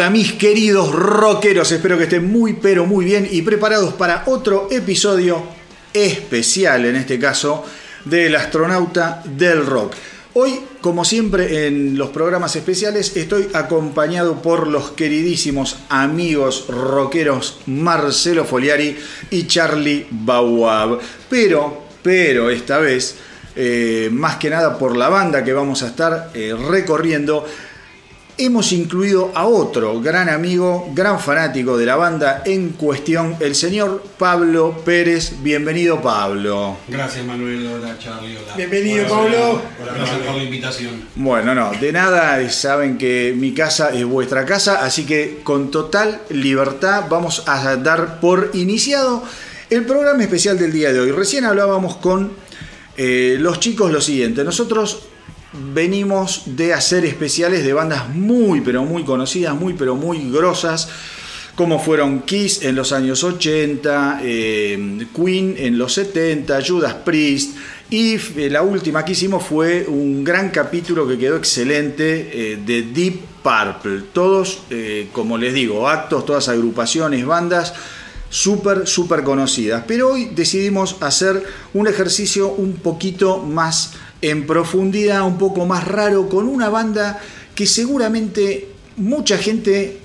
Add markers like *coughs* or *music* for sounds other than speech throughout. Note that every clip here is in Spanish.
Hola, mis queridos rockeros, espero que estén muy pero muy bien y preparados para otro episodio especial, en este caso, del astronauta del rock. Hoy, como siempre en los programas especiales, estoy acompañado por los queridísimos amigos rockeros Marcelo Foliari y Charlie Bauab. Pero, pero esta vez, eh, más que nada por la banda que vamos a estar eh, recorriendo, hemos incluido a otro gran amigo, gran fanático de la banda en cuestión, el señor Pablo Pérez. Bienvenido, Pablo. Gracias Manuel, hola Charlie, hola. Bienvenido, Hola, Pablo. hola, Gracias por la invitación. Bueno, no, de nada, saben que mi casa es vuestra casa, así que con total libertad vamos a dar por iniciado el programa especial del día de hoy. Recién hablábamos con eh, los chicos lo siguiente, nosotros venimos de hacer especiales de bandas muy, pero muy conocidas, muy, pero muy grosas, como fueron Kiss en los años 80, eh, Queen en los 70, Judas Priest, y eh, la última que hicimos fue un gran capítulo que quedó excelente eh, de Deep Purple. Todos, como les digo, actos, todas agrupaciones, bandas súper, súper conocidas. Pero hoy decidimos hacer un ejercicio un poquito más en profundidad, un poco más raro, con una banda que seguramente mucha gente,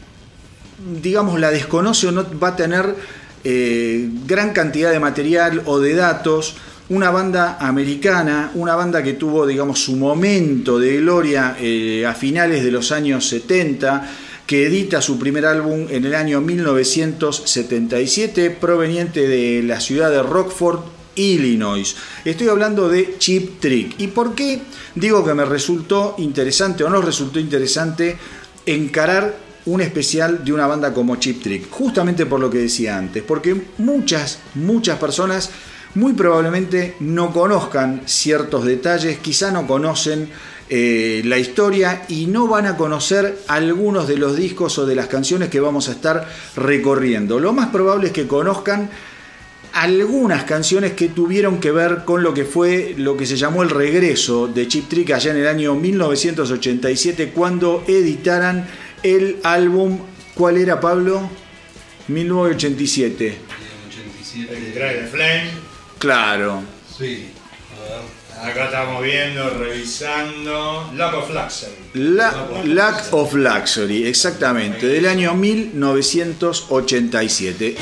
digamos, la desconoce o no va a tener eh, gran cantidad de material o de datos. Una banda americana, una banda que tuvo, digamos, su momento de gloria eh, a finales de los años 70, que edita su primer álbum en el año 1977, proveniente de la ciudad de Rockford, Illinois. Estoy hablando de Chip Trick. ¿Y por qué digo que me resultó interesante o no resultó interesante encarar un especial de una banda como Chip Trick? Justamente por lo que decía antes, porque muchas, muchas personas muy probablemente no conozcan ciertos detalles, quizá no conocen eh, la historia y no van a conocer algunos de los discos o de las canciones que vamos a estar recorriendo. Lo más probable es que conozcan algunas canciones que tuvieron que ver con lo que fue lo que se llamó el regreso de Chip Trick allá en el año 1987 cuando editaran el álbum ¿cuál era Pablo? 1987 87. El Drive the Flame. Claro Sí. Acá estamos viendo, revisando. Lack of Luxury. La, Lack of Luxury, exactamente, del año 1987.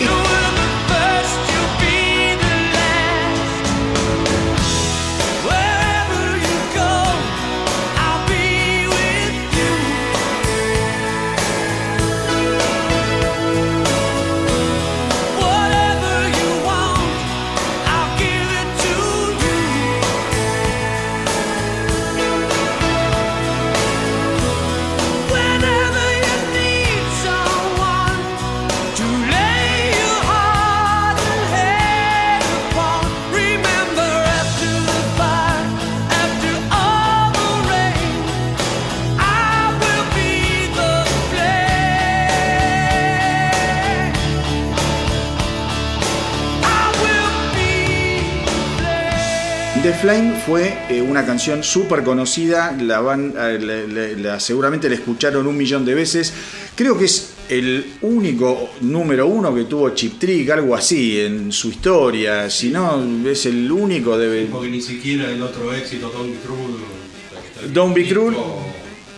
Fue eh, una canción súper conocida, la van, eh, la- la- la- seguramente la escucharon un millón de veces. Creo que es el único número uno que tuvo Chip Trick, algo así, en su historia. Si no, es el único de... Porque ni siquiera el otro éxito, Don't Be Cruel. Don't Be Cruel.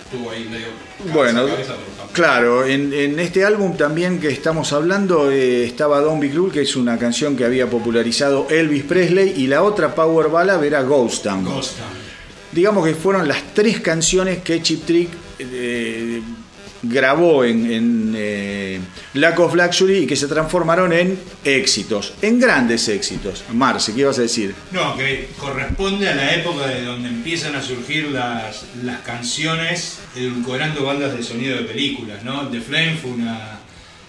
Estuvo ahí medio. cabeza Bueno, cabeza, pero. Claro, en, en este álbum también que estamos hablando eh, estaba Don't Be Cruel, que es una canción que había popularizado Elvis Presley, y la otra Power Ballad era Ghost Town. Ghost Town. digamos que fueron las tres canciones que Chip Trick eh, grabó en, en, eh, Lack of Luxury y que se transformaron en éxitos, en grandes éxitos. Marce, ¿qué ibas a decir? No, que corresponde a la época de donde empiezan a surgir las, las canciones edulcorando bandas de sonido de películas, ¿no? The Flame fue una.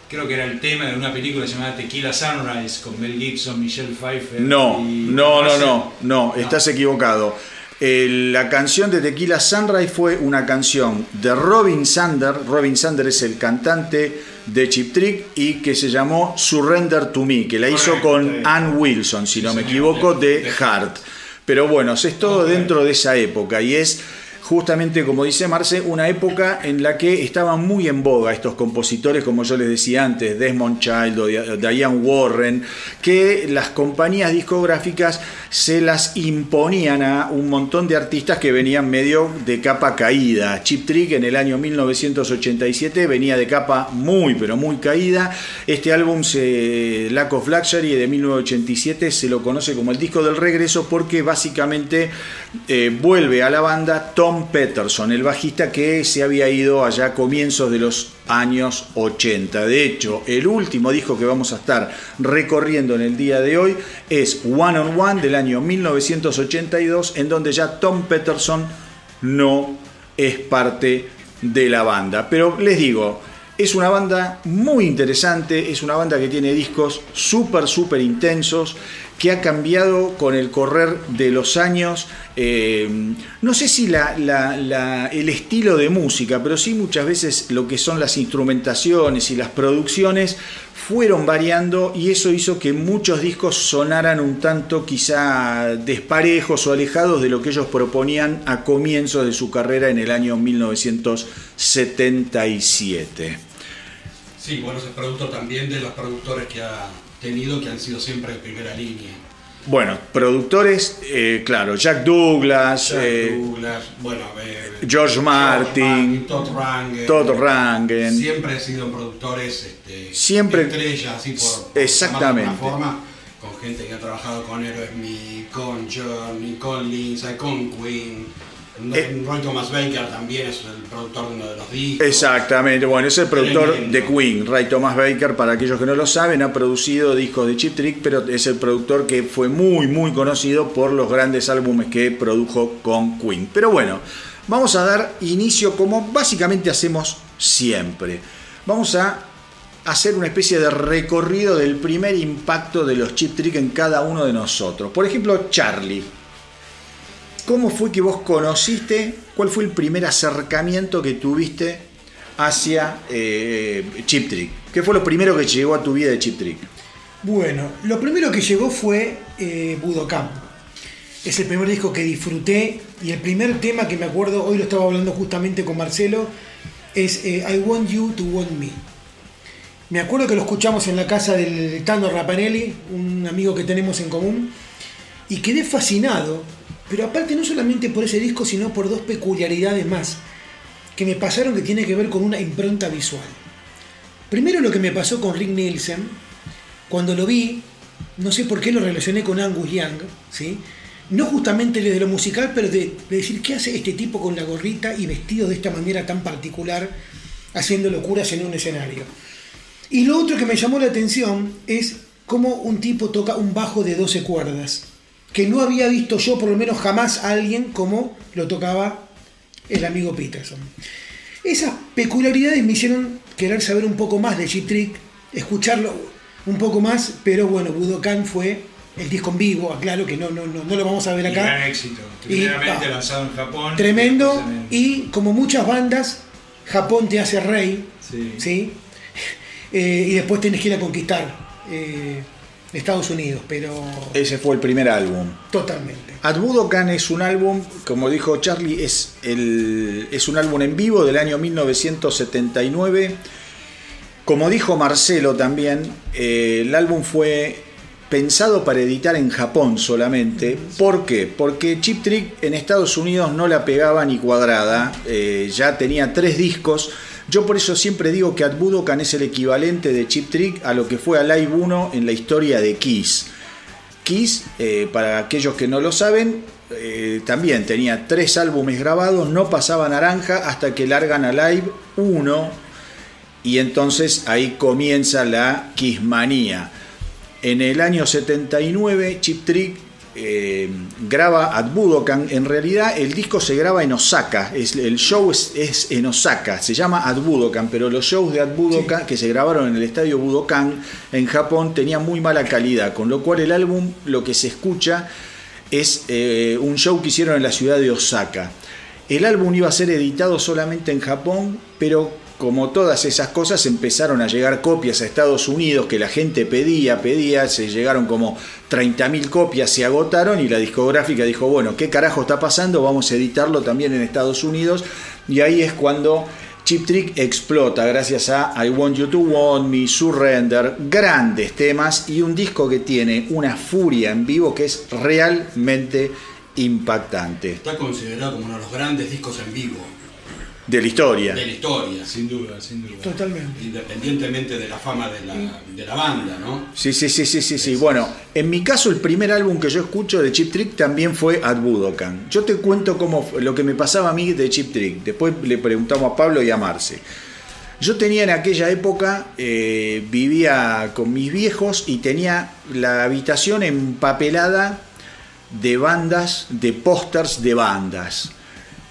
Creo que era el tema de una película llamada Tequila Sunrise con Mel Gibson, Michelle Pfeiffer. No, y- no, no, no, no, estás equivocado. Eh, la canción de Tequila Sunrise fue una canción de Robin Sander. Robin Sander es el cantante de Chip Trick y que se llamó Surrender to Me, que la hizo con. Ann Wilson, si no me equivoco, de- Heart. Pero bueno, es todo dentro de esa época y es justamente como dice Marce, una época en la que estaban muy en boga estos compositores, como yo les decía antes, Desmond Child o Dia- Diane Warren, que las compañías discográficas se las imponían a un montón de artistas que venían medio de capa caída. Chip Trick en el año 1987 venía de capa muy, pero muy caída. Este álbum, se, Lack of Luxury de 1987, se lo conoce como el disco del regreso porque básicamente eh, vuelve a la banda Tom Peterson, el bajista que se había ido allá a comienzos de los años 80. De hecho, el último disco que vamos a estar recorriendo en el día de hoy es One on One del año 1982, en donde ya Tom Peterson no es parte de la banda. Pero les digo, es una banda muy interesante, es una banda que tiene discos súper, súper intensos, que ha cambiado con el correr de los años, eh, no sé si la- la- el estilo de música, pero sí muchas veces lo que son las instrumentaciones y las producciones fueron variando y eso hizo que muchos discos sonaran un tanto quizá desparejos o alejados de lo que ellos proponían a comienzos de su carrera en el año 1977. Sí, bueno, ese producto también de los productores que ha tenido, que han sido siempre de primera línea. Bueno, productores, eh, claro, Jack Douglas, Jack eh, Douglas, bueno, eh, George Martin, Todd Rundgren. Todd Rundgren. Siempre han sido productores este, Siempre- estrellas, así por, por Exactamente. de forma, con gente que ha trabajado con Aerosmith, con Journey, con Lindsay, con Queen. Eh, Roy Thomas Baker también es el productor de uno de los discos. Exactamente, bueno, es el productor Tremendo. de Queen, Ray Thomas Baker, para aquellos que no lo saben, ha producido discos de Chip Trick, pero es el productor que fue muy, muy conocido por los grandes álbumes que produjo con Queen. Pero bueno, vamos a dar inicio como básicamente hacemos siempre. Vamos a hacer una especie de recorrido del primer impacto de los Chip Trick en cada uno de nosotros. Por ejemplo, Charlie. ¿Cómo fue que vos conociste? ¿Cuál fue el primer acercamiento que tuviste hacia eh, Chip Trick? ¿Qué fue lo primero que llegó a tu vida de Chip Trick? Bueno, lo primero que llegó fue eh. Es el primer disco que disfruté y el primer tema que me acuerdo, hoy lo estaba hablando justamente con Marcelo, es eh, I Want You to Want Me. Me acuerdo que lo escuchamos en la casa del Tano Rapanelli, un amigo que tenemos en común, y quedé fascinado, pero aparte no solamente por ese disco, sino por dos peculiaridades más que me pasaron que tiene que ver con una impronta visual. Primero lo que me pasó con Rick Nielsen, cuando lo vi, no sé por qué lo relacioné con Angus Young, ¿sí? No justamente desde lo musical, pero de, de decir, ¿qué hace este tipo con la gorrita y vestido de esta manera tan particular, haciendo locuras en un escenario? Y lo otro que me llamó la atención es cómo un tipo toca un bajo de 12 cuerdas, que no había visto yo, por lo menos jamás, a alguien como lo tocaba el amigo Peterson. Esas peculiaridades me hicieron querer saber un poco más de Chip Trick, escucharlo un poco más, pero bueno, Budokan fue el disco en vivo, aclaro que no, no, no, no lo vamos a ver Y gran acá. éxito. Primeramente ah, lanzado en Japón. Tremendo, y como muchas bandas, Japón te hace rey, Sí. ¿sí? *laughs* Eh, y después tenés que ir a conquistar eh, Estados Unidos, pero Ese fue el primer álbum. totalmente. At Budokan es un álbum, como dijo Charlie, es, el, es un álbum en vivo del año 1979. Como dijo Marcelo también, eh, el álbum fue pensado para editar en Japón solamente. ¿Por qué? Porque Chip Trick en Estados Unidos no la pegaba ni cuadrada, eh, ya tenía tres discos. Yo por eso siempre digo que At Budokan es el equivalente de Chip Trick a lo que fue a Live 1 en la historia de Kiss. Kiss, eh, para aquellos que no lo saben, eh, también tenía tres álbumes grabados, no pasaba naranja hasta que largan a Live 1 y entonces ahí comienza la Kissmanía. En el año 79, Chip Trick eh, graba At Budokan. En realidad, el disco se graba en Osaka. Es, el show es, es en Osaka. Se llama At Budokan, pero los shows de At Budokan que se grabaron en el estadio Budokan en Japón tenían muy mala calidad, con lo cual el álbum lo que se escucha es eh, un show que hicieron en la ciudad de Osaka. El álbum iba a ser editado solamente en Japón, pero como todas esas cosas empezaron a llegar copias a Estados Unidos que la gente pedía, pedía, se llegaron como 30.000 copias, se agotaron y la discográfica dijo, bueno, ¿qué carajo está pasando? Vamos a editarlo también en Estados Unidos y ahí es cuando Chip Trick explota gracias a I Want You to Want Me, Surrender, grandes temas y un disco que tiene una furia en vivo que es realmente impactante. Está considerado como uno de los grandes discos en vivo de la historia. de la historia, Sin duda, sin duda. Totalmente. independientemente de la fama de la, de la banda, ¿no? Sí, sí, sí, sí, sí, sí. Bueno, en mi caso el primer álbum que yo escucho de Chip Trick también fue At Budokan. Yo te cuento cómo fue- lo que me pasaba a mí de Chip Trick. Después le preguntamos a Pablo y a Marce. Yo tenía en aquella época, eh, vivía con mis viejos y tenía la habitación empapelada de bandas, de pósters de bandas.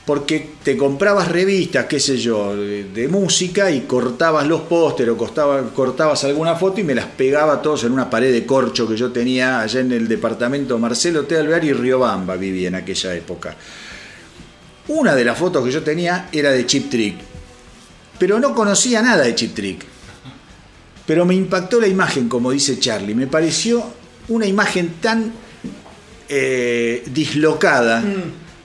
Porque te comprabas revistas, qué sé yo, de, música y cortabas los pósteres o cortabas alguna foto y me las pegaba todos en una pared de corcho que yo tenía allá en el departamento Marcelo T. Alvear y Riobamba vivía en aquella época. Una de las fotos que yo tenía era de Chip Trick, pero no conocía nada de Chip Trick. Pero me impactó la imagen, como dice Charlie. Me pareció una imagen tan eh, dislocada.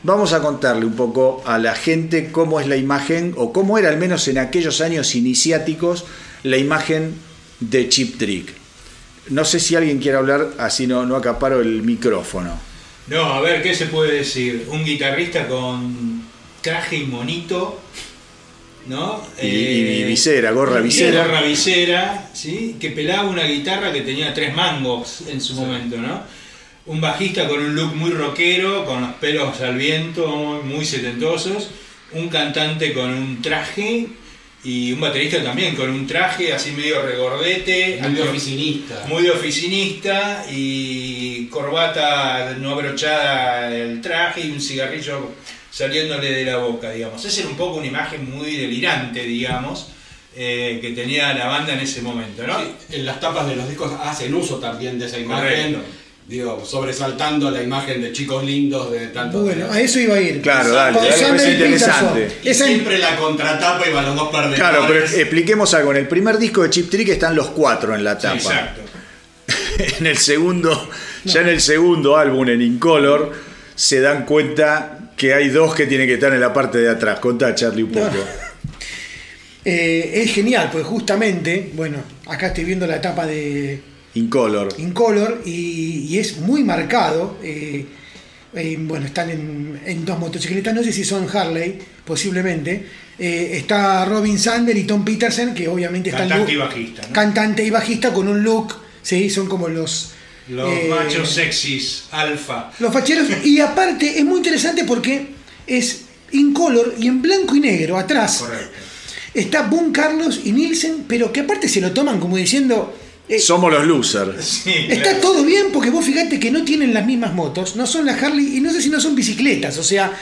Vamos a contarle un poco a la gente cómo es la imagen, o cómo era al menos en aquellos años iniciáticos, la imagen de Chip Trick. No sé si alguien quiere hablar, así no, no acaparo el micrófono. No, a ver, ¿qué se puede decir? Un guitarrista con traje y monito, ¿no? Y- y visera, gorra y visera. Gorra visera, ¿sí? Que pelaba una guitarra que tenía tres mangos en su momento, ¿no? Un bajista con un look muy rockero, con los pelos al viento, muy setentosos. Un cantante con un traje y un baterista también con un traje así medio regordete. Muy de oficinista. muy de oficinista y corbata no abrochada el traje y un cigarrillo saliéndole de la boca, digamos. Esa era un poco una imagen muy delirante, digamos, eh, que tenía la banda en ese momento, ¿no? Sí, en las tapas de los discos hacen uso también de esa imagen, Correcto. Digo, sobresaltando la imagen de chicos lindos de tanto. Bueno, a eso iba a ir. Claro, dale, Con dale, pues Peterson. interesante. Y Esa- siempre la contratapa iba a los dos par de Claro, pero expliquemos algo. En el primer disco de Chip Trick están los cuatro en la Sí, tapa. exacto. *laughs* en el segundo, ya en el segundo álbum, en Incolor, se dan cuenta que hay dos que tienen que estar en la parte de atrás. Contá, Charlie, un poco. *laughs* Eh, es genial, porque justamente, bueno, acá estoy viendo la etapa de Incolor. Incolor y, y es muy marcado. eh, eh, bueno, están en, en dos motocicletas, no sé si son Harley, posiblemente. Eh, está Robin Sander y Tom Peterson, que obviamente están Cantante y bajista, ¿no? Cantante y bajista con un look, sí, son como los. Los eh, machos sexys, alfa. Los facheros. Y aparte es muy interesante porque es incolor y en blanco y negro atrás. Correcto. Está Boone Carlos y Nielsen, pero que aparte se lo toman como diciendo. Eh, Somos los losers. *laughs* Sí, Está claro. todo bien porque vos fíjate que no tienen las mismas motos, no son las Harley y no sé si no son bicicletas, o sea,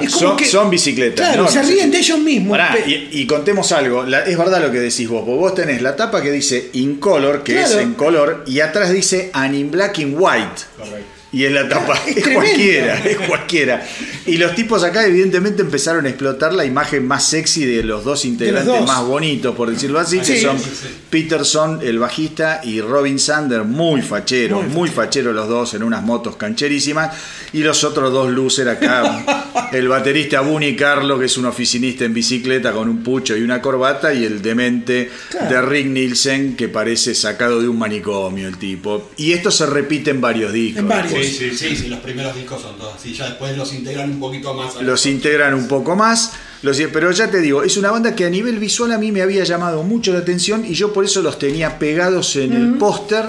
es como Son, que son bicicletas. Claro, ¿no? se ríen de ellos mismos. Pará, y, y contemos algo, la- es verdad lo que decís vos, vos tenés la tapa que dice Incolor, que Claro. es en color, y atrás dice An in Black and White. Correcto. Y en la tapa Es *laughs* es, cualquiera, es cualquiera. Y los tipos acá evidentemente empezaron a explotar la imagen más sexy de los dos integrantes dos. más bonitos, por decirlo así, Sí, que son sí, Peterson, el bajista, y Robin Sander, muy fachero, Muy muy, fachero los dos en unas motos cancherísimas. Y los otros dos lucer acá, *laughs* el baterista Bunny Carlo, que es un oficinista en bicicleta con un pucho y una corbata, y el demente Claro. de Rick Nielsen, que parece sacado de un manicomio el tipo. Y esto se repite en varios discos. En varios. Sí, sí, Sí, sí, los primeros discos son todos así, ya después los integran un poquito más. los integran un poco más. Los, pero ya te digo, es una banda que a nivel visual a mí me había llamado mucho la atención y yo por eso los tenía pegados en el póster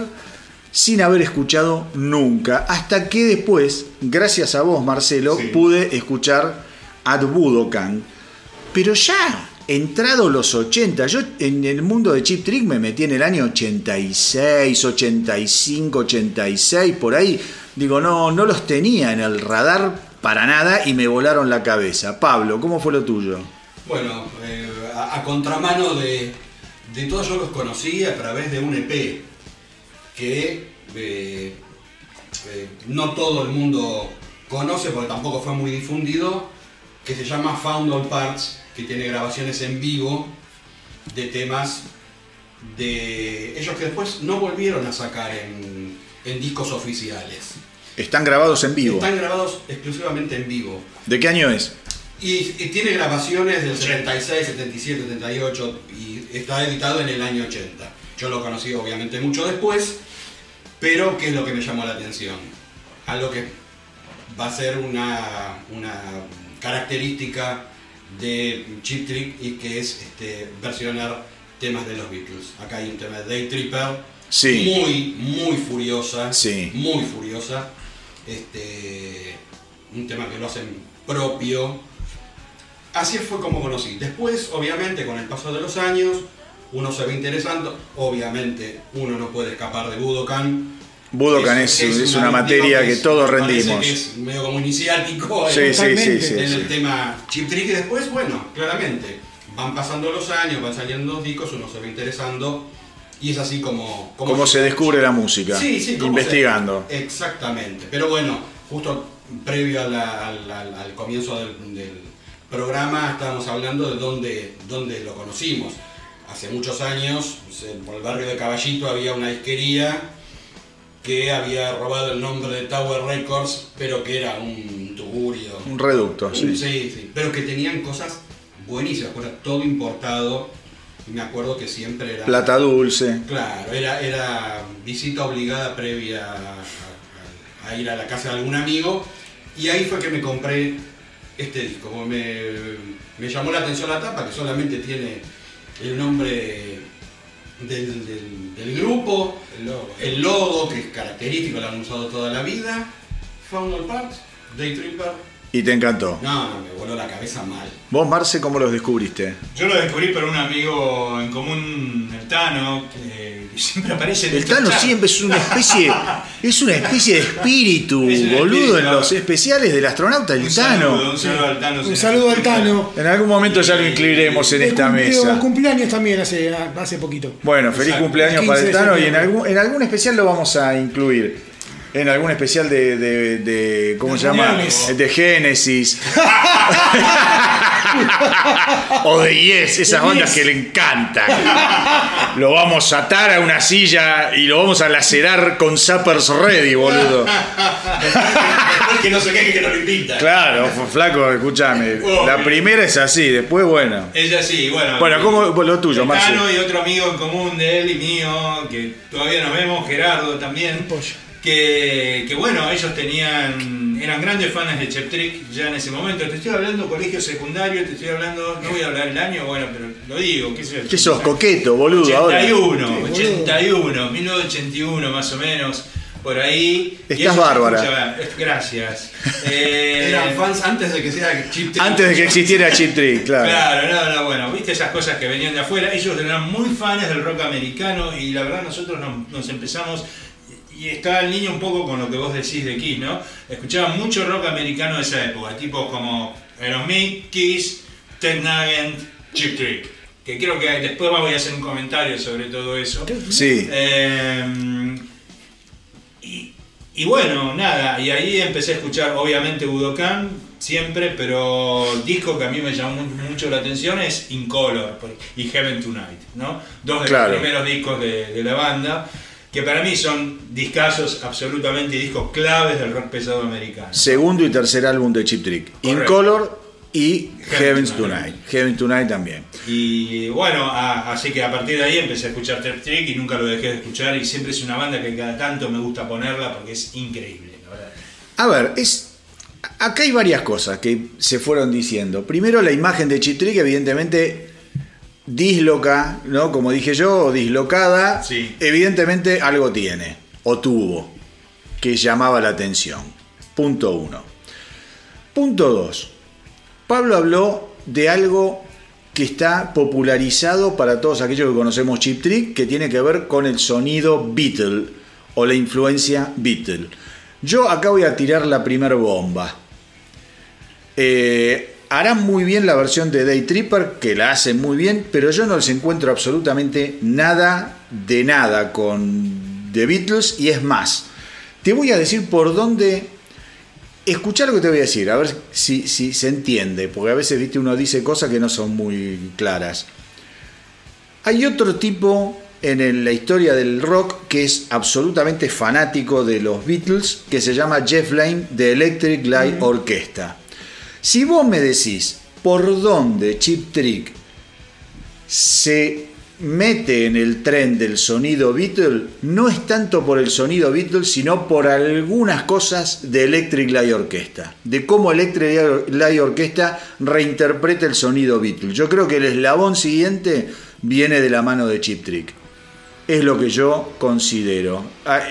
sin haber escuchado nunca. Hasta que después, gracias a vos Marcelo, Sí. pude escuchar Ad Budokan. Pero ya, entrado los 80, yo en el mundo de Chip Trick me metí en el año 86, 85, 86, por ahí. Digo, no, no los tenía en el radar para nada y me volaron la cabeza. Pablo, ¿cómo fue lo tuyo? Bueno, eh, a, contramano de, de todos yo los conocí a través de un EP que eh, eh, no todo el mundo conoce porque tampoco fue muy difundido, que se llama Found All Parts, que tiene grabaciones en vivo de temas de ellos que después no volvieron a sacar en, en discos oficiales. Están grabados en vivo. Están grabados exclusivamente en vivo. ¿De qué año es? Y, y tiene grabaciones del 76, 77, 78 y está editado en el año 80. Yo lo conocí obviamente mucho después, pero ¿qué es lo que me llamó la atención? Algo que va a ser una, una característica de Chip Trick y que es este, versionar temas de los Beatles. Acá hay un tema de Day Tripper, Sí. muy, muy furiosa, Sí. muy furiosa. Este, un tema que lo hacen propio. Así fue como conocí. Después, obviamente, con el paso de los años, uno se va interesando. Obviamente, uno no puede escapar de Budokan. Budokan es, es una, materia que, es- todos rendimos. que es medio como iniciático Sí, en, sí, sí, sí, en el tema Chip Trick. Y después, bueno, claramente, van pasando los años, van saliendo los discos, uno se va interesando. Y es así como... como ¿Cómo se descubre la música? Investigando. se- exactamente. Pero bueno, justo previo a la- al, al- al comienzo del, del programa estábamos hablando de dónde, dónde lo conocimos. Hace muchos años, por el barrio de Caballito había una disquería que había robado el nombre de Tower Records, pero que era un tugurio. Un reducto, sí. Sí, sí, pero que tenían cosas buenísimas, era todo importado. Y me acuerdo que siempre era... Plata dulce. Claro, era, era visita obligada previa a, ir a la casa de algún amigo y ahí fue que me compré este disco. Me llamó la atención la tapa, que solamente tiene el nombre del, del- del grupo, el logo. que es característico, lo han usado toda la vida. Found All Parts, Day Tripper. Y te encantó. No, no, me voló la cabeza mal. ¿Vos, Marce, cómo los descubriste? Yo lo descubrí por un amigo en común, el Tano, que siempre aparece en El Tano charts. siempre es una especie, *laughs* es una especie de espíritu, Es un boludo, en los especiales del astronauta, el Un saludo, Tano. un saludo al Tano. Un saludo al Tano. En algún momento ya lo incluiremos en Que esta cumplió mesa. cumpleaños también hace, hace poquito. Bueno, feliz Exacto. cumpleaños para el 15 de Tano y en algún, en algún especial lo vamos a incluir. En algún especial de, de, de- ¿cómo De se llama? reuniones. De Génesis. *laughs* o de Yes, esas De bandas Yes. que le encantan. Lo vamos a atar a una silla y lo vamos a lacerar con Zappers Ready, boludo. Después que no se queje que no lo invita. Claro, flaco, escúchame. La primera es así, después bueno. Ella sí, bueno. Bueno, ¿cómo lo tuyo, el Marce? Tano y otro amigo en común de él y mío, que todavía nos vemos, Gerardo también. Pollo. Que, que bueno, ellos tenían, eran grandes fans de Chep Trick ya en ese momento. Te estoy hablando colegio secundario, te estoy hablando, no voy a hablar el año, bueno, pero lo digo, qué sé yo. ¿Qué sos, coqueto, boludo? Ahora. 81, Sí, boludo. 81, 1981 más o menos, por ahí. Estás bárbara. Gracias. *laughs* Eh, Eran fans antes de que sea Chip Trick. Antes de que existiera Chip Trick, claro. Claro, no, no, bueno, viste esas cosas que venían de afuera. Ellos eran muy fans del rock americano y la verdad nosotros nos, nos empezamos. Y estaba el niño un poco con lo que vos decís de Kiss, ¿no? Escuchaban mucho rock americano de esa época, tipos como Aerosmith, Kiss, Ted Nugent, Chip Trick. Que creo que después voy a hacer un comentario sobre todo eso. Sí. Eh, y, y bueno, nada, y ahí empecé a escuchar obviamente Budokan siempre, pero el disco que a mí me llamó mu- mucho la atención es Incolor por- y Heaven Tonight, ¿no? Dos de Claro. los primeros discos de, de la banda, que para mí son discazos absolutamente discos claves del rock pesado americano. Segundo y tercer álbum de Chip Trick. Correcto. Incolor y Heaven Heaven's Tonight. Tonight. Heaven Tonight también. Y bueno, a- así que a partir de ahí empecé a escuchar Trap Trick y nunca lo dejé de escuchar y siempre es una banda que cada tanto me gusta ponerla porque es increíble, la verdad. A ver, es. Acá hay varias cosas que se fueron diciendo. Primero, la imagen de Chip Trick, evidentemente disloca, ¿no? Como dije yo, o dislocada. Sí. Evidentemente algo tiene, o tuvo, que llamaba la atención. Punto uno. Punto dos. Pablo habló de algo que está popularizado para todos aquellos que conocemos Chip Trick, que tiene que ver con el sonido Beatle o la influencia Beatle. Yo acá voy a tirar la primera bomba. Eh, harán muy bien la versión de Day Tripper, que la hacen muy bien, pero yo no les encuentro absolutamente nada de nada con The Beatles, y es más, Te voy a decir por dónde. Escuchá lo que te voy a decir, a ver si, si se entiende, porque a veces viste uno dice cosas que no son muy claras. Hay otro tipo en la historia del rock que es absolutamente fanático de los Beatles, que se llama Jeff Lynne de Electric Light Orchestra. Si vos me decís por dónde Chip Trick se mete en el tren del sonido Beatle, no es tanto por el sonido Beatle, sino por algunas cosas de Electric Light Orchestra, de cómo Electric Light Orchestra reinterpreta el sonido Beatle. Yo creo que el eslabón siguiente viene de la mano de Chip Trick. Es lo que yo considero. Ah,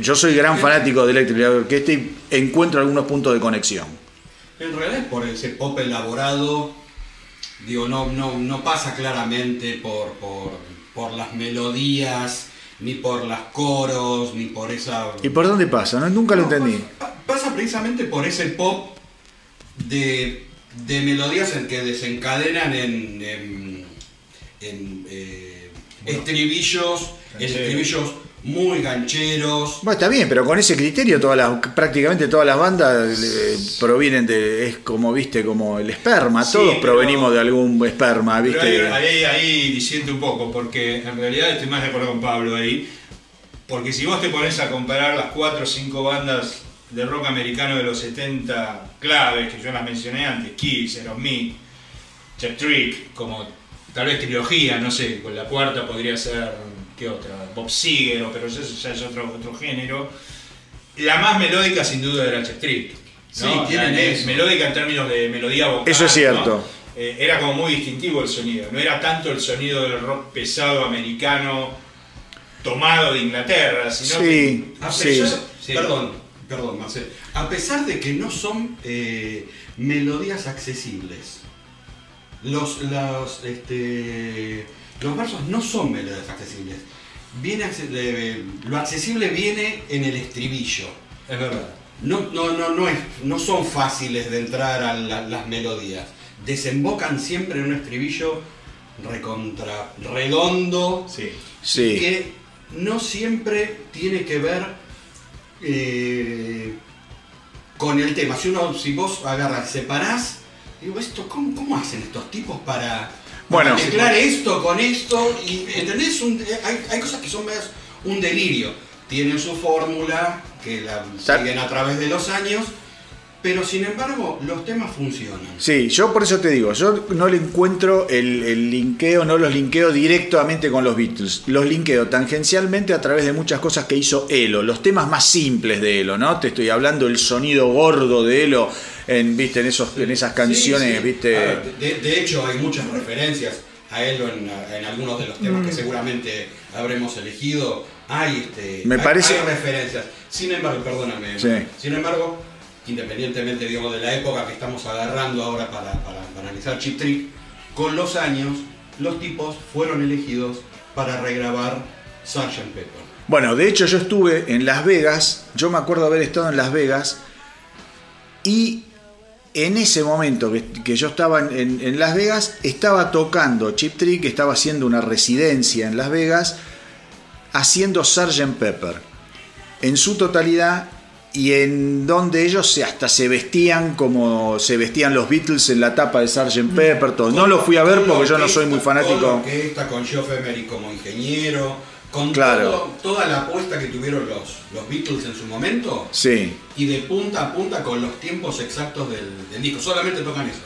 Yo soy gran fanático de Electric Light Orchestra y encuentro algunos puntos de conexión. En realidad es por ese pop elaborado, digo, no, no, no pasa claramente por, por, por las melodías, ni por las coros, ni por esa... ¿Y por dónde pasa? No, nunca lo No, entendí. Pasa, pasa precisamente por ese pop de, de melodías en que desencadenan en, en, en, eh, estribillos, en estribillos muy gancheros. Bueno, está bien, pero con ese criterio todas las, prácticamente todas las bandas eh, provienen de, es como, viste, como el esperma, Sí, todos pero- provenimos de algún esperma, Pero viste. ahí, ahí, ahí disiento un poco, porque en realidad estoy más de acuerdo con Pablo ahí. Porque si vos te pones a comparar las cuatro o cinco bandas de rock americano de los 70 claves, que yo las mencioné antes, Kiss, Aerosmith, Chep Trick, como tal vez trilogía, no sé, con la cuarta podría ser, ¿qué otra? Bob Seger, o- pero eso ya es otro, otro género. La más melódica sin duda era Chep Trick. Sí, ¿no? tienen eso. melódica en términos de melodía vocal. Eso es cierto. ¿no? Eh, era como muy distintivo el sonido. No era tanto el sonido del rock pesado americano tomado de Inglaterra, sino Sí, A sí. pesar, Sí. Perdón, perdón, Marcel. A pesar de que no son eh, melodías accesibles, los, los, este, los versos no son melodías accesibles. Viene, eh, lo accesible viene en el estribillo. es verdad. No, no, no, no, es, no son fáciles de entrar a la- las melodías. Desembocan siempre en un estribillo recontra redondo Sí. Sí. que no siempre tiene que ver eh, con el tema. Si uno, si vos agarras, separás, digo, esto, ¿cómo, cómo hacen estos tipos para, Bueno. mezclar esto con esto? Y, ¿Entendés? Un- hay, hay cosas que son más un delirio. Tienen su fórmula, que la siguen a través de los años, pero sin embargo los temas funcionan. Sí, yo por eso te digo, yo no le encuentro el, el linkeo, no los linkeo directamente con los Beatles, los linkeo tangencialmente a través de muchas cosas que hizo Elo, los temas más simples de Elo, ¿no? Te estoy hablando del sonido gordo de Elo en, viste, en, esos, en esas canciones, Sí, sí. viste. Ver, de, de hecho, hay muchas referencias a él en, en algunos de los temas que seguramente habremos elegido. Hay, este, Me hay- parece- hay referencias. Sin embargo, perdóname. Sí. Sin embargo, independientemente digamos, de la época que estamos agarrando ahora para, analizar Chip Trick, con los años, los tipos fueron elegidos para regrabar Sgt. Pepper. Bueno, de hecho yo estuve en Las Vegas, yo me acuerdo haber estado en Las Vegas y en ese momento que, yo estaba en, en- en Las Vegas, estaba tocando Chip Trick, estaba haciendo una residencia en Las Vegas, haciendo Sgt. Pepper en su totalidad y en donde ellos se- hasta se vestían como se vestían los Beatles en la tapa de Sgt. Pepper, todo. No lo fui a ver Con porque yo no soy muy Con fanático. orquesta, con Geoff Emery como ingeniero, con Claro. todo- toda la apuesta que tuvieron los, los Beatles en su momento Sí. y de punta a punta con los tiempos exactos del, del disco. Solamente tocan eso.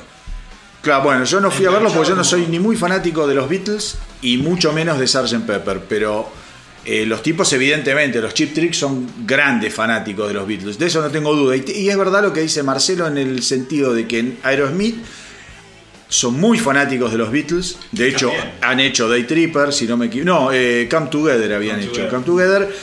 Claro, bueno, yo no fui a verlo porque yo no soy ni muy fanático de los Beatles y mucho menos de Sgt. Pepper, pero eh, los tipos evidentemente, los Chip Trick son grandes fanáticos de los Beatles, de eso no tengo duda. Y, es verdad lo que dice Marcelo en el sentido de que en Aerosmith son muy fanáticos de los Beatles, de hecho También. han hecho Day Tripper, si no me equivoco, no, eh, Come Together habían Come hecho, Together. Come Together,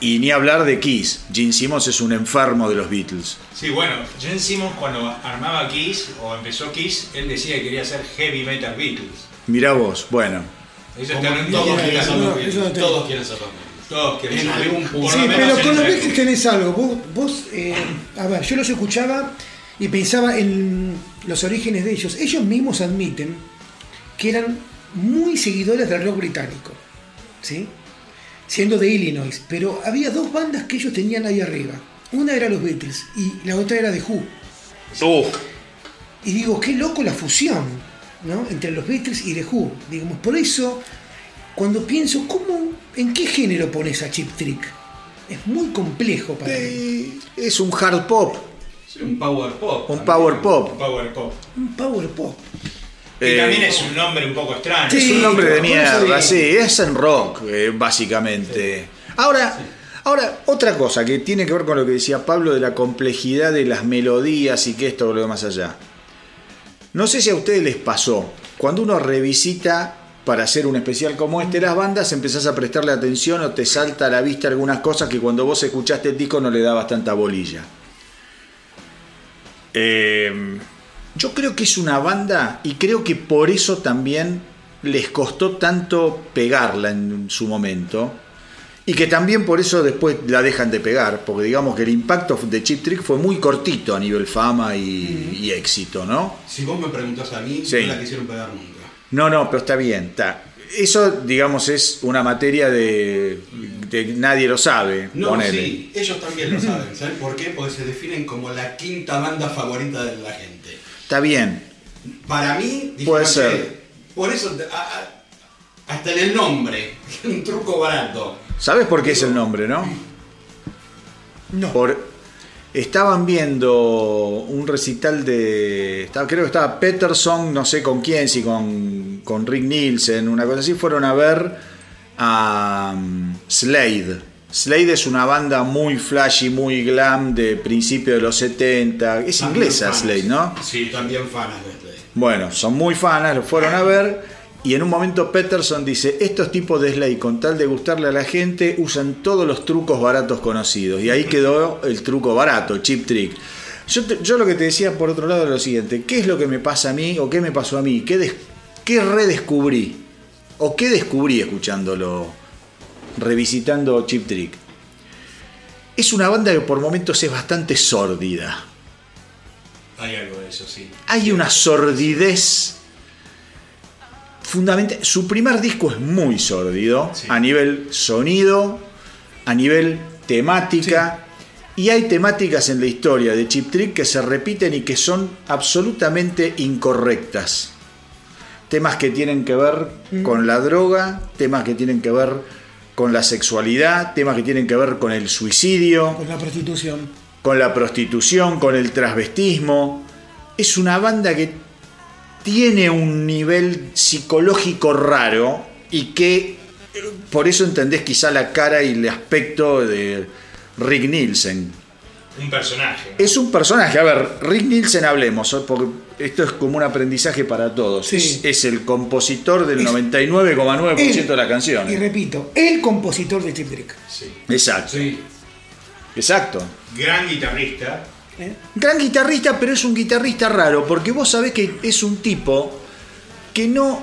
y ni hablar de Kiss, Gene Simmons es un enfermo de los Beatles. Sí, bueno, Jen Simmons cuando armaba Kiss o empezó Kiss, él decía que quería ser heavy metal Beatles. Mirá vos, bueno. Todos todo- quieren ser los Beatles. no. Todos quieren ser los Beatles. Todos quieren ser Sí, pero con los Beatles tenés algo. Vos, vos eh, a ver, yo los escuchaba y pensaba en los orígenes de ellos. Ellos mismos admiten que eran muy seguidores del rock británico. ¿Sí? siendo de Illinois, pero había dos bandas que ellos tenían ahí arriba. Una era los Beatles y la otra era The Who. Uf, Y digo, qué loco la fusión, ¿no? Entre los Beatles y The Who. Digamos, por eso, cuando pienso, ¿cómo, ¿en qué género pones a Chip Trick? Es muy complejo para mí. eh, es un hard pop, Sí, un power pop. un también. power pop. Power Pop. Un power pop. Que Eh, también es un nombre un poco extraño. Sí, Es un nombre de mierda, sí, es en rock, eh, básicamente. Ahora, ahora, otra cosa que tiene que ver con lo que decía Pablo de la complejidad de las melodías y que esto lo más allá. No sé si a ustedes les pasó, cuando uno revisita para hacer un especial como este las bandas, empezás a prestarle atención o te salta a la vista algunas cosas que cuando vos escuchaste el disco no le dabas tanta bolilla. Eh, yo creo que es una banda y creo que por eso también les costó tanto pegarla en su momento y que también por eso después la dejan de pegar, porque digamos que el impacto de Chip Trick fue muy cortito a nivel fama y, y éxito, ¿no? Si vos me preguntás a mí, Sí. no la quisieron pegar nunca. No, no, pero está bien, está. Eso, digamos, es una materia de, de nadie lo sabe. No, ponele. sí, ellos también lo saben. ¿Saben por qué? Porque se definen como la quinta banda favorita de la gente. Está bien. Para mí, Puede "Ok, ser. Por eso, a- a- hasta en el nombre, *laughs* un truco barato. ¿Sabes por qué es el nombre, no? No. Por, estaban viendo un recital de. estaba- creo que estaba Peterson, no sé con quién, si con, con Rick Nielsen, una cosa así. Fueron a ver a um, Slade. Slade es una banda muy flashy, muy glam de principios de los 70. Es También inglesa fanas. Slade, ¿no? Sí, también fanas de este. Bueno, son muy fanas, lo fueron a ver. Y en un momento Peterson dice, estos tipos de Slade, con tal de gustarle a la gente, usan todos los trucos baratos conocidos. Y ahí quedó el truco barato, chip trick. Yo, te- yo lo que te decía por otro lado es lo siguiente, ¿qué es lo que me pasa a mí o qué me pasó a mí? ¿Qué, des- qué redescubrí? ¿O qué descubrí escuchándolo, revisitando Chip Trick? Es una banda que por momentos es bastante sórdida. Hay algo de eso, sí. hay una sordidez fundamental. Su primer disco es muy sórdido Sí. a nivel sonido, a nivel temática. Y hay temáticas en la historia de Chip Trick que se repiten y que son absolutamente incorrectas. Temas que tienen que ver con la droga, temas que tienen que ver con la sexualidad, temas que tienen que ver con el suicidio Con la prostitución. con la prostitución, con el transvestismo. Es una banda que tiene un nivel psicológico raro y que por eso entendés quizá la cara y el aspecto de Rick Nielsen. Un personaje. Es un personaje, a ver, Rick Nielsen hablemos, ¿eh? porque esto es como un aprendizaje para todos. Sí. Es, es el compositor del Es- 99,9% de las Y canciones. repito, el compositor de Chip Trick. Sí. Exacto, Sí. exacto. Gran guitarrista. ¿Eh? Gran guitarrista, pero es un guitarrista raro, porque vos sabés que es un tipo que no.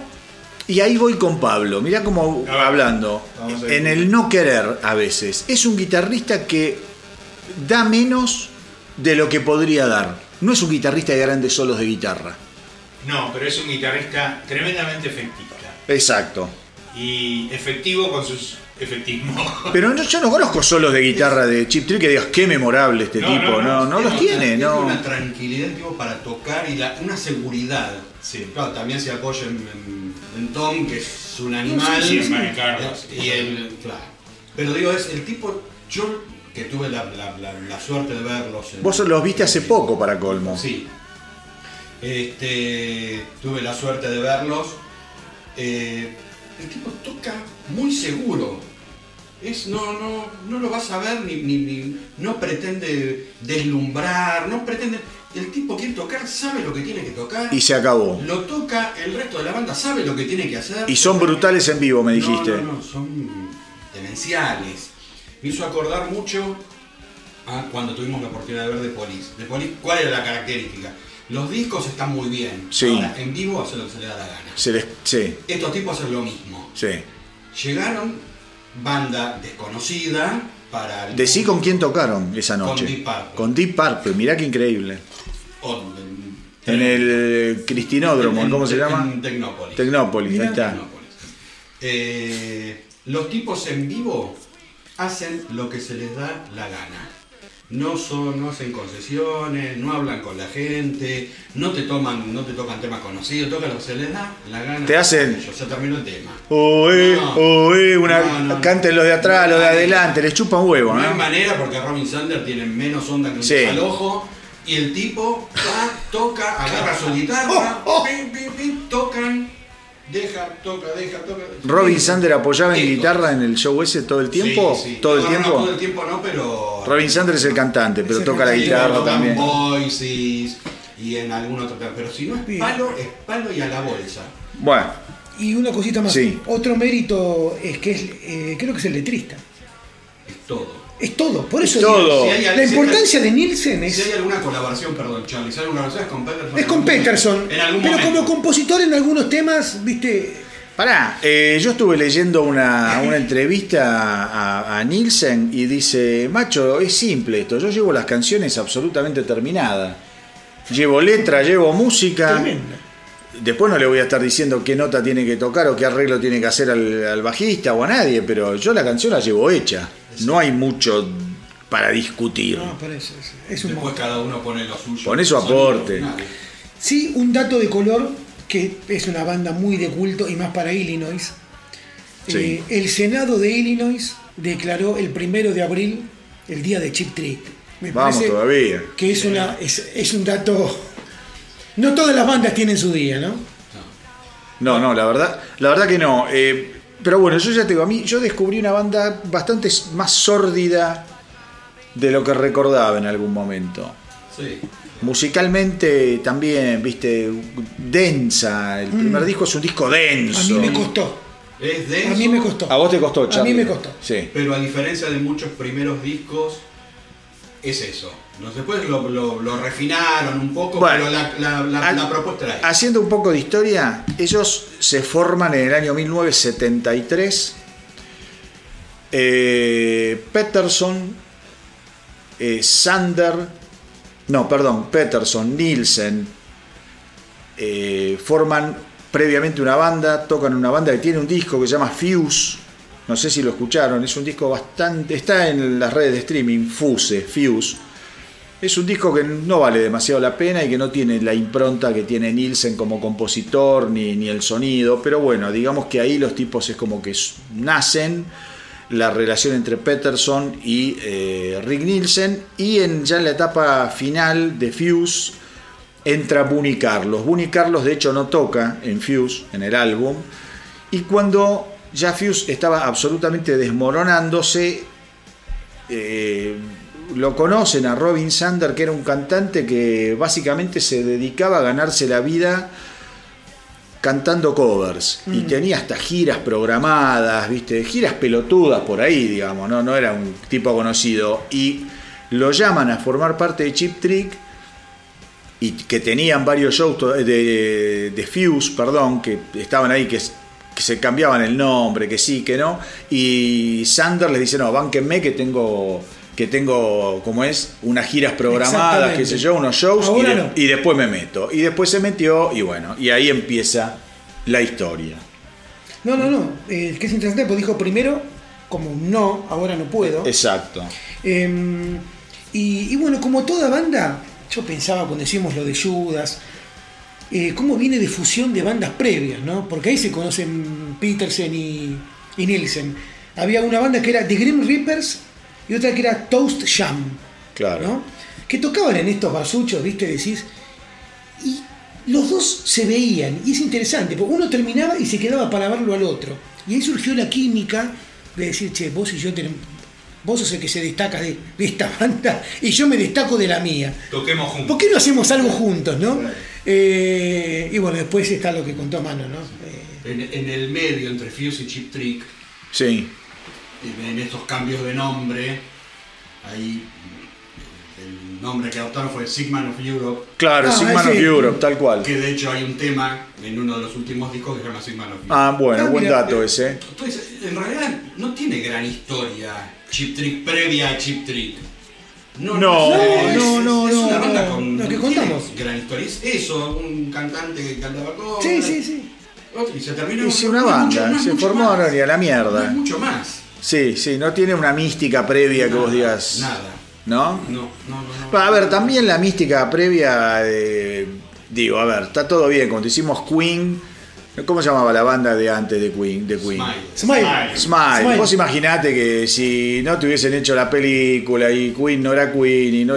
Y ahí voy con Pablo, mirá cómo ver, hablando. En el no querer a veces. Es un guitarrista que da menos de lo que podría dar. No es un guitarrista de grandes solos de guitarra. No, pero es un guitarrista tremendamente efectista. Exacto. Y efectivo con sus efectismos. *laughs* Pero no- yo no conozco solos de guitarra de Chip Trick que digas qué memorable este No, tipo. no, No, no, no, los tiene, no. una tranquilidad tipo, para tocar y la- una seguridad. Sí. Claro, también se apoya en, en- en Tom, que es un animal. sí, en Mari Carlos. Y el, claro. Pero digo, es el tipo, yo que tuve la, la- la- la suerte de verlos. en- Vos los viste hace poco para colmo. Sí. Este, tuve la suerte de verlos. Eh, el tipo toca muy seguro. Es, no, no, no lo vas a ver ni, ni- ni- no pretende deslumbrar, no pretende. El tipo quiere tocar, sabe lo que tiene que tocar. Y se acabó. Lo toca, el resto de la banda sabe lo que tiene que hacer. Y son brutales en vivo, me dijiste. No, no, no, son demenciales. Me hizo acordar mucho a cuando tuvimos la oportunidad de ver The Police. The Police, ¿cuál era la característica? Los discos están muy bien. Sí. Ahora, en vivo hace lo que se le da la gana. Se les, sí, Estos tipos hacen lo mismo. sí. Llegaron, banda desconocida, para... el Decí con quién tocaron esa Con noche. Deep Purple. Con Deep Purple, mirá qué increíble. En el Cristinódromo, en- ¿cómo se llama? En Tecnópolis. Tecnópolis, ahí está. Tecnópolis. Eh, Los tipos en vivo hacen lo que se les da la gana. No son, no hacen concesiones, no hablan con la gente, no te toman, no te tocan temas conocidos, tocan lo que se les da la gana. Te hacen- Ellos, se terminó el tema. Oe, No. oe, una, No, no, no. canten los de atrás, los de adelante, les chupa un huevo, No hay ¿no? manera porque Robin Sander tiene menos onda que un Sí. al ojo. Y el tipo va, toca, agarra su guitarra, *laughs* Oh, pim, pim, tocan, deja, toca, deja, toca. Robin Sander apoyaba en guitarra en el show ese todo el tiempo. Sí, sí. Todo el No, tiempo. No, todo el tiempo no, pero. Robin Sander es el cantante, pero el toca la guitarra también. Voices y en algún otro tema. Pero si no es palo, es palo y a la bolsa. Bueno, Y una cosita más. Sí. Otro mérito es que es, eh, creo que es el letrista. Es todo. Es todo. Por eso todo. digo, Si hay- la si importancia de Nielsen es, Si hay alguna colaboración, perdón, Charlie, si hay alguna colaboración es con Peterson. es con Peterson. En algún pero momento. como compositor en algunos temas, viste, pará, eh, yo estuve leyendo una, una entrevista a, a Nielsen y dice, macho, es simple esto, yo llevo las canciones absolutamente terminadas. Llevo letra, llevo música. tremendo. Después no le voy a estar diciendo qué nota tiene que tocar o qué arreglo tiene que hacer al, al bajista o a nadie, pero yo la canción la llevo hecha. No hay mucho para discutir. No, por eso es, es un Después cada uno pone lo suyo. Pone su aporte. Sí, un dato de color que es una banda muy de culto y más para Illinois. Sí. Eh, el Senado de Illinois declaró el primero de abril el día de Chip Trick. Me Vamos parece todavía. que es, una, es, es un dato. No todas las bandas tienen su día, ¿no? No, no, la verdad, la verdad que no. Eh, pero bueno, yo ya te digo, a mí yo descubrí una banda bastante más sórdida de lo que recordaba en algún momento. Sí. Musicalmente también, viste, densa. El primer disco es un disco Mm. A denso. mí me costó. Es denso, A mí me costó. A vos te costó, A Charlie. mí me costó. Sí. Pero a diferencia de muchos primeros discos, es eso. No, Después lo, lo- lo refinaron un poco, Bueno, pero la, la- la- al- la propuesta era. Haciendo un poco de historia, ellos se forman en el año 1973. Eh, Peterson, eh, Sander, no, perdón, Peterson, Nielsen, eh, forman previamente una banda, tocan una banda que tiene un disco que se llama Fuse. No sé si lo escucharon, es un disco bastante. Está en las redes de streaming, Fuse, Fuse. Es un disco que no vale demasiado la pena y que no tiene la impronta que tiene Nielsen como compositor ni, ni el sonido, pero bueno, digamos que ahí los tipos es como que nacen la relación entre Peterson y eh, Rick Nielsen y en, ya en la etapa final de Fuse entra Bunny Carlos. Bunny Carlos de hecho no toca en Fuse, en el álbum, y cuando ya Fuse estaba absolutamente desmoronándose, eh, lo conocen a Robin Sander, que era un cantante que básicamente se dedicaba a ganarse la vida cantando covers. Y tenía hasta giras programadas, viste, giras pelotudas por ahí, digamos, no, no era un tipo conocido. Y lo llaman a formar parte de Chip Trick y que tenían varios shows to- de, de Fuse, perdón, que estaban ahí que se cambiaban el nombre, que sí, que no, y Sander les dice, no, bánquenme que tengo que tengo, como es, unas giras programadas, qué sé yo, unos shows, y, Ahora de- no. y después me meto. Y después se metió, y bueno, y ahí empieza la historia. No, no, no. Eh, que es interesante, pues dijo primero, como no, ahora no puedo. Exacto. Eh, y, y bueno, como toda banda, yo pensaba cuando decimos lo de Judas, eh, cómo viene de fusión de bandas previas, ¿no? Porque ahí se conocen Petersen y, y Nielsen. Había una banda que era The Grim Reapers y otra que era Toast Jam, Claro. ¿no? Que tocaban en estos barsuchos, ¿viste? Decís. Y los dos se veían, y es interesante, porque uno terminaba y se quedaba para verlo al otro. Y ahí surgió la química de decir, che, vos y yo tenemos. Vos sos el que se destaca de, de esta *laughs* banda y yo me destaco de la mía. Toquemos juntos. ¿Por qué no hacemos algo juntos, no? Eh, y bueno, después está lo que contó Mano, ¿no? Eh, En, en el medio entre Fuse y Chip Trick, Sí. En estos cambios de nombre, ahí el nombre que adoptaron fue Sigman of Europe, Claro, Ah, Sigman of Europe, tal cual. que de hecho hay un tema en uno de los últimos discos que se llama Sigman of Europe. Ah, bueno, Ah, buen mira, dato ese. Entonces, en realidad no tiene gran historia Chip Trick previa a Chip Trick. No, es- no, es- no, es una no, banda no. con Lo que no tiene contamos. Gran historia. Es eso, un cantante que cantaba covers. sí, sí, sí. Y se terminó. Hice una no banda, mucho- no se formó no, a la mierda. No mucho más. Sí, sí, no tiene una mística previa que vos digas. Nada. ¿No? No, no, no. no. A ver, también la mística previa, eh, digo, a ver, está todo bien. Cuando hicimos Queen, ¿cómo se llamaba la banda de antes de Queen? De Queen? Smile. Smile. Smile. Smile. Vos imaginate que si no te hubiesen hecho la película y Queen no era Queen y no,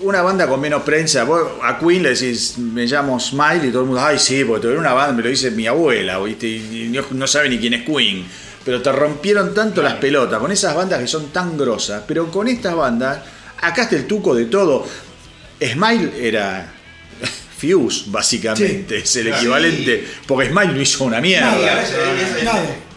una banda con menos prensa, vos a Queen le decís me llamo Smile y todo el mundo, ay sí, porque tuve una banda, me lo dice mi abuela, ¿viste? y no, no sabe ni quién es Queen. Pero te rompieron tanto las pelotas con esas bandas que son tan grosas. Pero con estas bandas, acá está el tuco de todo. Smile era *laughs* Fuse, básicamente, Sí. es el equivalente. Porque Smile no hizo una mierda. Veces,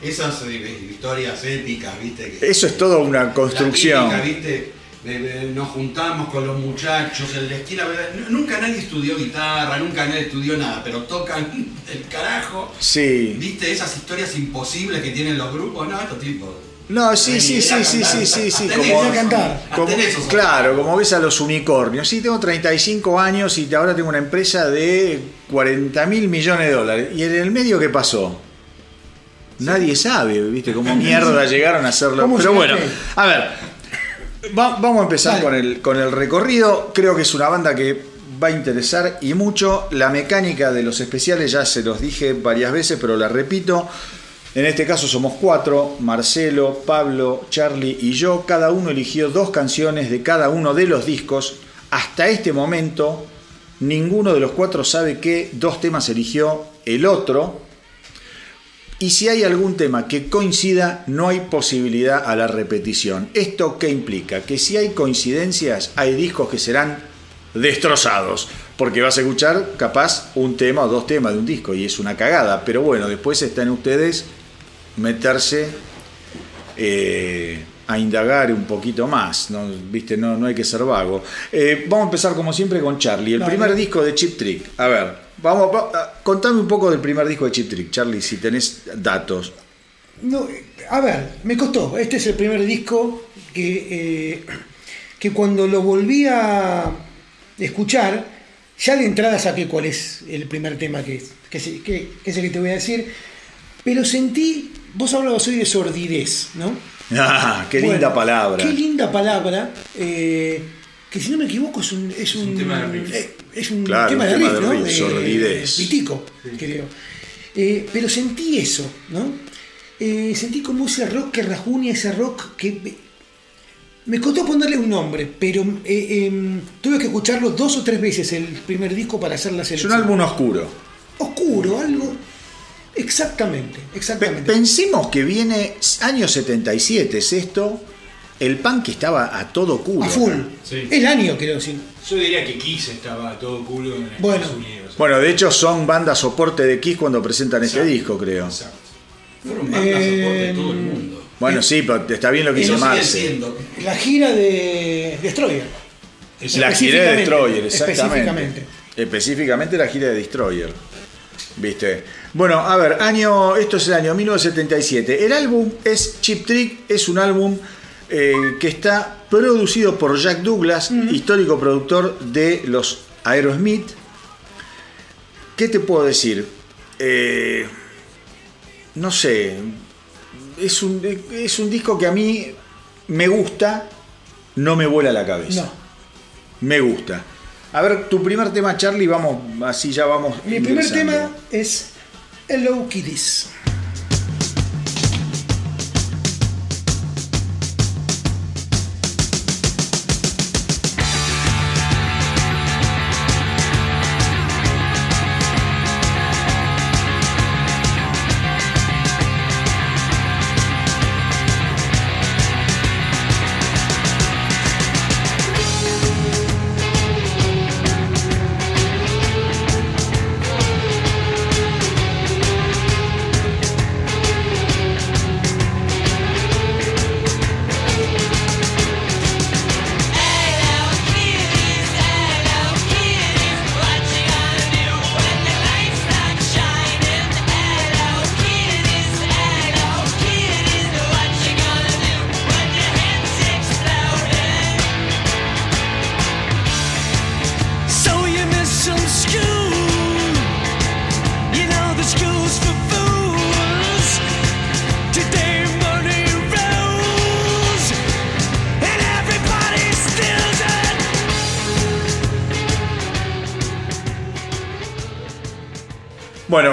esas eh, historias épicas, ¿viste? Que- Eso es toda una la construcción. típica, ¿viste? De- de- nos juntamos con los muchachos, el destino. Nunca nadie estudió guitarra, nunca nadie estudió nada, pero tocan *laughs* el carajo. Sí. ¿Viste esas historias imposibles que tienen los grupos? No, estos tipos. No, sí, sí, sí, sí, sí, sí, sí. Como, cantar. eso claro, como ves a los unicornios. Sí, tengo 35 años y ahora tengo una empresa de 40 mil millones de dólares. ¿Y en el medio qué pasó? Nadie sabe, ¿viste? Cómo *laughs* mierda llegaron a hacerlo. ¿Cómo Pero bueno, a ver, va- vamos a empezar Dale. con el, con el recorrido. Creo que es una banda que va a interesar y mucho. La mecánica de los especiales ya se los dije varias veces, pero la repito. En este caso somos cuatro, Marcelo, Pablo, Charlie y yo. Cada uno eligió dos canciones de cada uno de los discos. Hasta este momento, ninguno de los cuatro sabe qué dos temas eligió el otro. Y si hay algún tema que coincida, no hay posibilidad a la repetición. ¿Esto qué implica? Que si hay coincidencias, hay discos que serán destrozados. Porque vas a escuchar capaz un tema o dos temas de un disco y es una cagada. Pero bueno, después está en ustedes meterse eh, a indagar un poquito más. ¿no? ¿Viste? No, no hay que ser vago. Eh, vamos a empezar como siempre con Charlie. El Dale. primer disco de Chip Trick. A ver, vamos, va- a- contame un poco del primer disco de Chip Trick, Charlie, si tenés datos. No, a ver, me costó. Este es el primer disco que, eh, que cuando lo volví a escuchar, ya de entrada saqué cuál es el primer tema que es, que, es- que- que es el que te voy a decir. Pero sentí, vos hablabas hoy de sordidez, ¿no? *laughs* Ah, qué Bueno, linda palabra. Qué linda palabra. eh, que si no me equivoco es un, es un, un tema de riff. eh, es un Claro, tema un de tema riff, de ¿no? riff, sordidez. Pitico, creo. Eh, pero sentí eso, ¿no? Eh, sentí como ese rock que rajunia, ese rock que... me- costó ponerle un nombre, pero eh, em, tuve que escucharlo dos o tres veces el primer disco para hacer la Es selección. un álbum oscuro. oscuro, algo... Exactamente, exactamente. pensemos que viene año 77, es esto. El punk estaba a todo culo. A full. Sí. El año, creo, sí. Yo diría que Kiss estaba a todo culo en Estados Bueno. Unidos. Bueno, de hecho son banda soporte de Kiss cuando presentan este Exacto. disco, creo. Exacto. Fueron bandas Eh, soporte de todo el mundo. Bueno, sí, pero está bien lo que Eso sigue Marce. siendo. La gira de Destroyer. La gira de Destroyer, exactamente. específicamente. Específicamente la gira de Destroyer. ¿Viste? Bueno, a ver, año, esto es el año 1977. El álbum es Chip Trick, es un álbum eh, que está producido por Jack Douglas, histórico productor de los Aerosmith. ¿Qué te puedo decir? Eh, no sé, es un, es un disco que a mí me gusta, no me vuela la cabeza. No. Me gusta. A ver, tu primer tema, Charlie, vamos, así ya vamos. Mi primer tema es Hello Kitties. Bueno,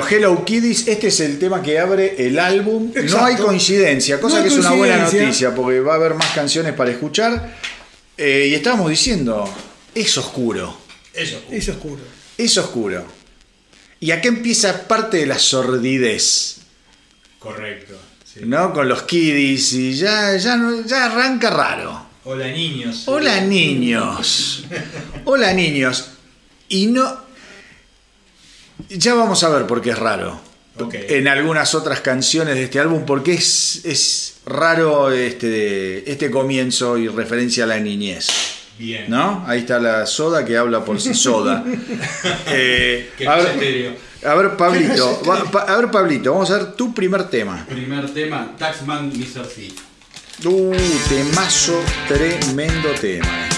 Hello Kiddies, este es el tema que abre el álbum. No hay coincidencia, cosa No que es una buena noticia, porque va a haber más canciones para escuchar. Eh, y estábamos diciendo, es oscuro. Es oscuro. es oscuro. Y acá empieza parte de la sordidez, Correcto. sí. ¿no? Con los kiddies y ya, ya, no- ya arranca raro. Hola niños. Hola niños. *laughs* Hola niños. Y no... Ya vamos a ver por qué es raro. En algunas otras canciones de este álbum, porque es, es raro este, este comienzo y referencia a la niñez. Bien. ¿No? Ahí está la soda que habla por sí soda. *laughs* Eh, Que a, ver, a ver, Pablito. *laughs* va- a ver, Pablito, vamos a ver tu primer tema. Primer tema, Taxman Mr. Thief. Uh, temazo, tremendo tema.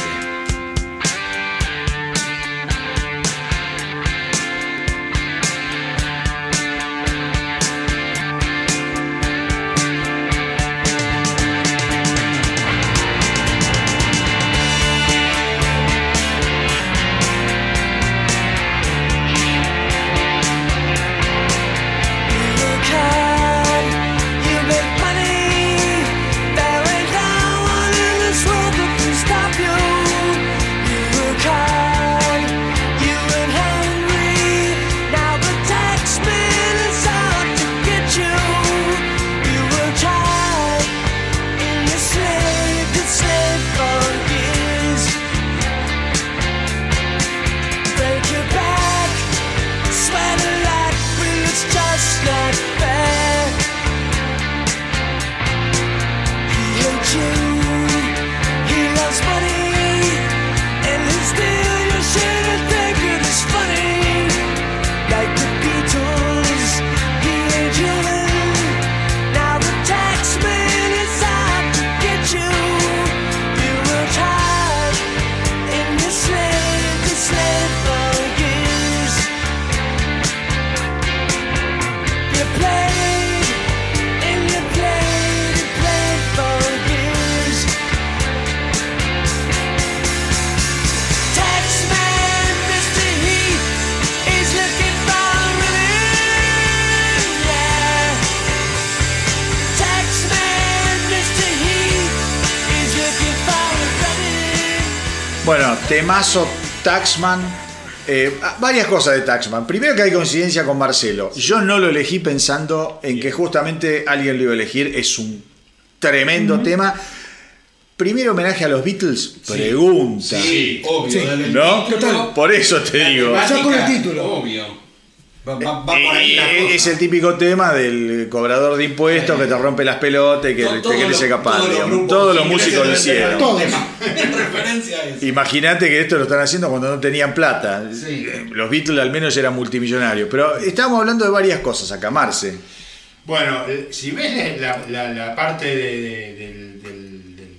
Temazo Taxman. Eh, varias cosas de Taxman. Primero que hay coincidencia con Marcelo. Yo no lo elegí pensando en que justamente alguien lo iba a elegir. Es un tremendo tema. Primero homenaje a los Beatles. Pregunta. Sí, obvio. Sí. ¿No? título, Por eso te la digo. temática, Ya con el título. Obvio. Va, va- va por ahí Eh, es el típico tema del cobrador de impuestos que te rompe las pelotas y que To- te quiere escapar. todos los Todos músicos lo hicieron. Todos. *laughs* referencia a eso. Imagínate que esto lo están haciendo cuando no tenían plata. Sí. Los Beatles al menos eran multimillonarios. Pero estamos hablando de varias cosas acá, Marce. Bueno, eh, si ves la, la- la parte de- de- del, del- del-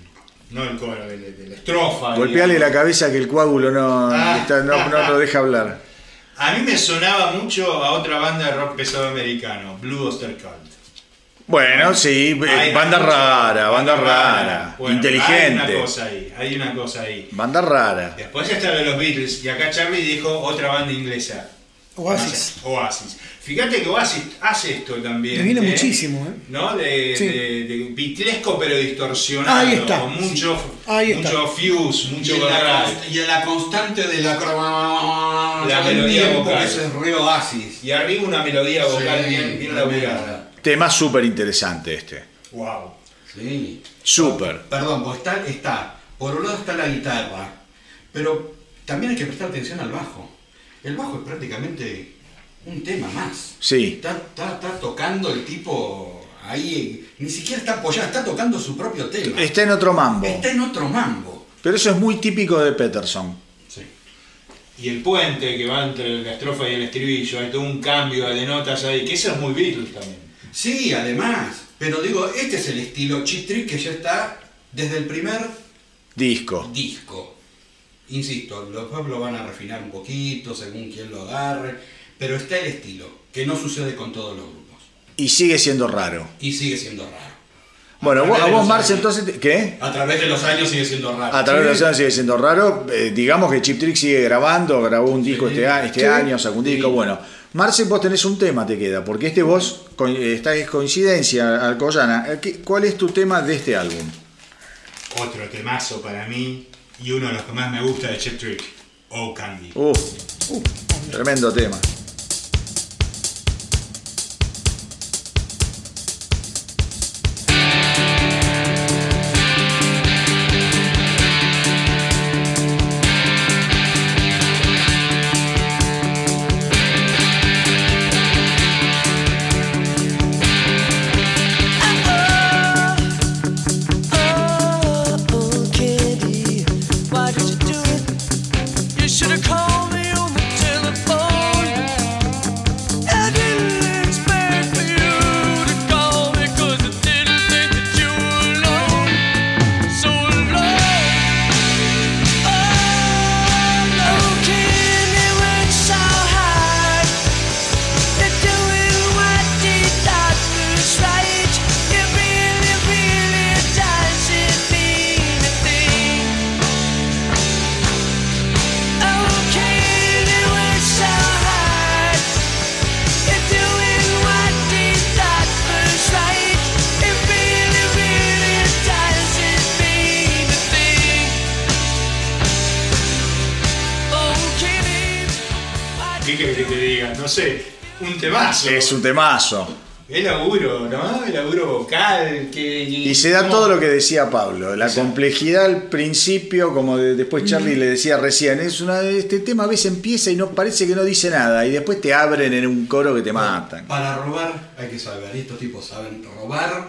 No el coro, de, de la estrofa. Golpeale digamos. la cabeza que el coágulo no, Ah. está- no, no lo deja hablar. A mí me sonaba mucho a otra banda de rock pesado americano, Blue Oyster Cult. Bueno, sí, eh, Hay banda mucho- rara, banda rara, Bueno, Hay inteligente. una cosa ahí, hay una cosa ahí. Banda rara. Después está lo de los Beatles, y acá Charlie dijo otra banda inglesa. Oasis. Oasis. Fíjate que Oasis hace esto también. Me viene ¿eh? muchísimo, ¿eh? ¿No? De, Sí. de, de bitlesco pero distorsionado. Ahí está. Con mucho, Ahí mucho fuse, Y mucho en, la, y en la constante de la, La melodía vocal. Eso es re oasis. Y arriba una melodía vocal Sí, bien, bien laburada. Tema súper interesante este. Wow. Sí. Súper. Perdón, pues está, está, por un lado está la guitarra, pero también hay que prestar atención al bajo. El bajo es prácticamente un tema más. Sí. Está, está- está tocando el tipo ahí, ni siquiera está apoyado, está tocando su propio tema. Está en otro mambo. Está en otro mambo. Pero eso es muy típico de Peterson. Sí. Y el puente que va entre la estrofa y el estribillo, hay todo un cambio de notas ahí, que eso es muy Beatles también. Sí, además. Pero digo, este es el estilo Cheap Trick que ya está desde el primer Disco. disco. Insisto, los lo van a refinar un poquito según quien lo agarre, pero está el estilo, que no sucede con todos los grupos. Y sigue siendo raro. Y sigue siendo raro. Bueno, vos- través a vos, Marce, años. entonces, ¿qué? A través de los años sigue siendo raro. A través de los años sigue siendo raro. Eh, digamos que Chip Trick sigue grabando, grabó un disco Sí. este, a- este Sí. año, sacó un disco. Bueno, Marce, vos tenés un tema, te queda, porque este vos, esta es coincidencia, Alcoyana. Eh, ¿qué- ¿Cuál es tu tema de este álbum? Otro temazo para mí y uno de los que más me gusta de Chip Trick, Oh Candy. Uf, tremendo tema. Temazo. Es un temazo. El laburo, ¿no? El laburo vocal. Que, Y se da ¿cómo? todo lo que decía Pablo, la complejidad al principio, como de- después Charlie le decía recién, es una este tema a veces empieza y no parece que no dice nada y después te abren en un coro que te matan. Para robar hay que saber, estos tipos saben robar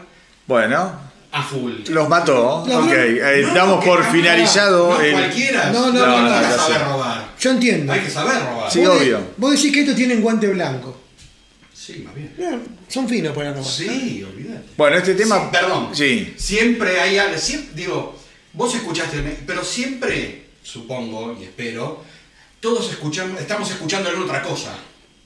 Bueno, a full. los mató. No, ok, no, eh, No, damos por no, finalizado no, el. cualquiera. No, no, no, no, que saber robar. Yo entiendo. Hay que saber robar. Sí, obvio. Vos decís que estos tienen guante blanco. Sí, más bien. Bien, son finos para robar. Sí, olvídate. Bueno, este tema. Sí, perdón. Sí. Siempre hay algo. siempre- digo, vos escuchaste, pero siempre, supongo y espero, todos escuchamos, estamos escuchando en otra cosa.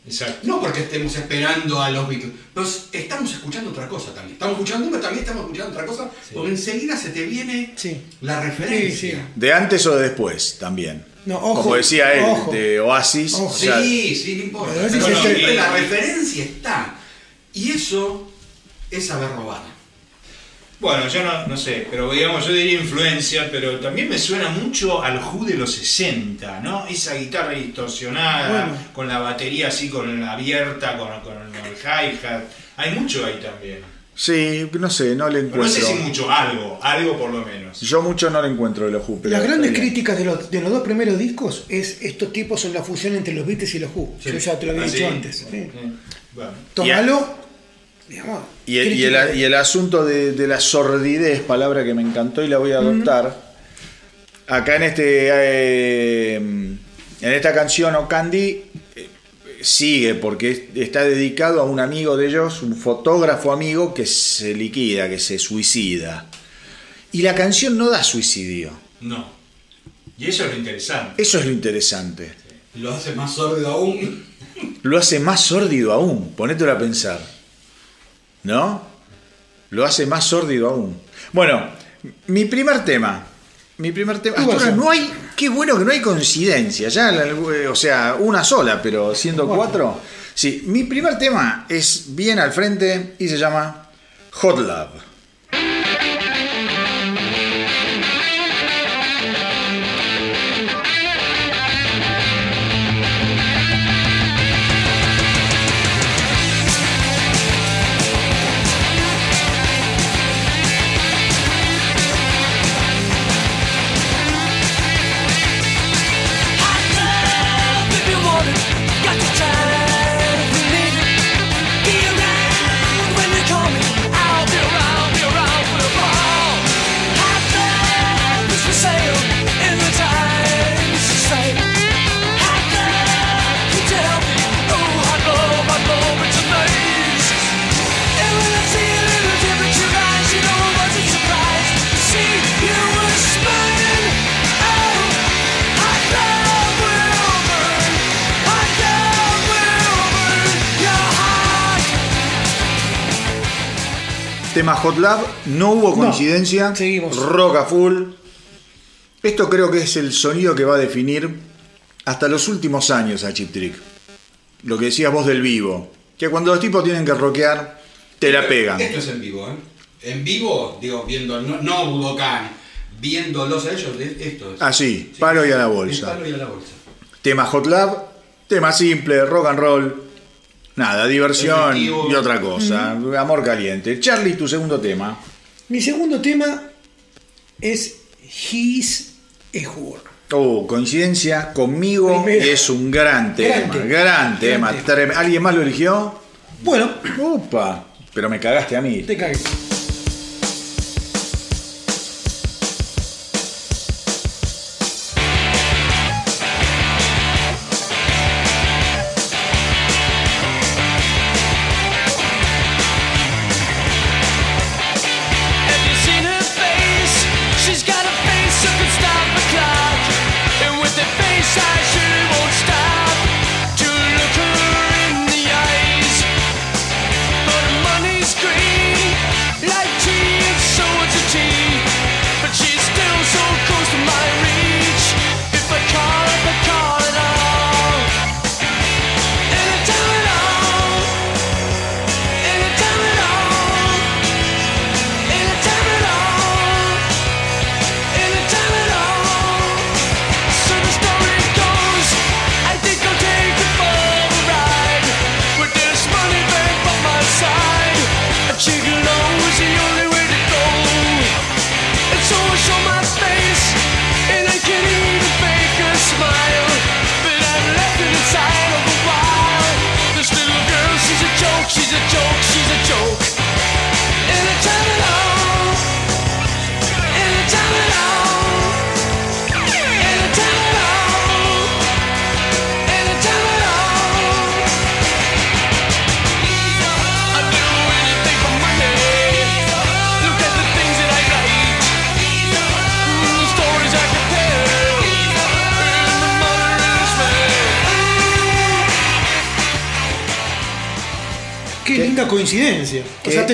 Exacto. No porque estemos esperando a los Beatles, pero estamos escuchando otra cosa también. Estamos escuchando, pero también estamos escuchando otra cosa, porque enseguida se te viene Sí. la referencia. Sí, sí. De antes o de después también. No, ojo, Como decía él, ojo. de Oasis. O sea, Sí, sí, no importa. Pero Pero ese es siempre el- la referencia está. Y eso es saber robar. Bueno, yo no, no sé, pero digamos, yo diría influencia, pero también me suena mucho al Who de los 60, ¿no? Esa guitarra distorsionada, Bueno. con la batería así con la abierta, con, con el hi-hat. Hay mucho ahí también. sí, no sé, no le Pero no sé encuentro. si mucho, algo, algo por lo menos. Yo mucho no le encuentro de los Who. pero Las grandes críticas de los, de los dos primeros discos es estos tipos son la fusión entre los Beatles y los Who. Yo ya te lo había Ah, dicho sí. antes. sí. Sí. Bueno. Tómalo. Digamos, Y el, y el- crítica. y el asunto de, de la sordidez, palabra que me encantó y la voy a adoptar. Acá en este eh, en esta canción O Candy eh, sigue porque es- está dedicado a un amigo de ellos, un fotógrafo amigo que se liquida, que se suicida. Y la canción no da suicidio. No. Y eso es lo interesante. Eso es lo interesante. Lo hace más sordo aún. Lo hace más sórdido aún, ponételo a pensar. ¿No? Lo hace más sórdido aún. Bueno, mi primer tema. Mi primer tema. Ahora no hay. Qué bueno que no hay coincidencia. Ya, la- eh, o sea, una sola, pero siendo cuatro. Sí, mi primer tema es bien al frente y se llama Hot Love. Tema Hot Love, no hubo coincidencia. seguimos. Rock a full. Esto creo que es el sonido que va a definir hasta los últimos años a Chip Trick. lo que decías vos del vivo. Que cuando los tipos tienen que rockear, te la pegan. Esto es en vivo, ¿eh? En vivo, digo, viendo, no, no Budokan, viéndolos a ellos, es- esto es. Así, palo y a la El bolsa. palo y a la bolsa. Tema Hot Love, tema simple, rock and roll. Nada, diversión Efectivo. y otra cosa. Amor caliente. Charlie, tu segundo tema. Mi segundo tema es His a Whore. Oh, coincidencia conmigo Primero. es un gran tema. Gran tema. Gran tema. Gran tema. Trem- ¿Alguien más lo eligió? Bueno, Opa, pero me cagaste a mí. te cagué.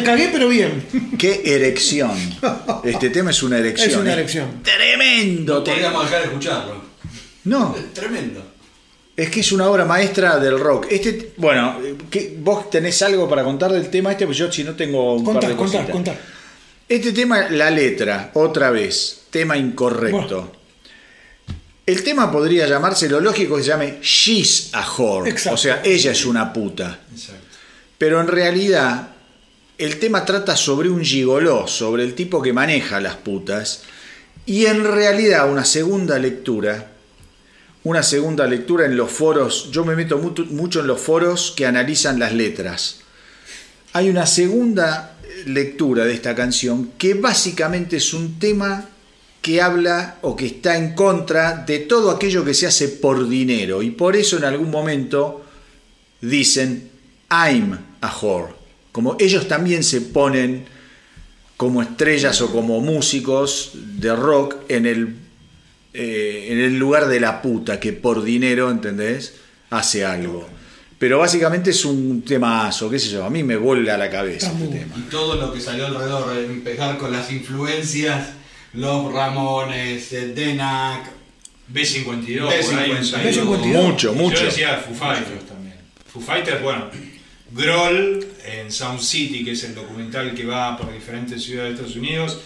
Te cagué, pero bien. Qué erección. Este tema es una erección. Es una ¿eh? erección. Tremendo No tema. podríamos dejar de escucharlo. No, Es tremendo. es que es una obra maestra del rock. Este, bueno, ¿qué- ¿vos tenés algo para contar del tema este? Pues yo si no tengo un par Contá, de cositas. contá. Este tema, la letra, otra vez, tema incorrecto. El tema podría llamarse, lo lógico es que se llame She's a whore. Exacto. O sea, ella es una puta. Exacto. Pero en realidad, el tema trata sobre un gigoló, sobre el tipo que maneja las putas. Y en realidad, una segunda lectura, una segunda lectura en los foros, yo me meto mucho, en los foros que analizan las letras. Hay una segunda lectura de esta canción que básicamente es un tema que habla o que está en contra de todo aquello que se hace por dinero. Y por eso en algún momento dicen I'm a whore. Como ellos también se ponen como estrellas o como músicos de rock en el, eh, en el lugar de la puta que por dinero, ¿entendés? Hace algo. Pero básicamente es un temazo, qué sé yo, a mí me vuela la cabeza este tema. Y todo lo que salió alrededor, empezar con las influencias, los Ramones, eh, Denac, B52, por ahí, B52. salió- B52. Mucho, mucho. Yo decía Foo Fighters también. Foo Fighters, bueno, Grohl en Sound City, que es el documental que va por diferentes ciudades de Estados Unidos,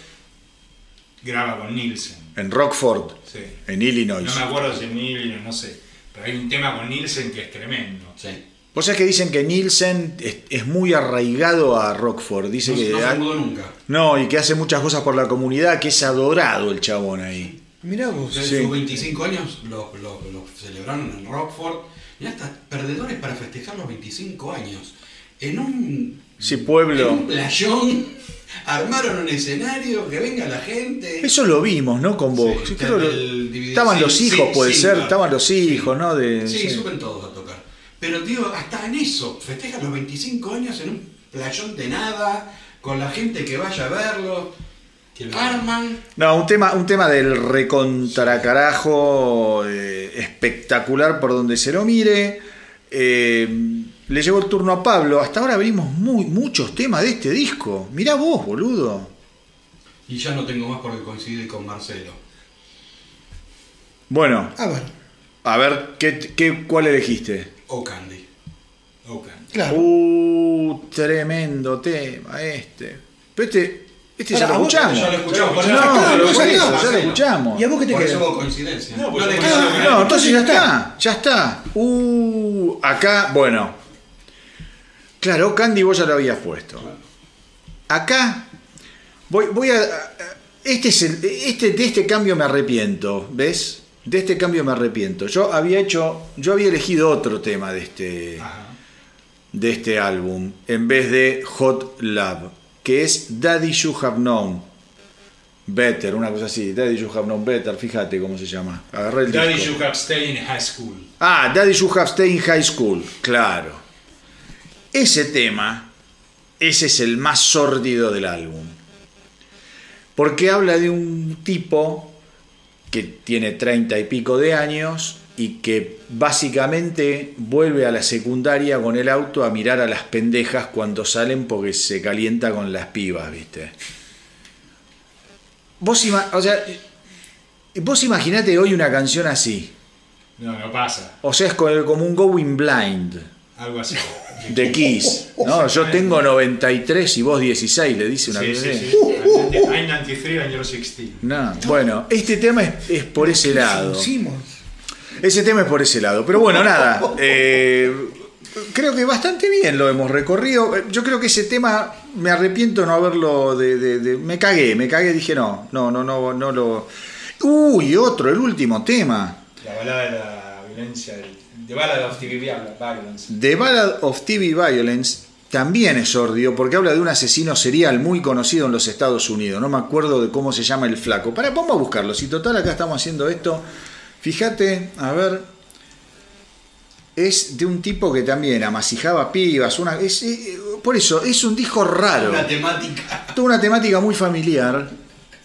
graba con Nielsen. En Rockford, Sí. en Illinois. No me acuerdo si en Illinois, no sé. Pero hay un tema con Nielsen que es tremendo. sí. Vos sabés que dicen que Nielsen es, es muy arraigado a Rockford. Dice No, que. no se ha- mudó nunca. no, y que hace muchas cosas por la comunidad, que es adorado el chabón ahí. Mirá vos. Sus Sí. 25 años los lo, lo celebraron en Rockford. Y hasta perdedores para festejar los 25 años. En un, Sí, pueblo. en un playón armaron un escenario, que venga la gente. Eso lo vimos, ¿no? Con vos. Sí, Creo estaban los hijos, puede ser. claro. Estaban los hijos, ¿no? De, Sí, suben todos a tocar. Pero digo, hasta en eso, festejan los 25 años en un playón de nada, con la gente que vaya a verlo. Que Arman. No, un tema, un tema del recontracarajo eh, espectacular por donde se lo mire. Eh, le llegó el turno a Pablo. Hasta ahora abrimos muy, muchos temas de este disco. Mirá vos, boludo. Y ya no tengo más porque coincide con Marcelo. Bueno, A ver. a ver, ¿qué, qué, ¿cuál elegiste? O Candy. Okan. Claro. Uh, tremendo tema este. Pero este, este ya lo ¿a vos- escuchamos. Ya lo escuchamos, No, está, pero ya está. ya lo escuchamos. ¿Y a vos qué te eso hubo coincidencia. No, pues pensaba- No, entonces ya está, ya está. Uh, acá, bueno. Claro, Candy vos ya lo habías puesto. Acá voy, voy a. Este es el, este, de este cambio me arrepiento, ¿ves? De este cambio me arrepiento. Yo había hecho. Yo había elegido otro tema de este. Ajá. de este álbum en vez de Hot Love, que es Daddy You Have Known Better, una cosa así, Daddy You Have Known Better, fíjate cómo se llama. Agarré el Daddy disco. Shook Up Stay in High School. Ah, Daddy You Have Stayed in High School, claro. Ese tema, ese es el más sórdido del álbum. Porque habla de un tipo que tiene treinta y pico de años y que básicamente vuelve a la secundaria con el auto a mirar a las pendejas cuando salen porque se calienta con las pibas, ¿viste? Vos, ima- o sea, vos imaginate hoy una canción así. No, no pasa. O sea, es co- como un Going Blind Algo así. De Kiss. ¿no? Yo tengo 93 y vos 16, le dice una Sí, cosa sí, sí. I'm 93 and you're 16. No, bueno, este tema es, es por ese lado. Hicimos. Ese tema es por ese lado. Pero bueno, *laughs* nada. eh, creo que bastante bien lo hemos recorrido. Eh, Yo creo que ese tema me arrepiento no haberlo de, de- de- me cagué, me cagué, dije no, no, no, no, no lo. Uy, otro, el último tema. La balada de la violencia. del- The Ballad of TV Violence. The Ballad of TV Violence también es sordio porque habla de un asesino serial muy conocido en los Estados Unidos. No me acuerdo de cómo se llama el flaco. Para, vamos a buscarlo. Si total acá estamos haciendo esto. Fíjate, a ver. Es de un tipo que también amasijaba pibas. Una, es, por eso, es un disco raro. Una temática. Toda una temática muy familiar.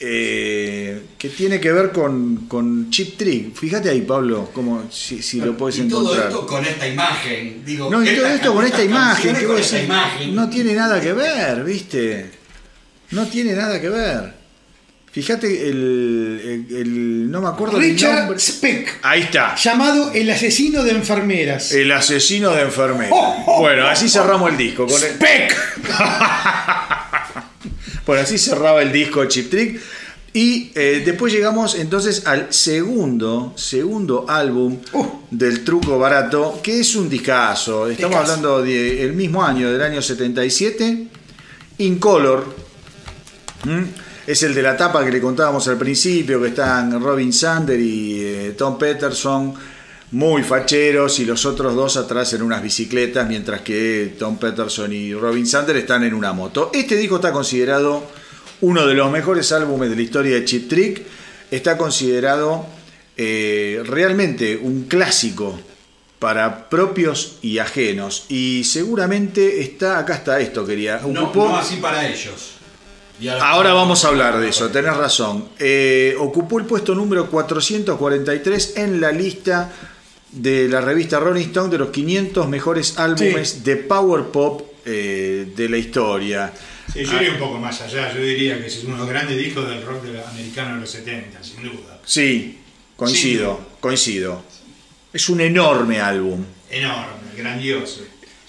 Eh, que tiene que ver con, con Chip Trick. Fíjate ahí, Pablo, como si, si lo puedes y todo encontrar. esto con esta imagen. Digo, No, y todo esta- esto con esta imagen, canciones que con vos esta decís, imagen. no tiene nada que ver, ¿viste? No tiene nada que ver. Fíjate el, el- el- no me acuerdo el Richard. Speck, Ahí está. llamado El asesino de enfermeras. El asesino de enfermeras. Oh, oh, bueno, así cerramos el disco. Con el- Speck. *laughs* Bueno, así cerraba el disco Chip Trick. Y eh, después llegamos entonces al segundo, segundo álbum Uh. del truco barato, que es un discazo. Estamos Discazo. hablando del mismo año, del año 77. Incolor. ¿Mm? Es el de la tapa que le contábamos al principio, que están Robin Sander y eh, Tom Peterson, muy facheros, y los otros dos atrás en unas bicicletas, mientras que Tom Peterson y Robin Sander están en una moto. Este disco está considerado uno de los mejores álbumes de la historia de Chip Trick. Está considerado eh, realmente un clásico para propios y ajenos. Y seguramente está, acá está esto, quería. No, ocupó- no así para ellos. Ahora vamos a hablar de eso, tenés razón. Eh, ocupó el puesto número 443 en la lista de la revista Rolling Stone de los 500 mejores álbumes de Power Pop eh, de la historia. Sí, yo iría un poco más allá. Yo diría que es uno de los grandes discos del rock americano de los 70, sin duda. Sí, coincido, coincido. Es un enorme álbum. Enorme, grandioso.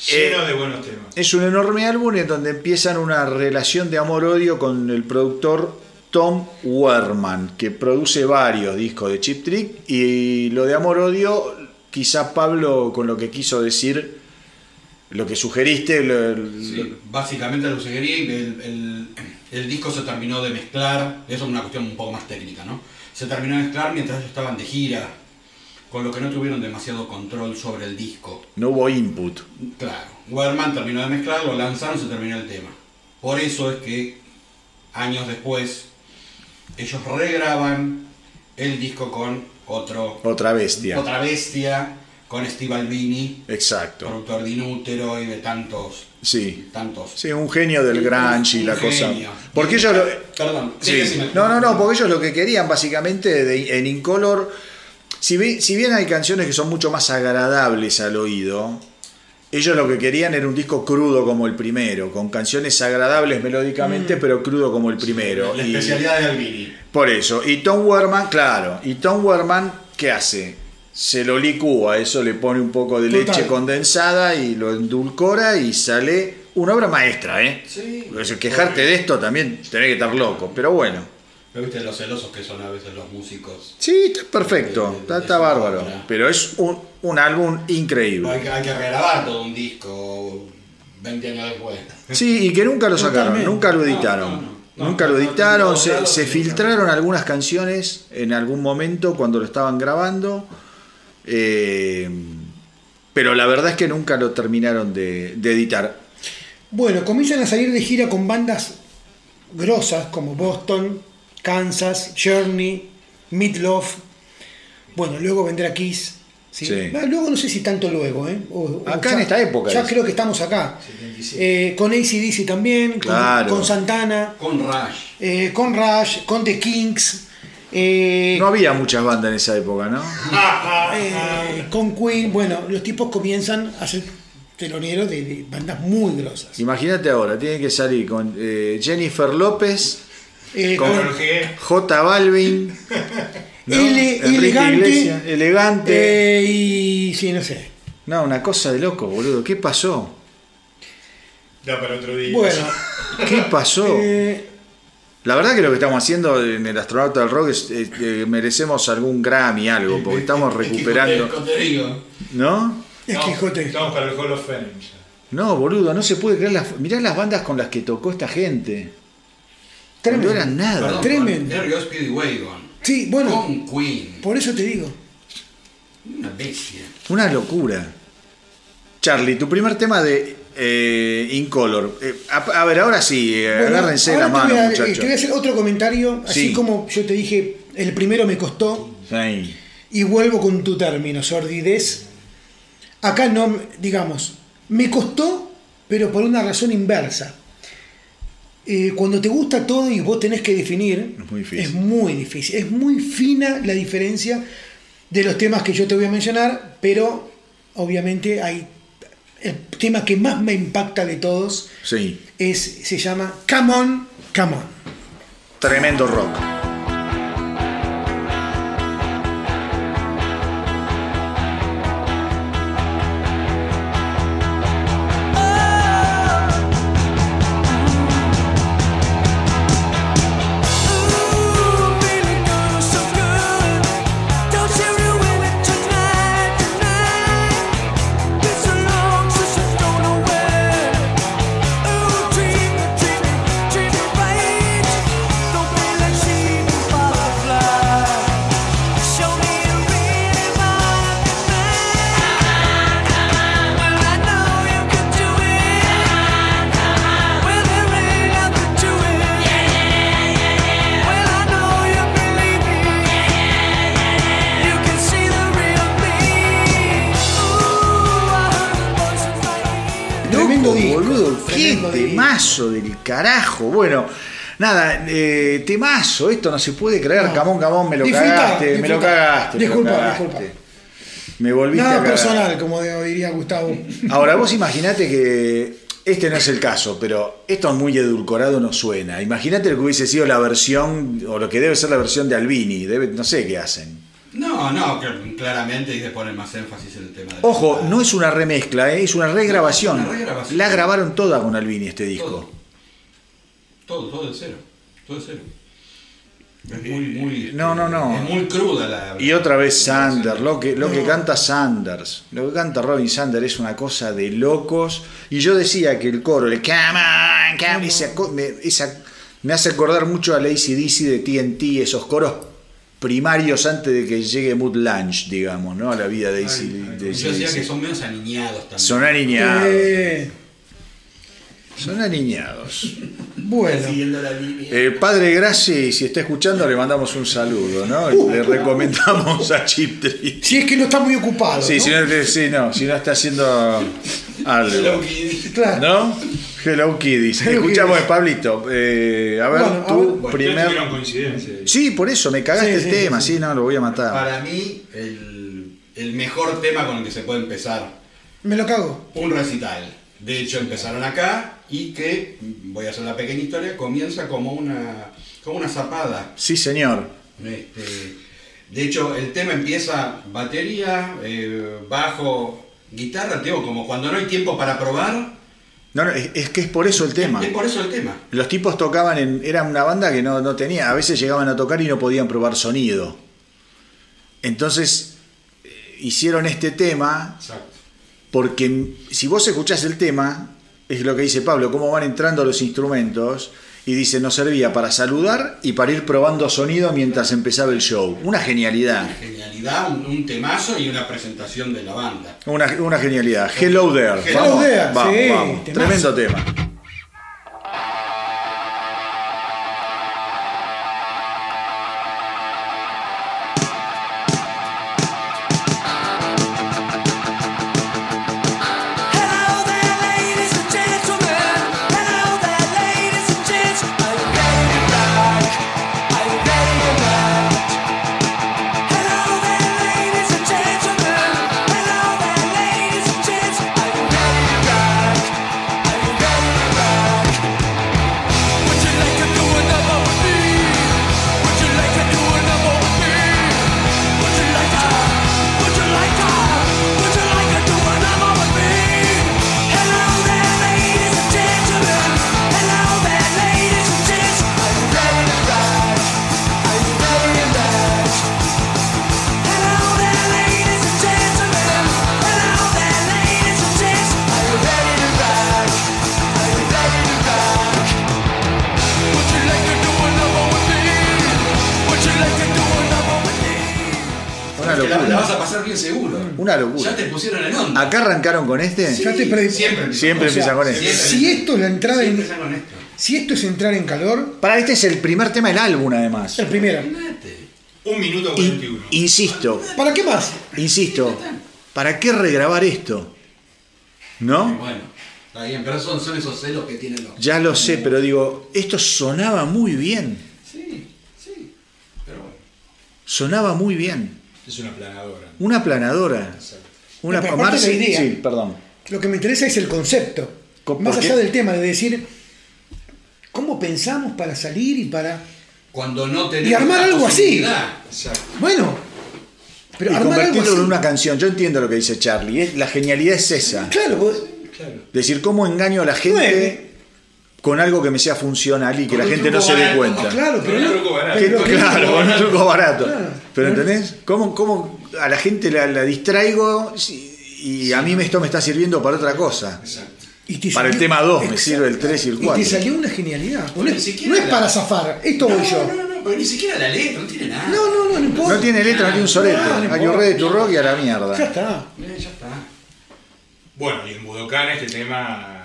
Lleno de buenos temas. Es un enorme álbum en donde empiezan una relación de amor-odio con el productor Tom Werman, que produce varios discos de Chip Trick. Y lo de amor-odio, quizá Pablo, con lo que quiso decir, lo que sugeriste, lo- lo- Sí, básicamente lo y el, el- el disco se terminó de mezclar, eso es una cuestión un poco más técnica, ¿no? Se terminó de mezclar mientras ellos estaban de gira, con lo que no tuvieron demasiado control sobre el disco. no hubo input. Claro, Werman terminó de mezclar, lo lanzaron, se terminó el tema. Por eso es que años después ellos regraban el disco con otro, Otra bestia. otra bestia, con Steve Albini, Exacto. productor de Inútero y de tantos, Sí. tantos Sí, un genio del grunge y la cosa. Porque ellos lo, Perdón, Sí. sí, decime. No, no, no, porque ellos lo que querían básicamente de- en Incolor, si, si bien hay canciones que son mucho más agradables al oído, ellos lo que querían era un disco crudo como el primero, con canciones agradables melódicamente, pero crudo como el primero. La Y- especialidad de Albini. por eso. Y Tom Werman, claro, y Tom Werman, ¿qué hace? se lo licúa, eso le pone un poco de Total. leche condensada y lo endulcora y sale una obra maestra, ¿eh? Sí. Quejarte de esto también tenés que estar loco, pero bueno. ¿Me viste los celosos que son a veces los músicos? Sí, está perfecto, De- de- está, de está su bárbaro, pero es un, un álbum No, hay, increíble. que, hay que regrabar todo un disco 20 años después. Sí, y que nunca lo sacaron, Totalmente. nunca lo editaron. no, no. No, nunca lo no, no, editaron, no, se, no, se filtraron algunas canciones en algún momento cuando lo estaban grabando, eh, pero la verdad es que nunca lo terminaron de, de editar. Bueno, comienzan a salir de gira con bandas grosas como Boston, Kansas, Journey, Meatloaf. Bueno, luego vendrá Kiss. ¿sí? Sí. Ah, Luego no sé si tanto luego, ¿eh? O- o Acá en esta época Ya es. creo que estamos acá. 77. Eh, con ACDC también, con- Claro. con, Santana, Con Rush. eh, con Rush, con The Kings, eh, No había muchas bandas en esa época, ¿no? *laughs* eh, con Queen. Bueno, los tipos comienzan a ser teloneros de, de bandas muy grosas. Imagínate ahora, tiene que salir con eh, Jennifer López, Eh, con con- Jorge, *laughs* J Balvin, ¿no? Ele- elegante. Iglesias, elegante. eh, y sí, no sé. No, una cosa de loco, boludo. ¿Qué pasó? da para otro día. Bueno, *laughs* ¿Qué pasó? eh, La verdad que lo que estamos haciendo en el astronauta del rock es eh, eh, merecemos algún Grammy, algo, porque estamos recuperando. Es que, te digo, ¿No? es No, Quijote. Estamos para el Hall of Fame ya. No, boludo, no se puede creer las. Mirá las bandas con las que tocó esta gente. Tremendo. No eran nada. perdón, tremendo. con Wagon. Sí, bueno, Con Queen. por eso te digo. Una bestia. Una locura. Charlie, tu primer tema de eh, Incolor. Eh, a, a ver, ahora sí, eh, Bueno, agárrense ahora la te mano, voy a- eh, muchachos. Te voy a hacer otro comentario, así Sí. como yo te dije, el primero me costó, Sí. y vuelvo con tu término, sordidez. Acá no, digamos, me costó, pero por una razón inversa. Eh, cuando te gusta todo y vos tenés que definir, Es muy difícil. es muy difícil. Es muy fina la diferencia de los temas que yo te voy a mencionar, pero obviamente hay el tema que más me impacta de todos Sí. es se llama Come On, Come On. Tremendo rock. Temazo, esto no se puede creer. No. Camón, camón, me lo Disfruta, cagaste, me lo cagaste. me lo Disculpa, cagaste. disculpa. Me volviste a Nada cagar. personal, como diría Gustavo. Ahora vos imaginate que este no es el caso, pero esto muy edulcorado no suena. Imagínate lo que hubiese sido la versión, o lo que debe ser la versión de Albini, debe, no sé qué hacen. No, no, claramente y se ponen más énfasis en el tema de Ojo, no es una remezcla, ¿eh? es una regrabación. Una regrabación. La grabaron toda con Albini este disco. Todo, todo de cero. Todo de cero. Es muy, muy. Eh, no, no, no. Es muy cruda la. Y otra vez Sanders, lo que, lo que No. canta Sanders, lo que canta Robin Sanders es una cosa de locos. Y yo decía que el coro, el come on, come on", esa me, esa- me hace acordar mucho a la ACDC de TNT, esos coros primarios antes de que llegue Mood Lunch, digamos, ¿no? A la vida de AC de Yo decía que AC/DC. son menos aniñados también. Son aniñados. Eh, Son aniñados. *laughs* bueno, Siguiendo la línea. Eh, padre Graci, si está escuchando, le mandamos un saludo, ¿no? Le recomendamos a Chip Tree. si es que no está muy ocupado. Sí, ¿no? si no, sí, no, si no está haciendo algo. Hello, Kitty. Claro. ¿No? Hello Kiddies. Hello Escuchamos Kiddies. Pablito. eh, a ver, Bueno, tu. Bueno, primer. Sí, por eso, me cagaste Sí, el sí, tema, sí, sí, no, lo voy a matar. Para mí, el, el mejor tema con el que se puede empezar Me lo cago. un recital. De hecho, empezaron acá y que, voy a hacer la pequeña historia, comienza como una, como una zapada. Sí, señor. Este, De hecho, el tema empieza batería, eh, bajo, guitarra, tengo como cuando no hay tiempo para probar. No, no, es, es que es por eso el tema. Es por eso el tema. Los tipos tocaban en. Era una banda que no, no tenía. A veces llegaban a tocar y no podían probar sonido. Entonces eh, hicieron este tema Exacto. Porque si vos escuchás el tema, es lo que dice Pablo, cómo van entrando los instrumentos. Y dice, nos servía para saludar y para ir probando sonido mientras empezaba el show. Una genialidad. Genialidad, un, un temazo y una presentación de la banda. Una, una genialidad. Hello there. Hello vamos, there, vamos, sí, vamos. Tremendo tema. Una Que la, la vas locura. a pasar bien seguro. Una locura. Ya te pusieron en onda. Acá arrancaron con este. Ya te pre- Siempre. Siempre O sea, empiezan con este. siempre. Si esto es la entrada en, esto. si esto es entrar en calor, Para este es el primer tema del álbum, además. el primero. Un minuto Y- 41. insisto, ¿Para qué más? insisto, ¿para qué regrabar esto? ¿No? Bueno, está bien, pero son, son esos celos que tienen los. Ya lo sé, pero digo, esto sonaba muy bien. Sí, sí. Pero bueno. Sonaba muy bien. Es una planadora. Una planadora. Una No, pero aparte Marce- la idea. Sí, perdón. Lo que me interesa es el concepto. ¿Por Más qué? allá del tema de decir cómo pensamos para salir y para. Cuando no tenemos. Y armar algo así. Exacto. Bueno, pero y armar algo convertirlo en una canción. Yo entiendo lo que dice Charlie. es- La genialidad es esa. Claro, vos- Claro. Decir cómo engaño a la gente Nueve. Con algo que me sea funcional y que Con la gente no se dé cuenta. claro, pero Con un no. truco barato. Claro, con un truco barato. Pero ¿entendés? ¿Cómo, cómo a la gente la, la distraigo y, y a mí esto me está sirviendo para otra cosa? Exacto. y te Para el tema 2 me sirve el 3 y el Y 4. te salió una genialidad. No, Ni es- siquiera no es la- para zafar, esto no, voy yo. No, no, no, pero ni siquiera la letra, no tiene nada. No, no, no, no importa. No tiene letra, no tiene un solete. Red de tu rock y a la Ya mierda. está. Eh, ya está. Bueno, y en Budokan este tema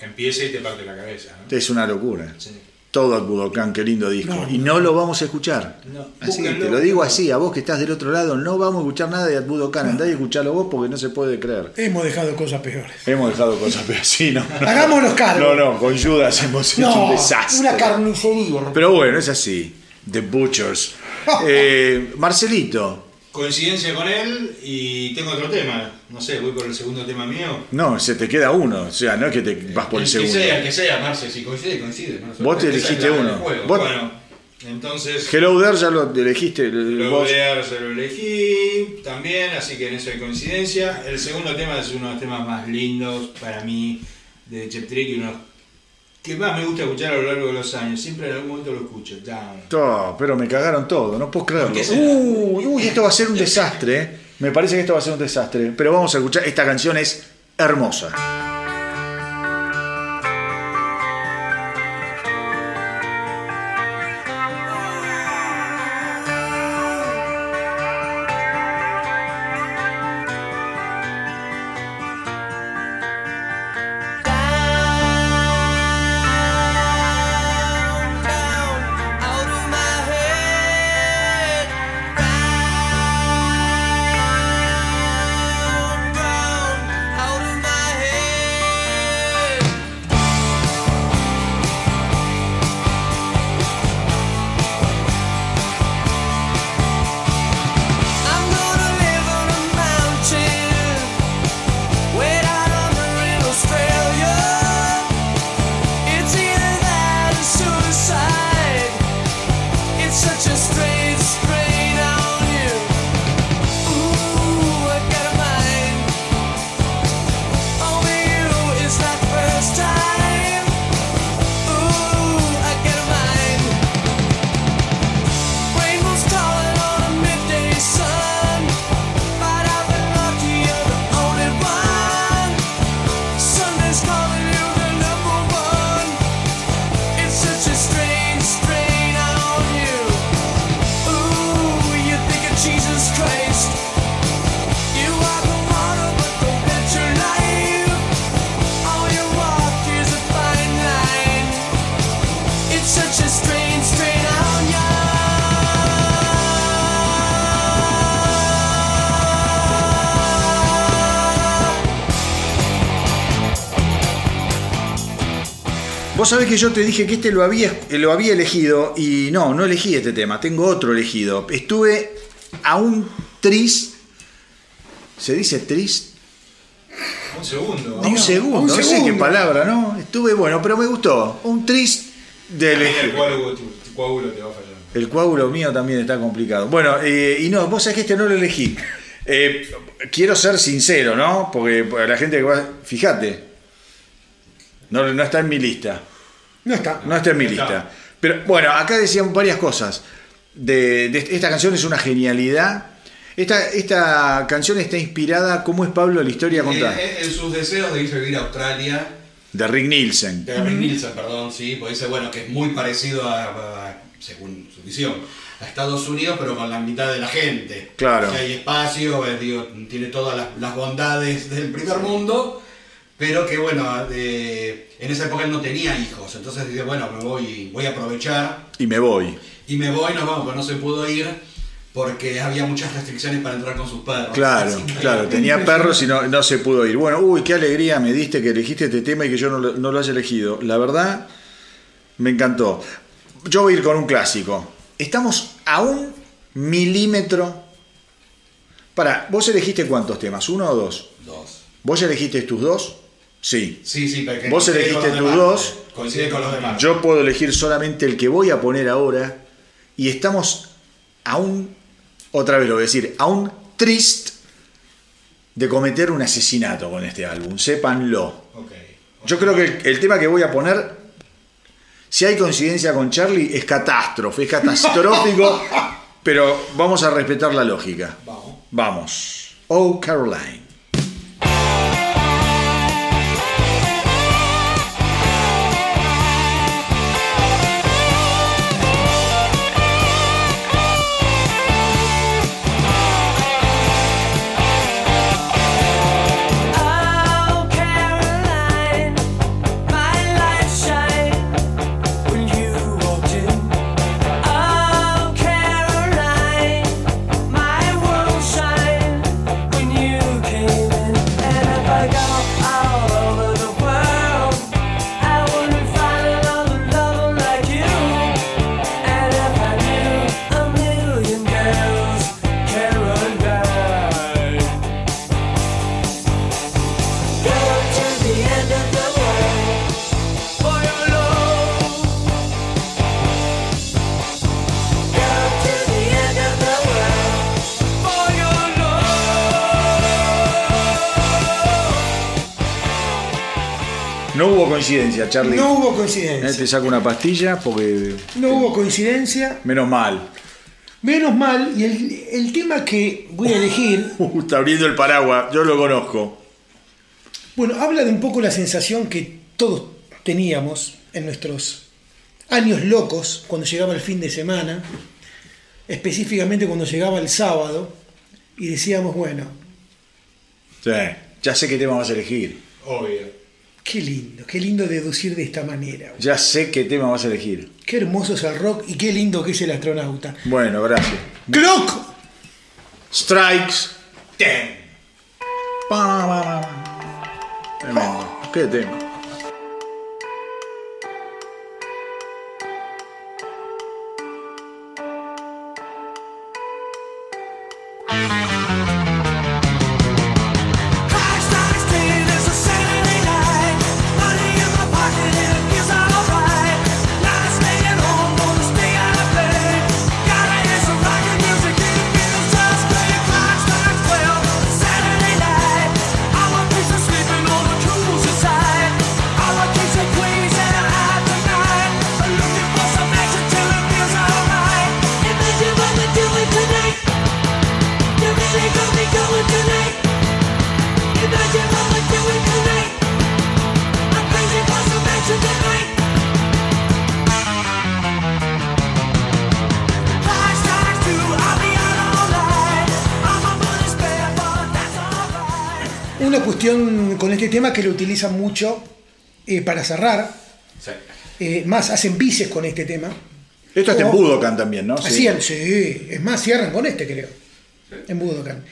empieza y te parte la cabeza. ¿no? Es una locura. Sí. Todo el Budokan, qué lindo disco. No. y no lo vamos a escuchar. No. Así, te lo digo así, a vos que estás del otro lado, no vamos a escuchar nada de Budokan. Andá y escuchalo vos porque no se puede creer. Hemos dejado cosas peores. Hemos dejado cosas, pero sí, no. Hagámonos cargo. No, no, con Judas hemos hecho un No, desastre. una carnicería. Pero bueno, es así. The Butchers. *laughs* Eh, Marcelito. Coincidencia con él y tengo otro tema. No sé, voy por el segundo tema mío. No, se te queda uno. O sea, no es que te vas por el que segundo. sea, el que sea, Marce, si coincide, coincide. ¿no? Vos te elegiste uno. Vos- Bueno, entonces Hello There ya lo elegiste. lo vos. de se lo elegí también, así que en eso hay coincidencia. El segundo tema es uno de los temas más lindos para mí de Chep Trick y uno que más me gusta escuchar a lo largo de los años. Siempre en algún momento lo escucho. Down. To, pero me cagaron todo, no puedo creerlo. Uy, uy, esto va a ser un desastre. eh. Me parece que esto va a ser un desastre. Pero vamos a escuchar. Esta canción es hermosa. Que yo te dije que este lo había, lo había elegido y no, no elegí este tema, tengo otro elegido. Estuve a un tris. ¿Se dice tris? Un segundo. A un segundo, un no sé qué palabra, ¿no? Estuve bueno, pero me gustó. Un tris de Ahí elegir. el coágulo, tu, tu coágulo te va a fallar. El coágulo mío también está complicado. Bueno, eh, y no, vos sabés que este no lo elegí. Eh, quiero ser sincero, ¿no? Porque para la gente que va. Fíjate. No, no está en mi lista. No está. No está en mi está. lista. Pero bueno, acá decían varias cosas. De, de- esta canción es una genialidad. Esta, esta canción está inspirada, ¿cómo es Pablo la historia contada? En, en sus deseos de irse a vivir a Australia, De Rick Nielsen. de Rick Nielsen, perdón, sí, porque dice, bueno, que es muy parecido a, a- según su visión, a Estados Unidos, pero con la mitad de la gente. Claro. Que hay espacio, eh, digo, tiene todas las, las bondades del primer mundo, pero que bueno, de- en esa época él no tenía hijos, entonces dice, bueno, me voy, voy a aprovechar Y me voy. y me voy, nos vamos, pero no se pudo ir porque había muchas restricciones para entrar con sus perros. Claro, claro. Tenía *laughs* perros y no, no se pudo ir. Bueno, uy, qué alegría me diste que elegiste este tema y que yo no lo, no lo haya elegido. La verdad, me encantó. Yo voy a ir con un clásico. Estamos a un milímetro. Para, ¿vos elegiste cuántos temas? ¿Uno o dos? Dos. ¿Vos ya elegiste tus dos? Sí. Sí, sí, porque Vos elegiste tus demás, dos. Coincide con los demás. Yo puedo elegir solamente el que voy a poner ahora. Y estamos a un, otra vez lo voy a decir, a un triste de cometer un asesinato con este álbum. Sépanlo. Ok. Yo creo que el, el tema que voy a poner, si hay coincidencia con Charlie, es catástrofe, es catastrófico, *laughs* pero vamos a respetar la lógica. Vamos. Vamos. Oh, Caroline. Coincidencia, Charlie. No hubo Eh, coincidencia. Te saco una pastilla porque. No hubo coincidencia. Menos mal. Menos mal. Y el, el tema que voy a elegir, *laughs* Uh, está abriendo el paraguas, yo lo conozco. bueno, habla de un poco la sensación que todos teníamos en nuestros años locos cuando llegaba el fin de semana, específicamente cuando llegaba el sábado, y decíamos, bueno, Sí, ya sé qué tema vas a elegir. Obvio. Qué lindo, qué lindo deducir de esta manera. Ya sé qué tema vas a elegir. Qué hermoso es el rock y qué lindo que es el astronauta. Bueno, gracias. ¡Clock! Strikes. Ten. ¿Qué tema? Tema que lo utilizan mucho eh, para cerrar. Sí. Eh, más hacen bices con este tema. Esto está en. Budokan también, ¿no? Así es, sí. Es más, cierran con este, creo. En Budokan.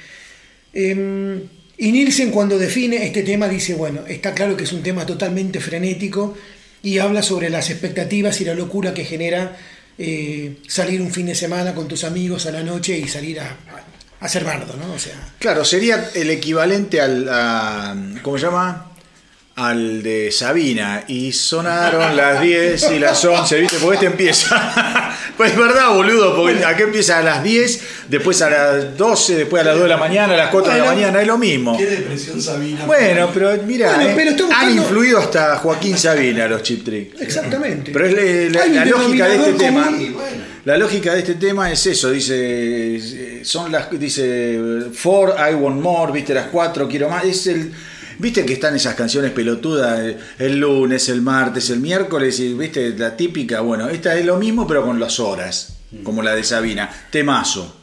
Eh, y Nielsen cuando define este tema dice, bueno, está claro que es un tema totalmente frenético y habla sobre las expectativas y la locura que genera eh, salir un fin de semana con tus amigos a la noche y salir a, a hacer bardo, ¿no? O sea, Claro, sería el equivalente al. a- ¿Cómo se llama? Al de Sabina. Y sonaron las 10 y las 11, ¿viste? Porque este empieza. Pues es verdad, boludo, porque acá empieza a las 10, después a las 12, después a las 2 de la mañana, a las 4 de la Bueno. mañana, es lo mismo. Qué depresión Sabina. Bueno, pero mira, Bueno, eh, han influido hasta Joaquín Sabina los chip tricks. exactamente. Pero es la, lógica de este tema. bueno. La lógica de este tema es eso, dice, eh, son las, dice, four, I want more, viste, las cuatro, quiero más, es el, viste que están esas canciones pelotudas, eh, el lunes, el martes, el miércoles, y viste, la típica, bueno, esta es lo mismo pero con las horas, como la de Sabina, temazo.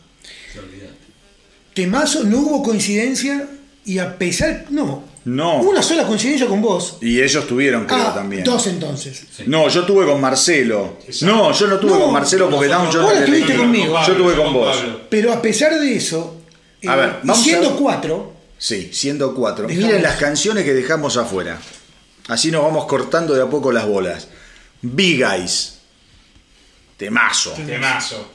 Temazo, no hubo coincidencia y a pesar, no, No. una sola coincidencia con vos. Y ellos tuvieron, creo, Ah, también. dos entonces. No, yo tuve con Marcelo. No, yo no tuve No, con Marcelo porque Down yo Vos estuviste elegí. conmigo. Yo tuve con vos. Pablo. Pero a pesar de eso, A eh, ver, y vamos a siendo ver. cuatro, Sí, siendo cuatro. Dejamos- Miren las canciones que dejamos afuera. Así nos vamos cortando de a poco las bolas. Big Eyes. Temazo. Temazo.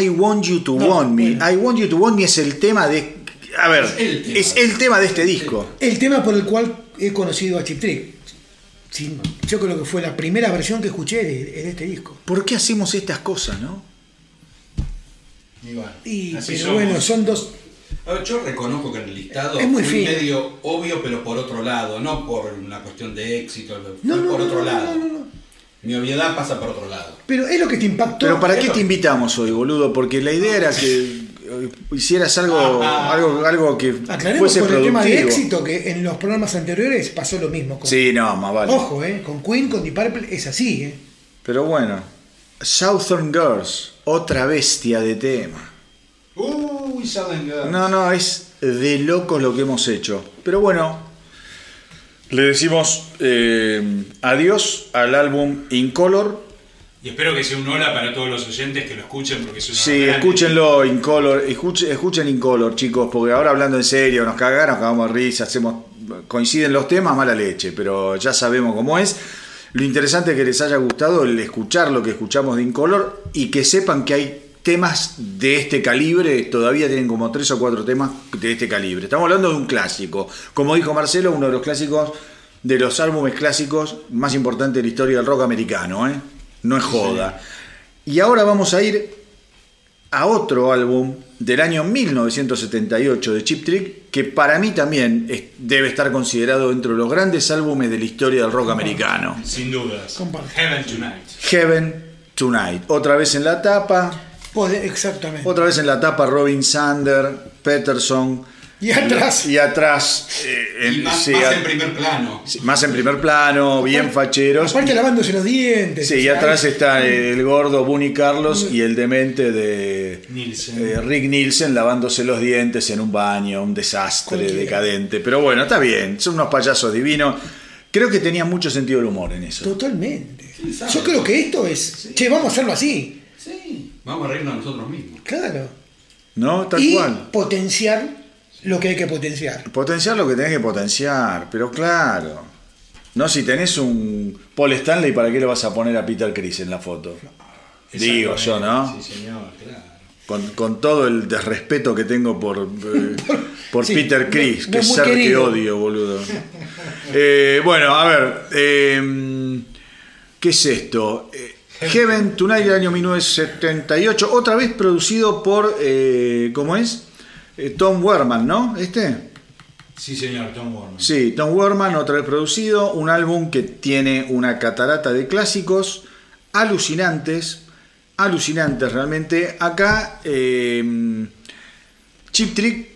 I Want You to No, Want Me. bueno. I Want You to Want Me es el tema de. A ver, Es el tema. es el tema de este disco. el tema por el cual he conocido a Chip Trick. Sí, yo creo que fue la primera versión que escuché de, de este disco. ¿Por qué hacemos estas cosas, no? Y bueno, Y, pero somos. bueno, son dos. A ver, yo reconozco que en el listado Es muy medio obvio, pero por otro lado, no por una cuestión de éxito, No, no, por no, otro no, lado. no, no, no. Mi obviedad pasa por otro lado. Pero es lo que te impactó. Pero ¿para qué te invitamos hoy, boludo? Porque la idea era que eh, hicieras algo, Ah. algo, algo que Aclaremos fuese por el tema de productivo. éxito que en los programas anteriores pasó lo mismo. Con, Sí, no, más vale. Ojo, eh, con Queen, con Deep Purple es así, eh. Pero bueno, Southern Girls, otra bestia de tema. Girls. No, no, es de locos lo que hemos hecho. Pero bueno, le decimos eh, adiós al álbum Incolor. Y espero que sea un hola para todos los oyentes que lo escuchen porque es una Sí, escúchenlo Incolor, escuchen, escuchen Incolor, chicos, porque ahora hablando en serio, nos cagaron, nos cagamos de risa, hacemos, coinciden los temas, mala leche, pero ya sabemos cómo es. Lo interesante es que les haya gustado el escuchar lo que escuchamos de Incolor y que sepan que hay temas de este calibre, todavía tienen como tres o cuatro temas de este calibre. Estamos hablando de un clásico. Como dijo Marcelo, uno de los clásicos, de los álbumes clásicos más importantes de la historia del rock americano, ¿eh? No es joda. Y ahora vamos a ir a otro álbum del año 1978 de Chip Trick, que para mí también es- debe estar considerado dentro de los grandes álbumes de la historia del rock americano. Sin dudas. Comparto. Heaven Tonight. Heaven Tonight. Otra vez en la tapa, Exactamente. otra vez en la tapa Robin Sander, Peterson. Y atrás. Y atrás, eh, Y más, sí, más a- en primer plano. sí, más en primer plano, bien facheros. Aparte lavándose los dientes. Sí, y atrás está el gordo Bunny Carlos y el demente de Nielsen. eh, Rick Nielsen lavándose los dientes en un baño, un desastre Cualquiera. decadente. Pero bueno, está bien, son unos payasos divinos. Creo que tenía mucho sentido el humor en eso. Totalmente. Yo creo que esto es. Che, vamos a hacerlo así. Vamos a reírnos nosotros mismos. Claro. ¿No? Tal y cual. potenciar lo que hay que potenciar. Potenciar lo que tenés que potenciar, pero claro. No, si tenés un Paul Stanley, ¿para qué le vas a poner a Peter Chris en la foto? Digo yo, ¿no? Sí, señor, claro. Con, con todo el desrespeto que tengo por, eh, *laughs* por Sí, Peter Chris, que ser que odio, boludo. Eh, bueno, a ver, eh, ¿qué es esto? Heaven Tonight del año 1978, otra vez producido por, eh, ¿cómo es? Eh, Tom Werman, ¿no? ¿Este? Sí, señor, Tom Warman. Sí, Tom Werman, otra vez producido, un álbum que tiene una catarata de clásicos alucinantes, alucinantes realmente. Acá eh, Chip Trick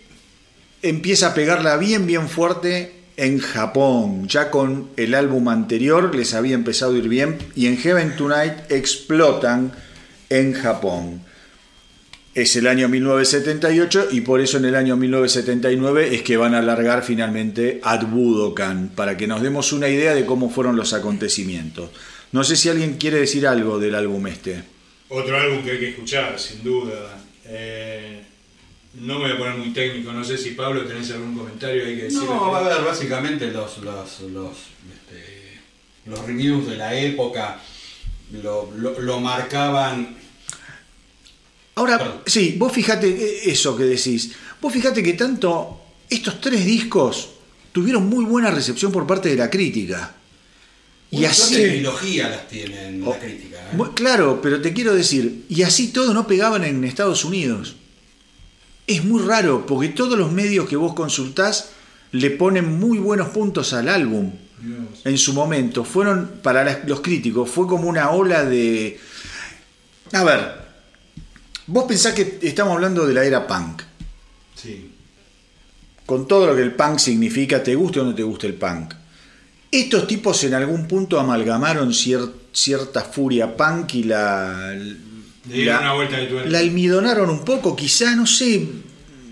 empieza a pegarla bien, bien fuerte en Japón. Ya con el álbum anterior les había empezado a ir bien y en Heaven Tonight explotan en Japón. Es el año 1978 y por eso en el año 1979 es que van a largar finalmente Ad Budokan, para que nos demos una idea de cómo fueron los acontecimientos. No sé si alguien quiere decir algo del álbum este. Otro álbum que hay que escuchar, sin duda. Eh, no me voy a poner muy técnico, no sé si Pablo tenés algún comentario hay que decir. No, va a haber básicamente los, los, los, este, los reviews de la época lo, lo- lo marcaban. Ahora, Perdón. sí, vos fijate eh, eso que decís. Vos fijate que tanto estos tres discos tuvieron muy buena recepción por parte de la crítica. Y suerte de así. trilogía las tienen Oh, la crítica. ¿eh? Claro, pero te quiero decir, y así todo no pegaban en Estados Unidos. Es muy raro, porque todos los medios que vos consultás le ponen muy buenos puntos al álbum en su momento. Fueron, para los críticos, fue como una ola de... A ver, vos pensás que estamos hablando de la era punk. Sí. Con todo lo que el punk significa, te guste o no te guste el punk. Estos tipos en algún punto amalgamaron cier- cierta furia punk y la... Le dieron una vuelta de tuerca. La almidonaron un poco, quizá, no sé.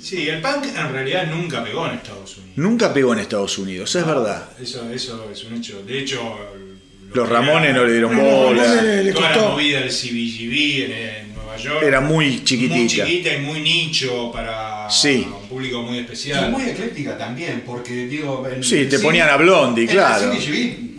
Sí, el punk en realidad nunca pegó en Estados Unidos. Nunca pegó en Estados Unidos, es No, verdad. Eso, eso es un hecho. De hecho, lo Los Ramones era- no le dieron No, bola. no le- le Toda la movida del CBGB en, en Nueva York. Era muy chiquitita. Muy chiquita y muy nicho para Sí. un público muy Y especial. muy ecléctica también, porque digo. en- Sí, te en ponían a Blondie, claro. la CBGB,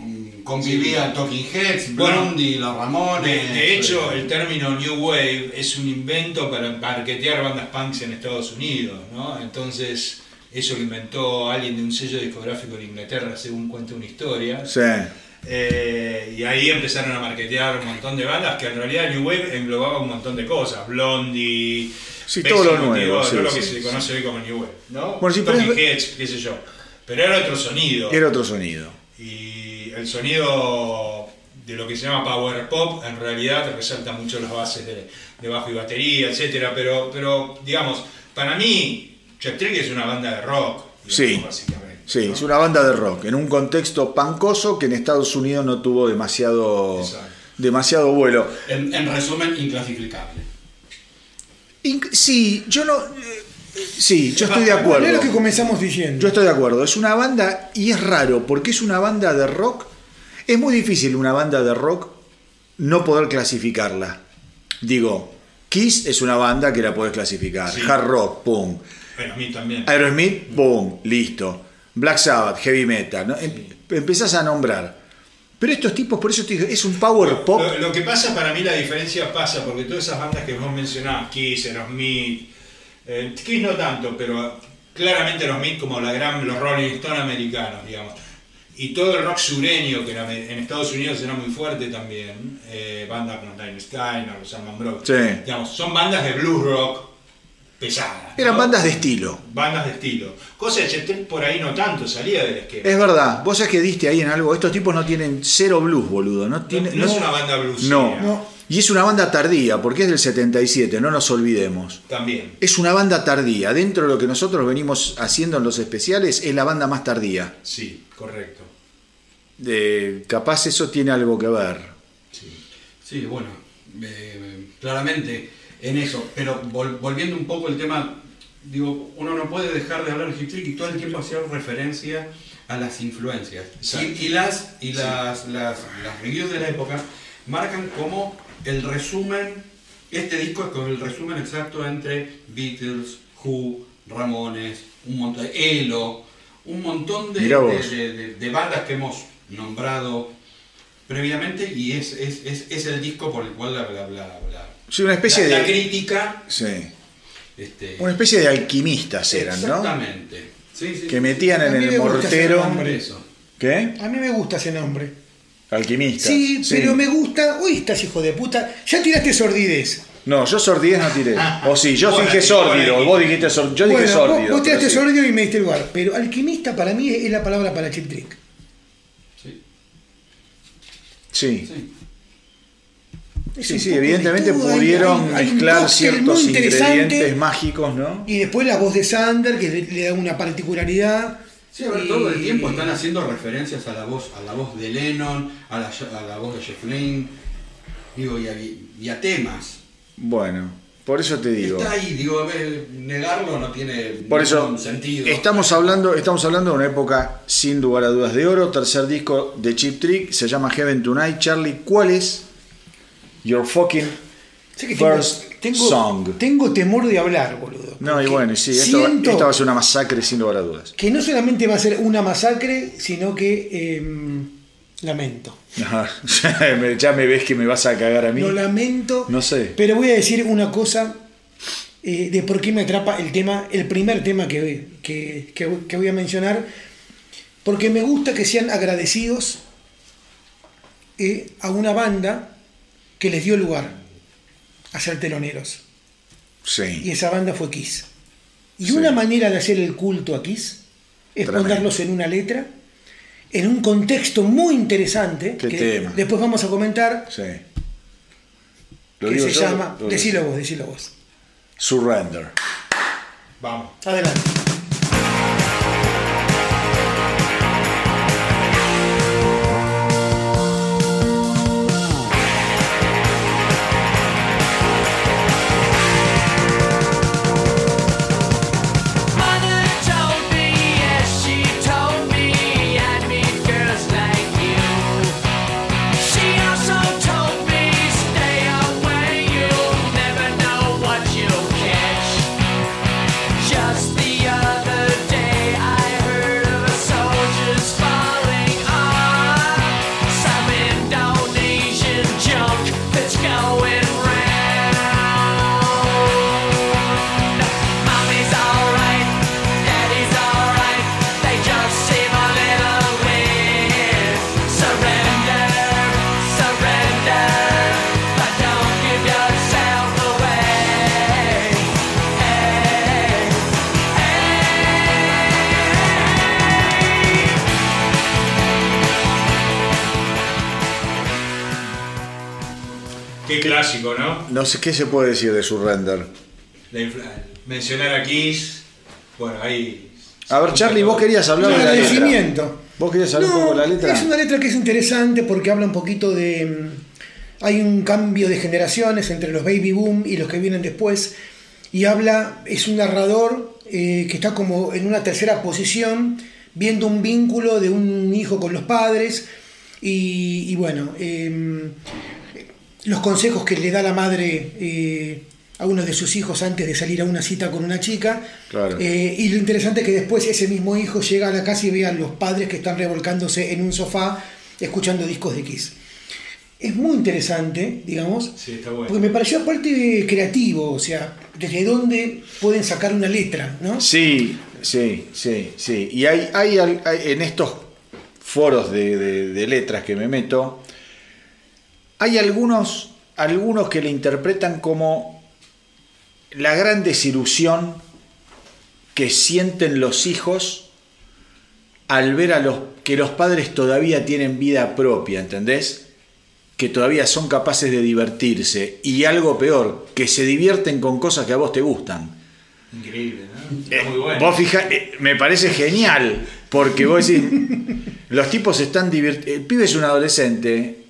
convivían Talking Heads, Bueno, Blondie, los Ramones. De, de hecho, eh, el término New Wave es un invento para marketear bandas punks en Estados Unidos, ¿no? Entonces, eso lo inventó alguien de un sello discográfico en Inglaterra, según cuenta una historia. Sí. Eh, y ahí empezaron a marketear un montón de bandas que en realidad New Wave englobaba un montón de cosas. Blondie, Sí, Basic todo lo nuevo, todo sí, lo sí, que sí, se sí. conoce hoy como New Wave, ¿no? Bueno, sí, pero Talking es- Heads, qué sé yo. Pero era otro sonido. Era otro sonido. El sonido de lo que se llama power pop en realidad resalta mucho las bases de, de bajo y batería, etcétera, pero, pero digamos, para mí, Check Trick es una banda de rock, digamos, Sí. Sí, ¿no? es una banda de rock, en un contexto pancoso que en Estados Unidos no tuvo demasiado, Exacto. demasiado vuelo. En, en resumen, inclasificable. Inc- Sí, yo no. eh, Sí, yo estoy de Bueno, acuerdo. es lo que comenzamos diciendo. Yo estoy de acuerdo. Es una banda y es raro porque es una banda de rock. Es muy difícil una banda de rock no poder clasificarla. Digo, Kiss es una banda que la podés clasificar. Sí. Hard rock, pum. Bueno, a mí también. Aerosmith, pum, listo. Black Sabbath, heavy metal. ¿no? Em- Empezás a nombrar. Pero estos tipos, por eso te digo, es un power pop. Lo, lo que pasa para mí, la diferencia pasa porque todas esas bandas que vos mencionabas, Kiss, Aerosmith, eh, Kiss no tanto, pero claramente Aerosmith como la gran, los Rolling Stones americanos, digamos. Y todo el rock sureño, que en Estados Unidos era muy fuerte también, eh, bandas como Time Skyner, los Salman Brothers, Sí. digamos, son bandas de blues rock pesadas. Eran ¿no? bandas de estilo. Bandas de estilo. Cosa Trick por ahí no tanto, salía del esquema. Es verdad, vos sabés que diste ahí en algo. Estos tipos no tienen cero blues, boludo. No, no, tiene, no es una banda bluesera. No. No. Y es una banda tardía, porque es del 77, no nos olvidemos. También. Es una banda tardía. Dentro de lo que nosotros venimos haciendo en los especiales, es la banda más tardía. Sí, correcto. Eh, capaz eso tiene algo que ver. Sí. Sí, bueno, eh, claramente en eso. Pero vol- volviendo un poco al tema, digo, uno no puede dejar de hablar de Hip Trick y todo el tiempo hacer referencia a las influencias. Y, y las, y las, las, las reviews de la época marcan como el resumen, este disco es como el resumen exacto entre Beatles, Who, Ramones, un montón, Elo, un montón de, de- de- de- de bandas que hemos nombrado previamente y es, es, es, es el disco por el cual la, la, la, la- Sí, una especie la- la de. crítica Sí. este, Una especie de alquimistas eran, ¿no? exactamente Sí, sí, Que sí, metían A en el mortero. ¿Qué? A mí me gusta ese nombre. Alquimistas. Sí, pero me gusta. Uy, estás hijo de puta. Ya tiraste sordidez. No, yo sordidez no tiré. O sí, yo Bueno, dije sórdido. bueno, Vos dijiste sor- Yo dije bueno, sórdido. vos, tiraste sí. sordido y me diste el lugar. Pero alquimista para mí es la palabra para chip trick. sí, Sí. sí. Sí, evidentemente pudieron hay- hay un mezclar ciertos muy interesante. ingredientes mágicos, ¿no? Y después la voz de Sander, que le da una particularidad. Sí, a ver, Y- todo el tiempo están haciendo referencias a la voz, a la voz de Lennon, a la, a la voz de Jeff Lynne, digo, y a, y a temas. Bueno, por eso te digo. Está ahí, digo, a ver, negarlo no tiene Por eso sentido. estamos hablando, estamos hablando de una época sin lugar a dudas de oro. Tercer disco de Chip Trick se llama Heaven Tonight. Charlie, ¿cuál es your fucking Sé que tengo- first tengo, song? tengo temor de hablar, boludo. No, y bueno, sí, esto, va- siento esto va a ser una masacre sin lugar a dudas. que no solamente va a ser una masacre, sino que eh, Lamento. Ajá. *laughs* Ya me ves que me vas a cagar a mí. Lo lamento. No sé. Pero voy a decir una cosa eh, de por qué me atrapa el tema, el primer tema que, que, que- que voy a mencionar. Porque me gusta que sean agradecidos eh, a una banda que les dio lugar a ser teloneros. Y esa banda fue Kiss. Y Sí. una manera de hacer el culto a Kiss es Tremendo. ponerlos en una letra, en un contexto muy interesante, ¿Qué que tema? después vamos a comentar, Sí. ¿Lo que digo se yo? llama, Lo decilo vos, decilo vos. Surrender. Vamos. Adelante. ¿No? No sé qué se puede decir de Surrender. Mencionar a Kiss. Bueno, ahí. A ver, Charlie, vos querías hablar Un de la letra. agradecimiento. ¿Vos querías saber un No, poco de la letra? Es una letra que es interesante porque habla un poquito de. mm, Hay un cambio de generaciones entre los baby boom y los que vienen después. Y habla, es un narrador eh, que está como en una tercera posición, viendo un vínculo de un hijo con los padres. Y, y bueno, em, los consejos que le da la madre eh, a uno de sus hijos antes de salir a una cita con una chica. Claro. Eh, y lo interesante es que después ese mismo hijo llega a la casa y ve a los padres que están revolcándose en un sofá escuchando discos de Kiss. Es muy interesante, digamos, Sí, está bueno. porque me pareció aparte creativo, o sea, desde dónde pueden sacar una letra, ¿no? Sí, sí, sí, sí. Y hay, hay, en estos foros de, de- de letras que me meto, hay algunos, algunos que le interpretan como la gran desilusión que sienten los hijos al ver a los que los padres todavía tienen vida propia, ¿entendés? Que todavía son capaces de divertirse y algo peor, que se divierten con cosas que a vos te gustan. Increíble, ¿no? Eh, muy bueno. Vos fija, eh, me parece genial, porque vos decís, *laughs* los tipos están divirtiendo, el pibe es un adolescente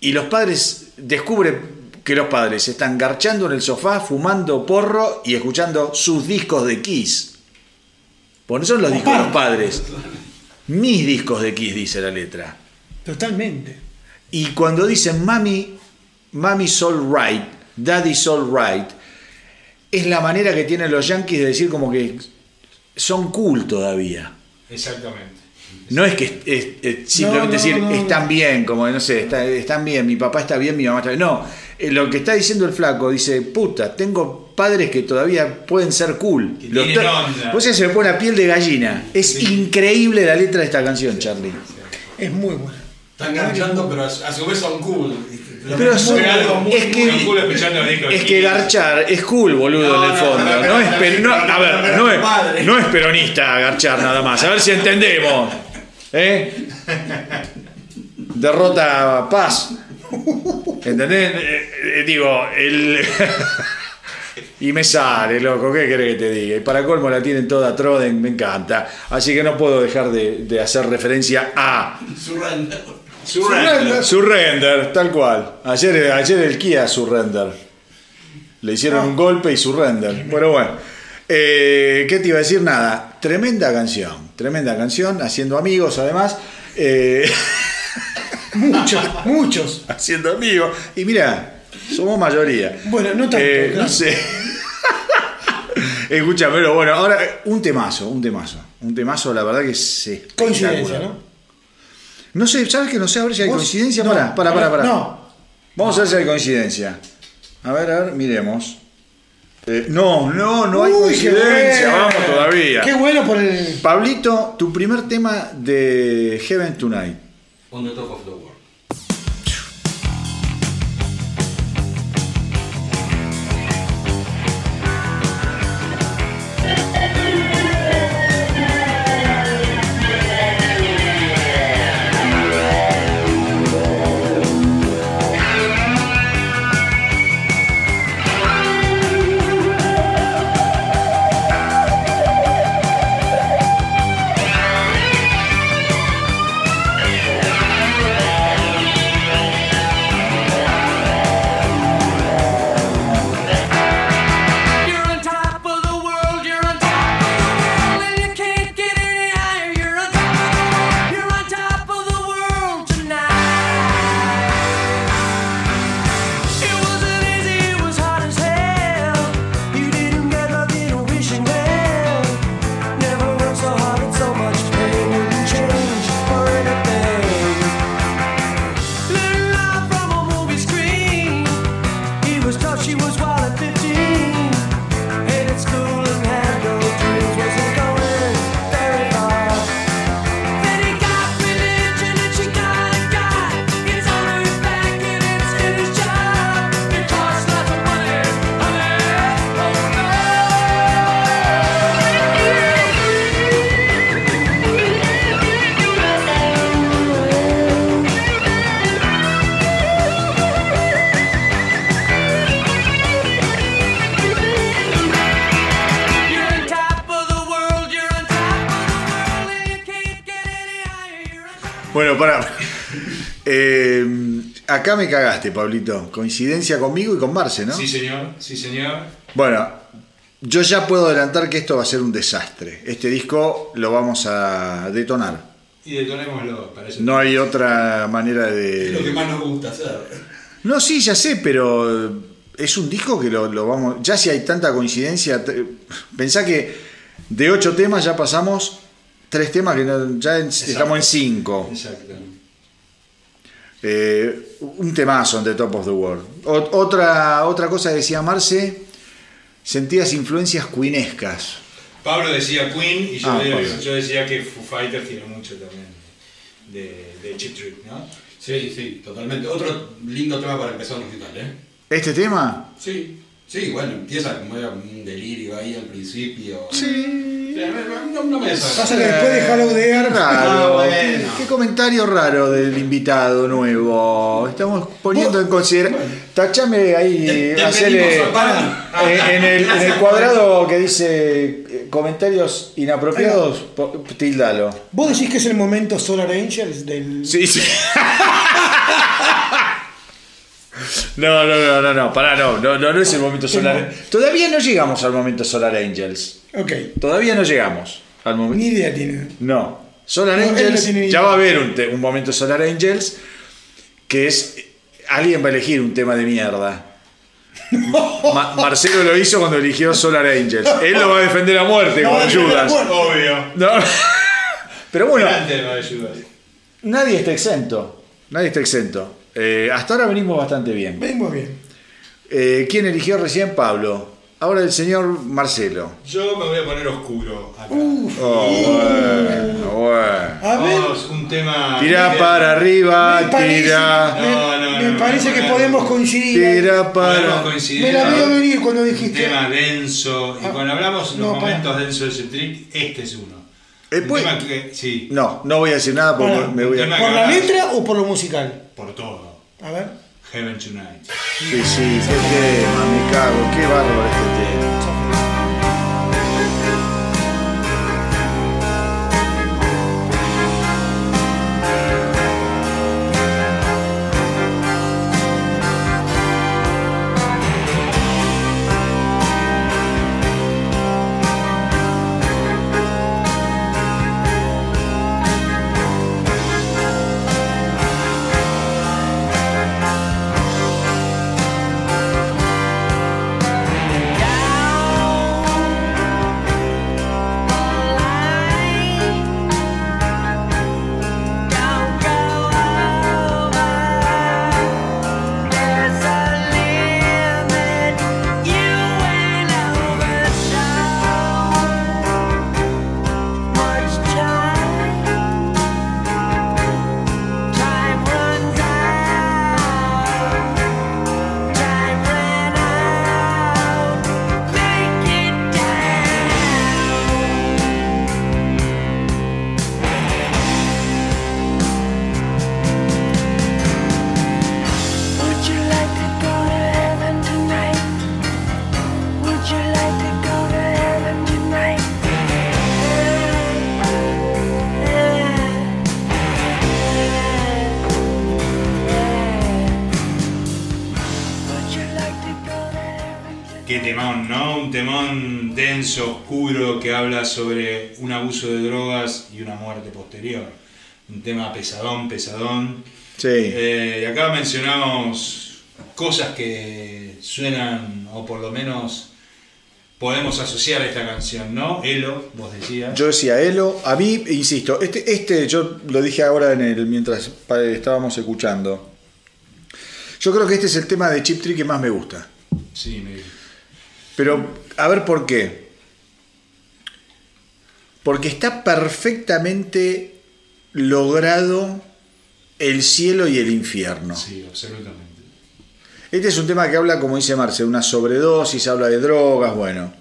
y los padres descubren que los padres se están garchando en el sofá, fumando porro y escuchando sus discos de Kiss. Pues no son los discos de los padres, mis discos de Kiss, dice la letra. Totalmente. Y cuando dicen mami, mami's all right, daddy's all right, es la manera que tienen los yankees de decir como que son cool todavía. Exactamente. No es que es, es- es simplemente No, no, decir no, no. están bien, como no sé, está- están bien, mi papá está bien, mi mamá está bien. No, eh, lo que está diciendo el flaco dice, puta, tengo padres que todavía pueden ser cool. Que Los onda. Vos ya se me pone la piel de gallina. Es Sí. increíble la letra de esta canción, Charlie. Es muy buena. Están garchando, pero a su, vez son cool. Pero algo muy, es que- cool Es que garchar es cool, boludo, No, en el fondo. no, No, no, es, a ver, es, no es peronista garchar nada más. A ver si entendemos. ¿Eh? Derrota paz. ¿Entendés? Eh, eh, digo, el. *laughs* y me sale, loco, ¿qué querés que te diga? Y para colmo la tienen toda Troden, me encanta. Así que no puedo dejar de, de hacer referencia a surrender. Surrender. Surrender, tal cual. Ayer, ayer el Kia Surrender. Le hicieron un golpe y Surrender. Pero bueno. Eh, ¿Qué te iba a decir? Nada. Tremenda canción. Tremenda canción. Haciendo amigos, además. Eh, *laughs* Muchos, muchos. haciendo amigos. Y mira, somos mayoría. Bueno, no tanto, Eh, claro. No sé. *laughs* Escucha, pero bueno, ahora un temazo, un temazo. Un temazo, la verdad que sí. Coincidencia, ¿no? No sé, ¿sabes que no sé? A ver si hay ¿Vos? coincidencia. No, Pará, pará, pará, pará. No. Vamos a ver si hay coincidencia. A ver, a ver, miremos. Eh, no, no, no hay Uy, coincidencia. bueno. Vamos todavía. Qué bueno por el. Pablito, tu primer tema de Heaven Tonight. On the top of the world. Acá me cagaste, Pablito. Coincidencia conmigo y con Marce, ¿no? Sí, señor, sí, señor. Bueno, yo ya puedo adelantar que esto va a ser un desastre. Este disco lo vamos a detonar. Y detonémoslo, para eso. No hay otra manera Es lo que de. más nos gusta hacer. No, sí, ya sé, pero es un disco que lo, lo vamos. Ya si hay tanta coincidencia. te- Pensá que de ocho temas ya pasamos tres temas que no- ya en- estamos en cinco. Exacto. Eh, un temazo en The Top of the World. Otra, otra cosa que decía Marce, sentías influencias queenescas. Pablo decía Queen y yo, Ah, de- yo decía que Foo Fighters tiene mucho también de, de Chip Trick, ¿no? Sí, sí, totalmente. Otro lindo tema para empezar un recital, ¿eh? ¿Este tema? Sí, sí, bueno, empieza como era un delirio ahí al principio. Sí. No, no me Pasa que después de Hello There. Raro. Ah, bueno. ¿Qué, comentario raro del invitado nuevo. Estamos poniendo en consideración. Tachame ahí, Pana. eh, en, el, en el *laughs* cuadrado que dice eh, comentarios inapropiados, po- tildalo. ¿Vos decís que es el momento Solar Angels del. Sí, sí. *laughs* No, no, no, no, no, pará, no, no, no, no es el momento solar. Todavía no llegamos al momento Solar Angels. Ok. Todavía no llegamos al momento. Ni idea tiene. No. Solar No, él no Angels, ya va a haber un, un momento Solar Angels que es. Alguien va a elegir un tema de mierda. Ma- Marcelo lo hizo cuando eligió Solar Angels. Él lo va a defender a muerte *laughs* No, con Judas. Obvio. No. *laughs* Pero bueno, nadie está exento. Nadie está exento. Eh, hasta ahora venimos bastante bien. Venimos bien. Eh, ¿Quién eligió recién? Pablo. Ahora el señor Marcelo. Yo me voy a poner oscuro acá. Oh, bueno, bueno. A ver. Vamos, un tema. Tira para arriba, Me parece, tira. me- No, no, me no, parece que podemos coincidir. Tira Podemos para. coincidir. Me la veo Un venir cuando dijiste. tema denso. Y Ah, cuando hablamos de los no, para. momentos densos de ese trick, este es uno. Eh, un pues- tema que, sí, No, no voy a decir nada porque me voy a. ¿Por la letra o por lo musical? por todo. A ver. Heaven Tonight. Sí, sí, qué tema, me cago, qué bárbaro este tema. Pesadón. Sí. Eh, y acá mencionamos cosas que suenan, o por lo menos podemos asociar a esta canción, ¿no? Elo, vos decías. Yo decía Elo, a mí, insisto, este, este yo lo dije ahora en el, mientras estábamos escuchando. Yo creo que este es el tema de Chip Trick que más me gusta. Sí, me Pero, a ver por qué. Porque está perfectamente logrado el cielo y el infierno. Sí, absolutamente. Este es un tema que habla, como dice Marce, de una sobredosis, habla de drogas, bueno.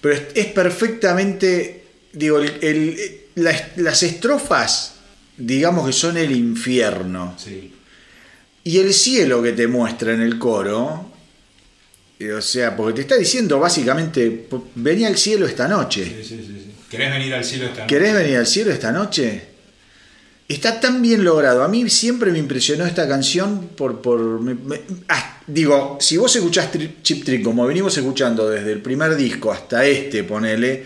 Pero es, es perfectamente, digo, el- el- las, las estrofas, digamos que son el infierno. Sí. Y el cielo que te muestra en el coro, eh, o sea, porque te está diciendo básicamente, venía al cielo esta noche. Sí, sí. ¿Querés venir al cielo esta noche? ¿Querés venir al cielo esta noche? Está tan bien logrado. A mí siempre me impresionó esta canción por... por me- me- ah, digo, si vos escuchás Tri- Chip Trick como venimos escuchando desde el primer disco hasta este, ponele,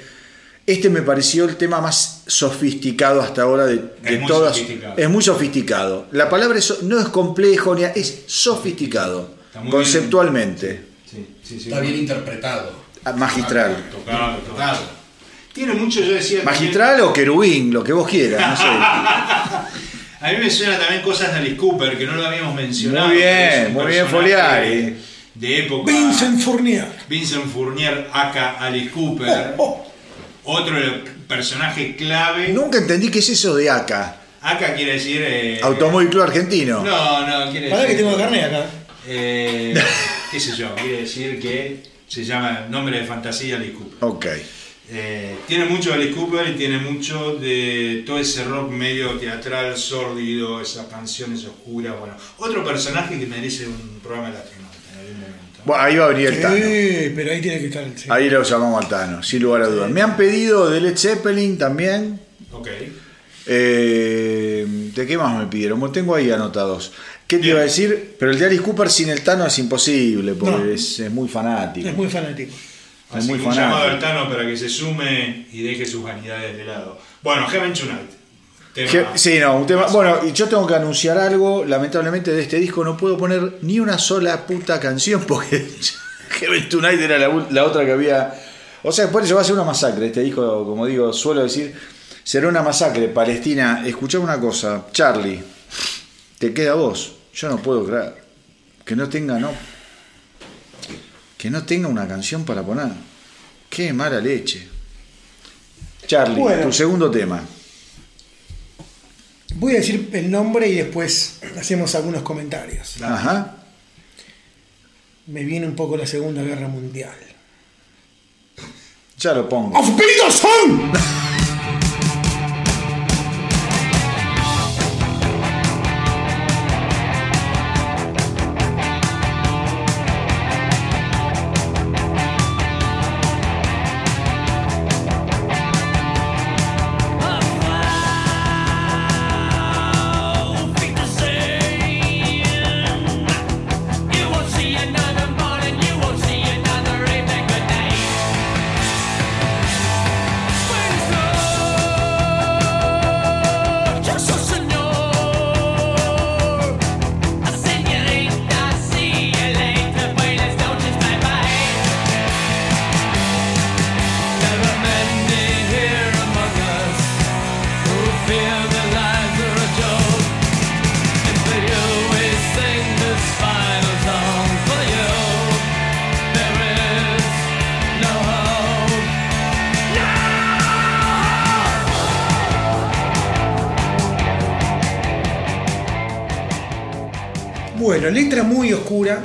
este me pareció el tema más sofisticado hasta ahora de, de todas. Es muy sofisticado. La palabra es- no es complejo, ni es sofisticado, conceptualmente. Sí, sí, sí. Está bien interpretado. Ah, Magistral. Tocado, tocado. Tiene mucho, yo decía. también- Magistral o querubín, lo que vos quieras, no sé. *laughs* A mí me suena también cosas de Alice Cooper, que no lo habíamos mencionado. Muy bien, muy bien, Foliari. De época. Vincent Fournier. Vincent Fournier, aka Alice Cooper. Oh, Otro personaje clave. Nunca entendí qué es eso de ACA. Aka quiere decir. eh, Automóvil Club Argentino. No, no, quiere Para que decir. tengo carne acá. Eh, qué sé yo, quiere decir que se llama nombre de fantasía Alice Cooper. Ok. Eh, tiene mucho de Alice Cooper y tiene mucho de todo ese rock medio teatral, sórdido, esas canciones oscuras. Bueno, otro personaje que merece un programa de astronauta en algún momento. Bueno, ahí va a venir el Tano. Sí, pero ahí tiene que estar el sí. Ahí lo llamamos al Tano, sin lugar a dudas. Me han pedido de Led Zeppelin también. Ok. Eh, ¿De qué más me pidieron? Bueno, tengo ahí anotados. ¿Qué te Bien. iba a decir? Pero el de Alice Cooper sin el Tano es imposible, porque No. es, es muy fanático. Es muy fanático. Es Así muy que un llamado al. Tano para que se sume y deje sus vanidades de lado. Bueno, Heaven Tonight. Tema- Sí, no, un tema. Bueno, y yo tengo que anunciar algo. Lamentablemente de este disco no puedo poner ni una sola puta canción *laughs* porque Heaven Tonight era la, otra que había. O sea, por eso va a ser una masacre. Este disco, como digo, suelo decir, será una masacre. Palestina, escuchá una cosa, Charlie, te queda vos. Yo no puedo creer que no tenga, no. Que no tenga una canción para poner. Qué mala leche. Charlie, Bueno. tu segundo tema. Voy a decir el nombre y después hacemos algunos comentarios. Ajá. Me viene un poco la Segunda Guerra Mundial. Ya lo pongo. ¡Auf Wiedersehen! Bueno, letra muy oscura.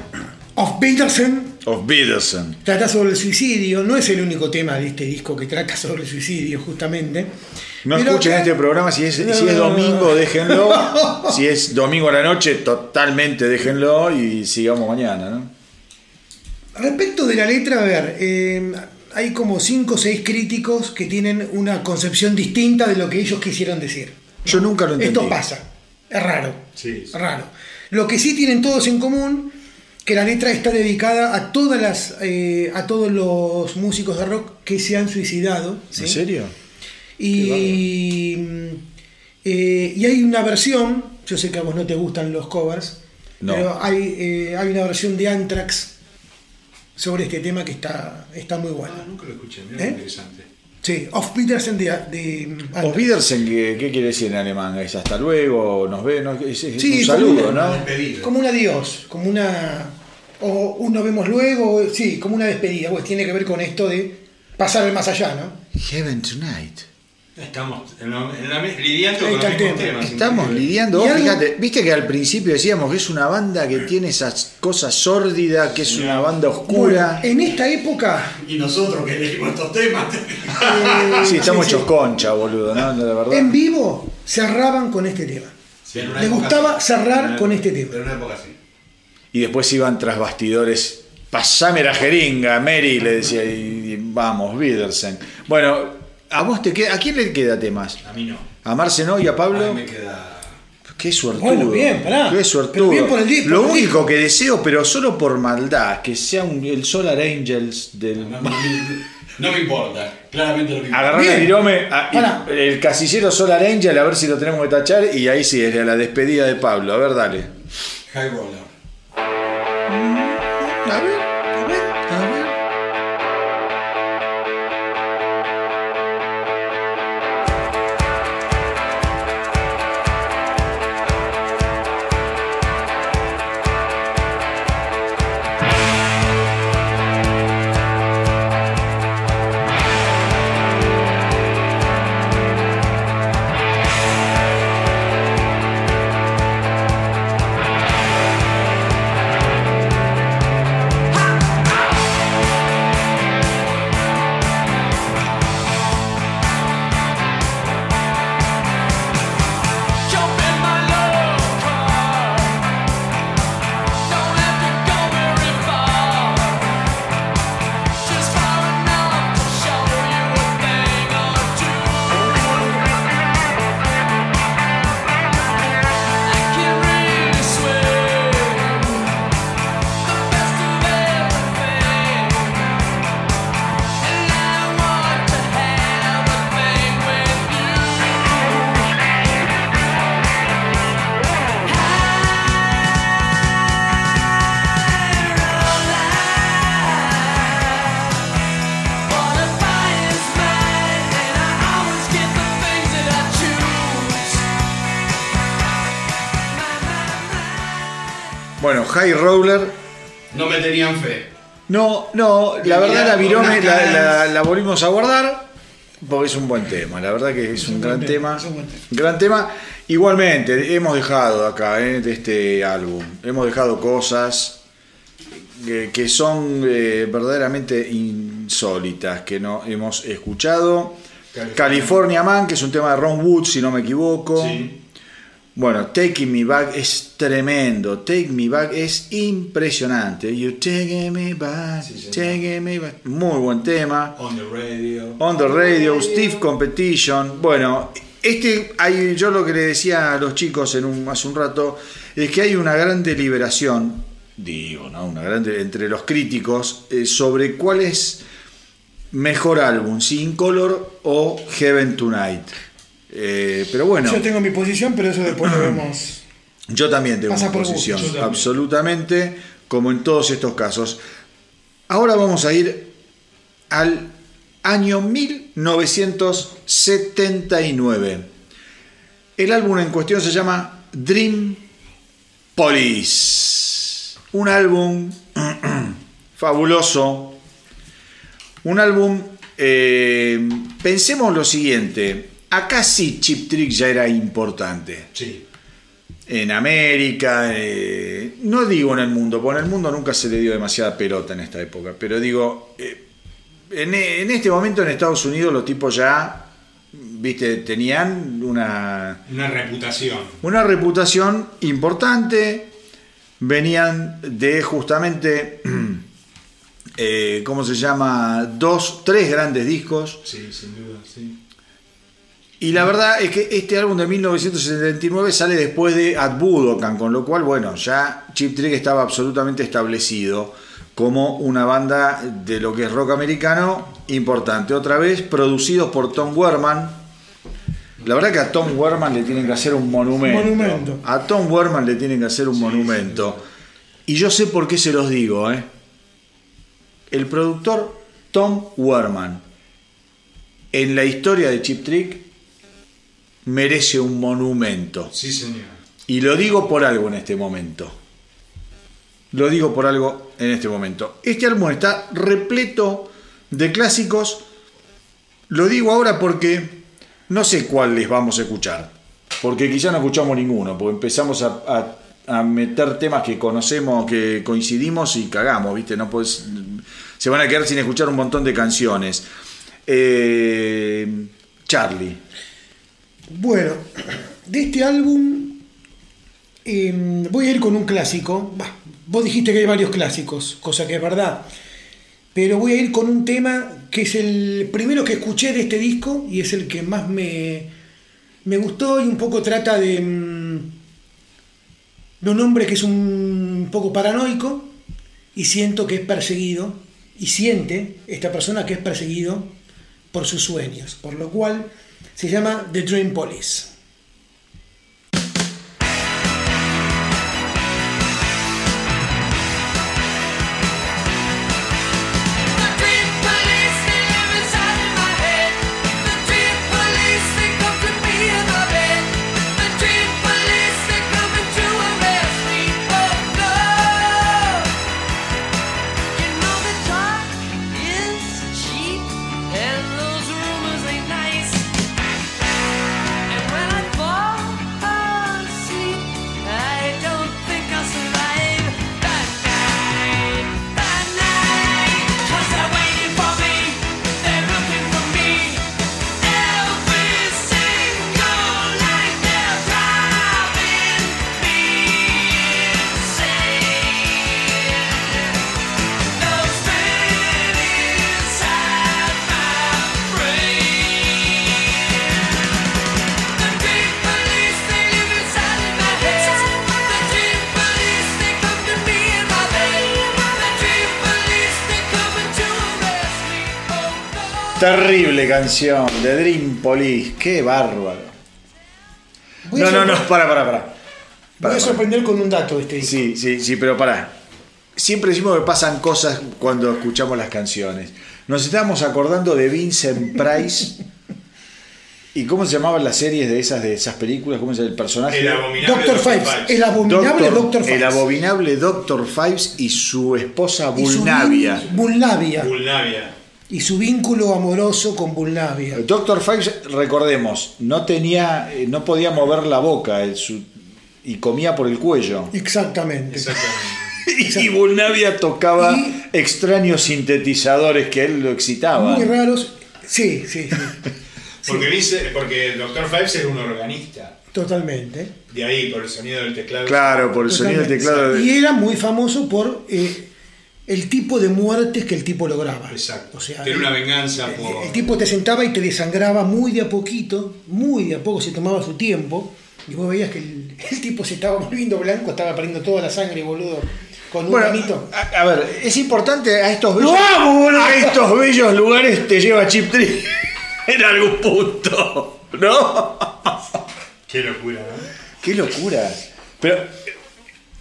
Auf Wiedersehen Of Peterson. trata sobre el suicidio. No es el único tema de este disco que trata sobre el suicidio, justamente. No Pero escuchen acá- este programa si es, No, si es domingo, no. déjenlo. *laughs* Si es domingo a la noche, totalmente déjenlo y sigamos mañana, ¿no? Respecto de la letra, a ver, eh, hay como 5 o 6 críticos que tienen una concepción distinta de lo que ellos quisieron decir. Yo nunca lo entendí. Esto pasa, es raro, Sí, sí. raro. Lo que sí tienen todos en común que la letra está dedicada a todas las eh, a todos los músicos de rock que se han suicidado. ¿sí? ¿En serio? Y, mm, eh, y hay una versión, yo sé que a vos no te gustan los covers, No. pero hay, eh, hay una versión de Anthrax sobre este tema que está, está muy buena. Ah, nunca lo escuché, mira ¿Eh? interesante. Sí, Of Petersen de, de. Auf Wiedersehen, ¿qué, qué quiere decir en alemán? ¿Es hasta luego? ¿Nos ve? ¿No? Es, es Sí, un como saludo, una- ¿no? Despedida. Como un adiós, como una. O un nos vemos luego, sí, como una despedida, pues tiene que ver con esto de pasar al más allá, ¿no? Heaven Tonight. Estamos en la- en la- lidiando con los mismos temas. Estamos increíble. lidiando, vos fíjate, viste que al principio decíamos que es una banda que tiene esas cosas sórdidas, que es una banda oscura. Bueno, en esta época. Y nosotros que elegimos estos temas. *laughs* eh, sí, estamos sí, hechos sí, concha, boludo, ¿no? La verdad. En vivo cerraban con este tema. En una Le época gustaba así. cerrar con este tema. En una época así. Y después iban tras bastidores. Pasame la jeringa, Mary, le decía, y, y vamos, Wiedersen. Bueno, ¿a vos te queda, a quién le queda temas? A mí no. ¿A Marce no y a Pablo? Ay, me queda. Qué suertudo. Bueno, bien, pará. Qué suertudo. Pero bien por el disco, Lo por el único disco. que deseo, pero solo por maldad, que sea un- el Solar Angels del. No, me- no me importa. Claramente no me importa. Agarrar a Virome, a- y- el casillero Solar Angel, a ver si lo tenemos que tachar, y ahí sí, es la despedida de Pablo. A ver, dale. High Roller. La verdad la Virome la, caras. la- la volvimos a guardar porque es un buen tema, la verdad que es, un, un gran tema. tema, es un buen tema. Gran tema. Igualmente, hemos dejado acá eh, de este álbum, hemos dejado cosas que, que son eh, verdaderamente insólitas, que no hemos escuchado. California. California Man, que es un tema de Ron Wood, si no me equivoco. Sí. Bueno, Taking Me Back es tremendo. Take Me Back es impresionante. You take me back, Sí, take me back. Muy buen tema. On the radio. On the Radio, Steve Competition. Bueno, este, hay, yo lo que le decía a los chicos en un, hace un rato es que hay una gran deliberación, digo, ¿no? Una gran entre los críticos eh, sobre cuál es mejor álbum, si Incolor o Heaven Tonight. Eh, pero bueno. Yo tengo mi posición, pero eso después lo *clears throat* vemos. Yo también tengo Pasa por posición, gusto, absolutamente, como en todos estos casos. Ahora vamos a ir al año 1979. El álbum en cuestión se llama Dream Police. Un álbum *clears throat* fabuloso. Un álbum, eh, pensemos lo siguiente, acá sí Chip Trick ya era importante Sí. en América, eh, no digo en el mundo, porque en el mundo nunca se le dio demasiada pelota en esta época, pero digo, eh, en, en este momento en Estados Unidos los tipos ya, viste, tenían una, Una reputación. una reputación importante, venían de justamente, *clears throat* eh, ¿cómo se llama? Dos, tres grandes discos. Sí, sin duda, sí. Y la verdad es que este álbum de 1979 sale después de At Budokan, con lo cual, bueno, ya Chip Trick estaba absolutamente establecido como una banda de lo que es rock americano importante. Otra vez, producidos por Tom Werman. La verdad que a Tom Werman le tienen que hacer un monumento. Monumento. A Tom Werman le tienen que hacer un monumento. Y yo sé por qué se los digo, ¿eh? El productor Tom Werman en la historia de Chip Trick merece un monumento. Sí, señor. Y lo digo por algo en este momento. Lo digo por algo en este momento. Este álbum está repleto de clásicos. Lo digo ahora porque no sé cuál les vamos a escuchar. Porque quizá no escuchamos ninguno. Porque empezamos a, a- a meter temas que conocemos, que coincidimos y cagamos, ¿viste? No podés- se van a quedar sin escuchar un montón de canciones. Eh, Charlie. Bueno, de este álbum eh, voy a ir con un clásico. Vos dijiste que hay varios clásicos, cosa que es verdad. Pero voy a ir con un tema que es el primero que escuché de este disco y es el que más me, me gustó y un poco trata de, de un hombre que es un poco paranoico y siento que es perseguido y siente esta persona que es perseguido por sus sueños, por lo cual se llama The Dream Police. Terrible canción de Dream Police, qué bárbaro. Voy No, no, no, para, para, para. Voy Para, a para. sorprender con un dato de este disco. Sí, sí, sí, pero pará. Siempre decimos que pasan cosas cuando escuchamos las canciones. Nos estamos acordando de Vincent Price. *laughs* ¿Y cómo se llamaban las series de esas de esas películas? ¿Cómo es el personaje? El abominable Doctor Fives, el abominable Doctor, el Fives. abominable Doctor Fives y su esposa Bulnavia. vin- Bulnavia. Y su vínculo amoroso con Bulnavia. Doctor Fives, recordemos, no tenía, eh, no podía mover la boca el su- y comía por el cuello. Exactamente. Exactamente. *laughs* Y Bulnavia tocaba Y- extraños sintetizadores que a él lo excitaban. Muy raros. Sí, sí, sí. *laughs* Porque dice, porque el Dr. Fives era un organista. Totalmente. De ahí, por el sonido del teclado. Claro, por el sonido del teclado. de- Y era muy famoso por eh, el tipo de muertes que el tipo lograba. Exacto. O sea, Era una el- venganza el, por. el tipo te sentaba y te desangraba muy de a poquito, muy de a poco, se tomaba su tiempo. Y vos veías que el, *laughs* el tipo se estaba volviendo blanco, estaba perdiendo toda la sangre, boludo, con un Bueno, granito. a, a ver, es importante a estos ¡Lo bellos, amo, boludo! a estos bellos lugares te lleva Chip Tree *laughs* en algún punto, ¿no? Qué locura, ¿no? Qué locura. Pero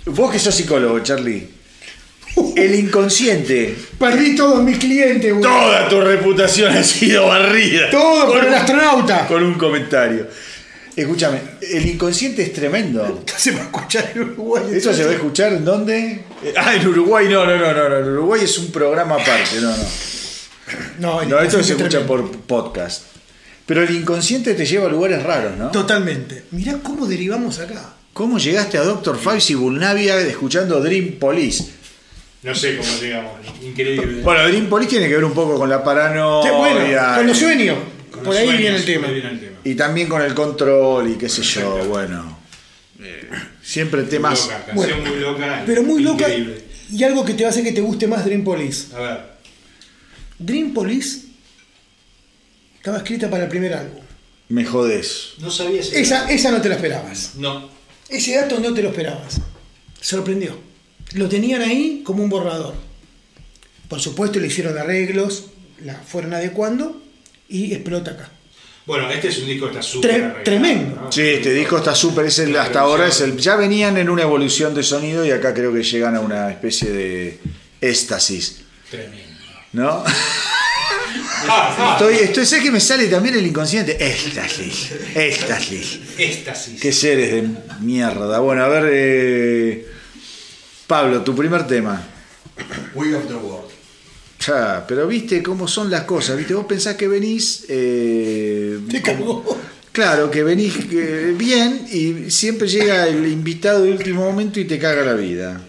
vos que sos psicólogo, Charlie, *laughs* el inconsciente, Perdí todos mis clientes, boludo. toda tu reputación ha sido barrida. Todo por Con el un- astronauta. Con un comentario. Escúchame, el inconsciente es tremendo. *laughs* Se va a escuchar en Uruguay. ¿Eso se va a escuchar en dónde? Eh, Ah, en Uruguay no, no, no, no. En Uruguay es un programa aparte, no, no. No, esto se es escucha por podcast. Pero el inconsciente te lleva a lugares raros, ¿no? Totalmente. Mirá cómo derivamos acá. ¿Cómo llegaste a Doctor Fives y Bulnavia escuchando Dream Police? No sé cómo llegamos. Increíble. Bueno, Dream Police tiene que ver un poco con la paranoia. Qué bueno, con los sueños. Con Por los ahí sueños, viene el tema. por ahí viene el tema. Y también con el control y qué sé yo, bueno. Eh, siempre temas. Loca, canción Bueno, muy loca. Pero muy loca. Y algo que te va a hacer que te guste más Dream Police. A ver. Dream Police estaba escrita para el primer álbum. Me jodés. No sabía ese Esa, esa no te la esperabas. No. Ese dato no te lo esperabas. Sorprendió. Lo tenían ahí como un borrador. Por supuesto le hicieron arreglos, la fueron adecuando y explota acá. Bueno, este es un disco que está súper tremendo. ¿no? Sí, este disco está súper, es el, hasta ahora es el. Ya venían en una evolución de sonido y acá creo que llegan a una especie de éxtasis. Tremendo. ¿No? Ah, ah, Estoy, estoy, sé que me sale también el inconsciente. Éxtasis, *laughs* éxtasis. éxtasis. Qué seres de mierda. Bueno, a ver, eh, Pablo, tu primer tema. We of the World. Ya, pero viste cómo son las cosas, viste, vos pensás que venís... eh, Te como-. Claro, que venís eh, bien y siempre llega el invitado de último momento y te caga la vida.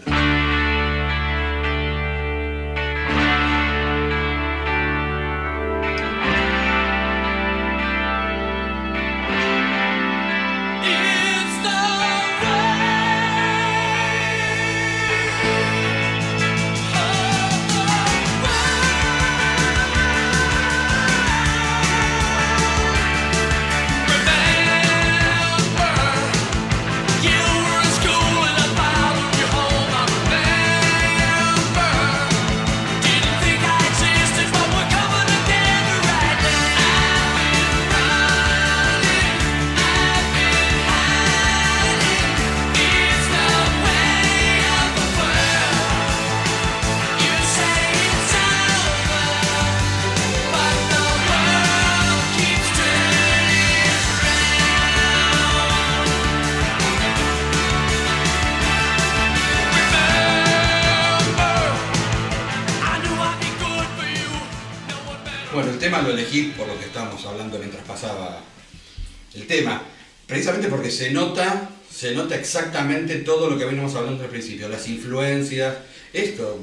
Se nota, se nota exactamente todo lo que venimos hablando al principio, las influencias. Esto,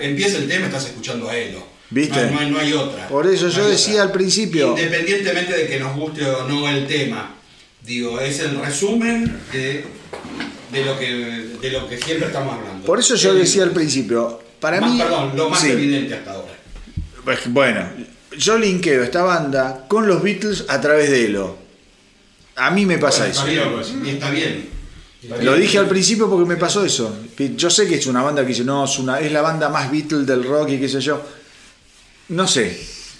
empieza el tema, estás escuchando a Elo. ¿Viste? No, hay- no hay, no hay otra. Por eso No yo decía otra. al principio- Independientemente de que nos guste o no el tema, digo, es el resumen de, de lo, que, de lo que siempre estamos hablando. Por eso yo decía al principio, para más- mí... Perdón, lo más sí. evidente hasta ahora. Bueno, yo linkeo esta banda con los Beatles a través de Elo. A mí me pasa Bueno, eso. Y está bien. Está Lo bien. dije al principio porque me pasó eso. Yo sé que es una banda que dice, no, es, una, es la banda más Beatles del rock y qué sé yo. No sé,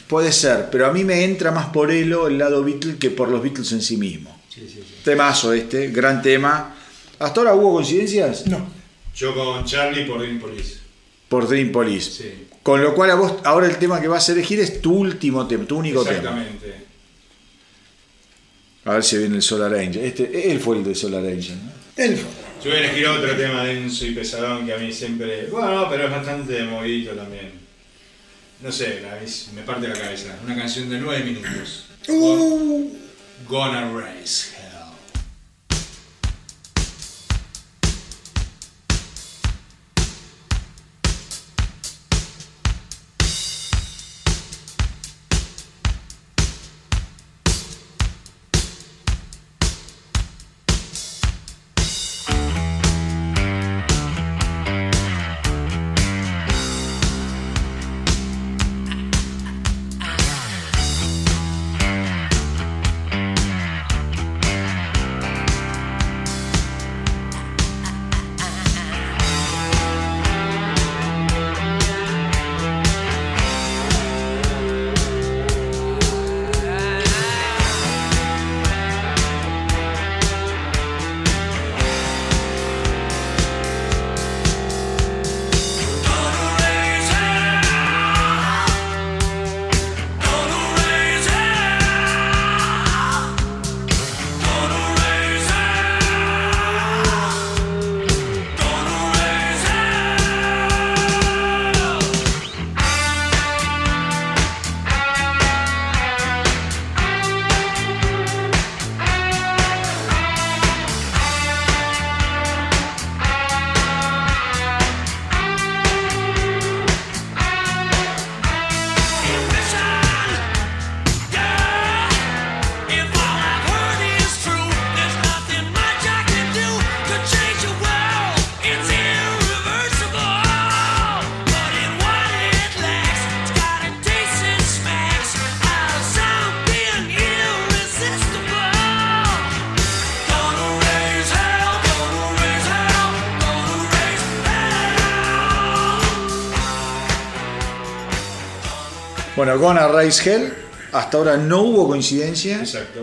puede ser, pero a mí me entra más por Elo el lado Beatles que por los Beatles en sí mismo. Sí, sí, sí. Temazo este, gran tema. ¿Hasta ahora hubo coincidencias? No. Yo con Charlie por Dream Police. Por Dream Police. Sí. Con lo cual a vos, ahora el tema que vas a elegir es tu último tema, tu único tema. Exactamente. A ver si viene el Solar Angel. Este, él fue el de Solar Angel. ¿no? Elfo. Yo voy a elegir otro tema denso y pesadón que a mí siempre. Bueno, pero es bastante movidito también. No sé, me parte la cabeza. Una canción de 9 minutos. Uh, Gonna Raise Bueno, Gonna Rise Hell, hasta ahora no hubo coincidencia, Exacto.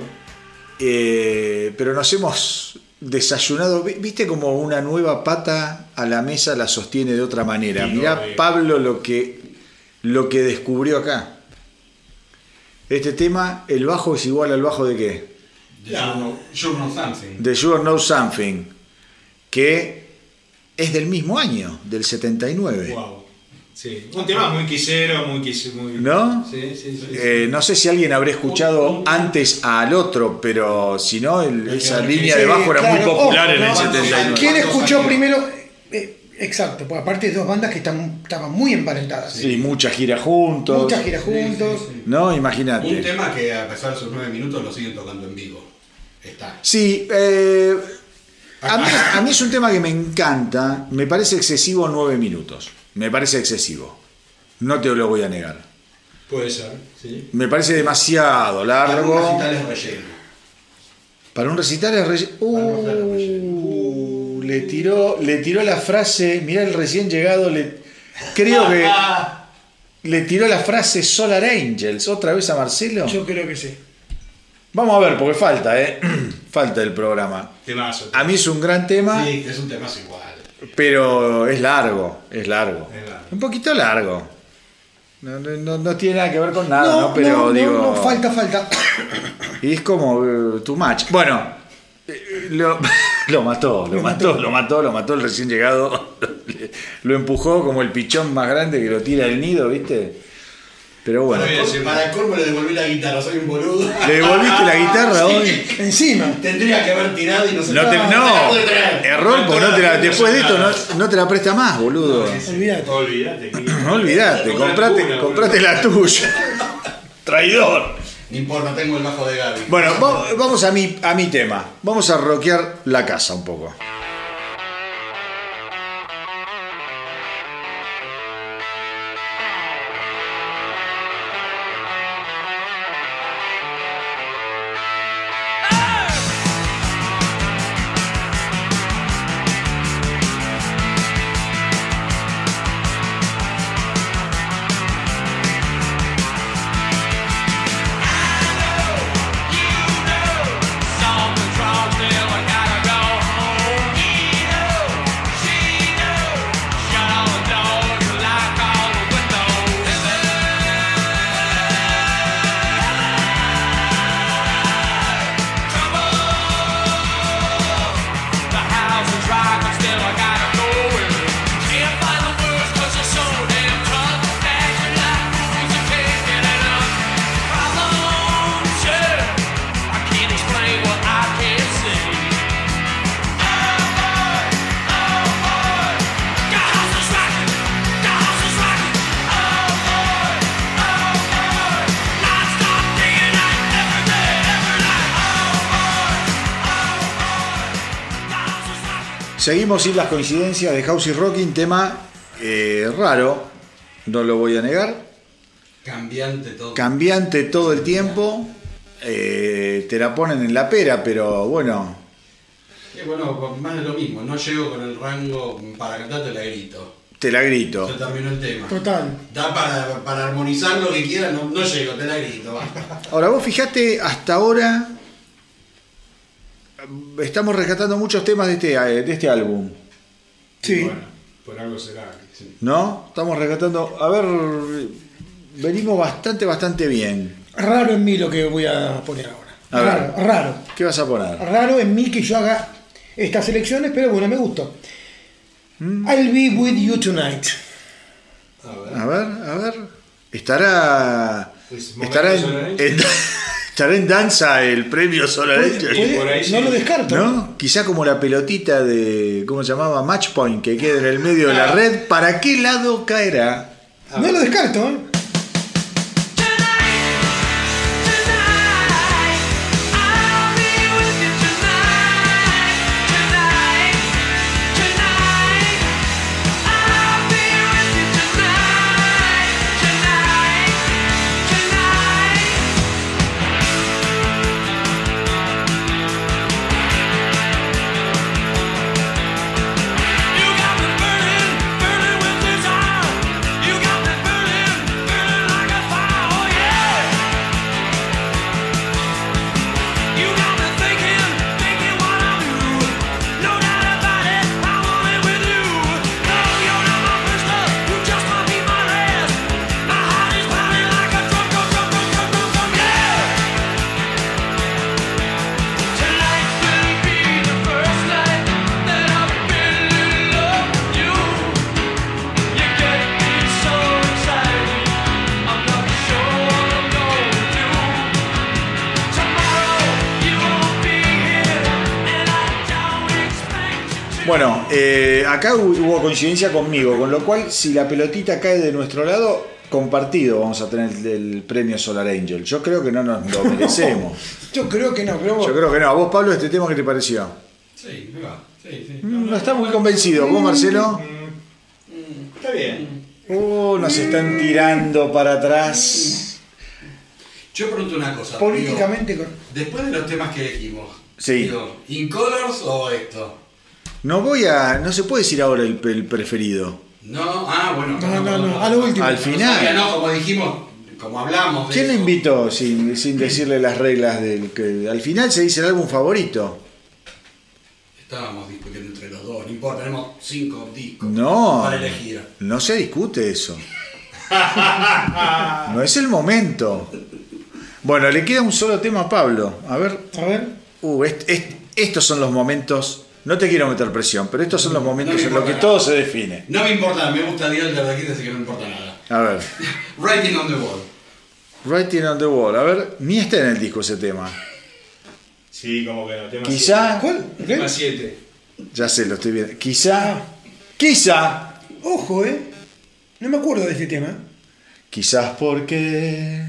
eh, pero nos hemos desayunado. Vi- ¿Viste como una nueva pata a la mesa la sostiene de otra manera? Sí, Mirá, obvio. Pablo, lo que, lo que descubrió acá. Este tema, el bajo es igual al bajo de qué? The Journal, Journal Something. The Sure Know Something, que es del mismo año, del 79. Wow. Sí. Un tema muy quisero, muy quis- muy. ¿No? Sí, sí, sí. Eh, no sé si alguien habrá escuchado antes al otro, pero si no, el- esa claro, línea sí, de bajo era muy popular en el ¿no? 79. ¿Quién ¿Cuántos escuchó primero? Eh, exacto, pues aparte de dos bandas que están, estaban muy emparentadas. Sí, muchas giras juntos. Muchas giras juntos. sí, sí. No, Un imagínate. tema que a pesar de sus nueve minutos lo siguen tocando en vivo. Está. Sí, eh, a, mí, a mí es un tema que me encanta. Me parece excesivo nueve minutos. Me parece excesivo. No te lo voy a negar. Puede ser, sí. Me parece demasiado Para un largo. recital es relleno. Para un recital es relle- Uh, le tiró, le tiró la frase. Mirá el recién llegado. Le, creo que *laughs* le tiró la frase Solar Angels otra vez a Marcelo. Yo creo que sí. Vamos a ver, porque falta, ¿eh? *clears throat* falta el programa. Temazo. A mí es un gran tema, Sí, es un temazo igual. Pero es largo, es largo. Es largo. Un poquito largo. No, no- no- no tiene nada que ver con nada, ¿no? no, Pero no, digo. no, falta, falta. *coughs* Y es como eh, too much. Bueno, eh, lo, *laughs* lo mató, lo mató, lo mató, lo mató el recién llegado. *laughs* Lo empujó como el pichón más grande que lo tira del nido, ¿viste? Pero bueno. Para el colmo le devolví la guitarra, soy un boludo. ¿Le devolviste la guitarra *laughs* hoy? Encima. Tendría que haber tirado y no se No, te- la no, error, porque no te la, después de esto no, no te la presta más, boludo. Olvídate. Olvídate. que- No olvidate, comprate, comprate la tuya. *laughs* Traidor. No importa, tengo el bajo de Gaby. Bueno, va- vamos a mi, a mi tema. Vamos a rockear la casa un poco. Seguimos sin las coincidencias de House y Rocking, tema eh, raro, no lo voy a negar. Cambiante todo. Cambiante todo el tiempo. eh, te la ponen en la pera, pero bueno. Bueno, más de lo mismo. No llego con el rango para cantarte la grito. Te la Se grito. terminó el tema. Total. Da para, para armonizar lo que quieras, no, no llego, te la grito. basta. Ahora vos fijate, hasta ahora estamos rescatando muchos temas de este, eh, de este álbum. Sí. Bueno, por algo será. sí. ¿No? Estamos rescatando. A ver, venimos bastante, bastante bien. Raro en mí lo que voy a poner ahora. A raro, ver. raro. ¿Qué vas a poner? Raro en mí que yo haga estas elecciones, pero bueno, me gustó. I'll be with you tonight. A ver, a ver. Estará. Pues, momento Estará en, Solar Angels. en- *laughs* en danza el premio Solar no lo descarto. ¿No? Quizá como la pelotita de. ¿Cómo se llamaba? Match Point que queda en el medio de la red. ¿Para qué lado caerá? No lo descarto, acá hu- hubo coincidencia conmigo, con lo cual si la pelotita cae de nuestro lado, compartido vamos a tener el, el premio Solar Angel. Yo creo que no nos lo merecemos. *laughs* Yo creo que no, pero vos- Yo creo que no. ¿A vos, Pablo, este tema qué te pareció? Sí, me va. Sí, sí. Mm, No está muy convencido. ¿Vos, Marcelo? Está bien. Uh, nos están tirando para atrás. Yo pregunto una cosa. políticamente digo, después de los temas que elegimos, Sí. digo, ¿Incolors o esto? No voy a. No se puede decir ahora el, el preferido. No, ah, bueno. No, no, no, a lo último. Al final. sabía, no, como dijimos, como hablamos. de ¿Quién le invitó sin, sin decirle las reglas del que al final se dice el álbum favorito? Estábamos discutiendo entre los dos, no importa, tenemos cinco discos No. para elegir. No se discute eso. No es el momento. Bueno, le queda un solo tema a Pablo. A ver. A ver. Uh, est- est- estos son los momentos. No te quiero meter presión, pero estos son los momentos No en los que todo se define. No me importa, me gusta Elder de aquí, así que no importa nada. A ver. *laughs* Writing on the Wall. Writing on the Wall. A ver, ni está en el disco ese tema. Sí, como que no. Tema Quizá. ¿Cuál? siete. ¿Qué? Tema 7. Ya sé, lo estoy viendo. Quizá. Quizá. Ojo, eh. No me acuerdo de este tema. Quizás porque.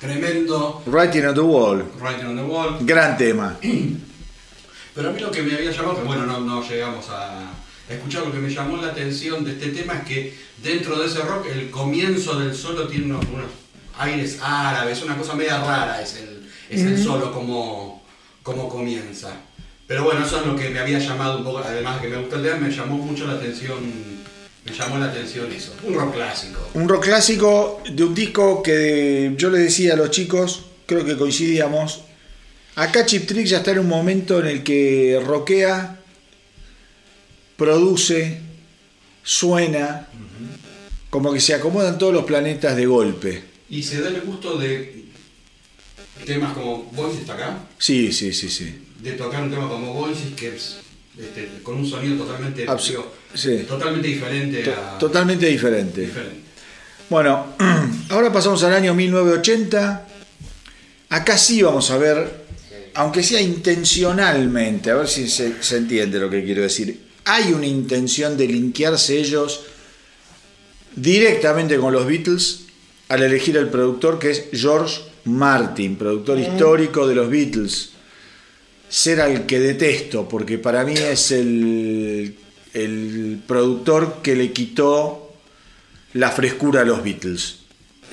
Tremendo. Writing on the Wall. Writing on the Wall. Gran tema. *clears throat* Pero a mí lo que me había llamado, que bueno, no, no llegamos a escuchar, lo que me llamó la atención de este tema es que dentro de ese rock el comienzo del solo tiene unos, unos aires árabes, una cosa media rara es el, es el solo como, como comienza. Pero bueno, eso es lo que me había llamado un poco, además de que me gusta el tema, me llamó mucho la atención, me llamó la atención eso, un rock clásico. Un rock clásico de un disco que yo le decía a los chicos, creo que coincidíamos. Acá Chip Trick ya está en un momento en el que rockea, produce, suena, como que se acomodan todos los planetas de golpe. Y se da el gusto de temas como Voices está acá, Sí, sí, sí, sí. de tocar un tema como Voices que es este, con un sonido totalmente, Abs- digo, sí. totalmente diferente To- a... Totalmente diferente. diferente. Bueno, *clears throat* ahora pasamos al año 1980. Acá sí vamos a ver, aunque sea intencionalmente, a ver si se, se entiende lo que quiero decir. Hay una intención de linkearse ellos directamente con los Beatles al elegir el productor que es George Martin, productor histórico de los Beatles. Ser al que detesto, porque para mí es el, el productor que le quitó la frescura a los Beatles.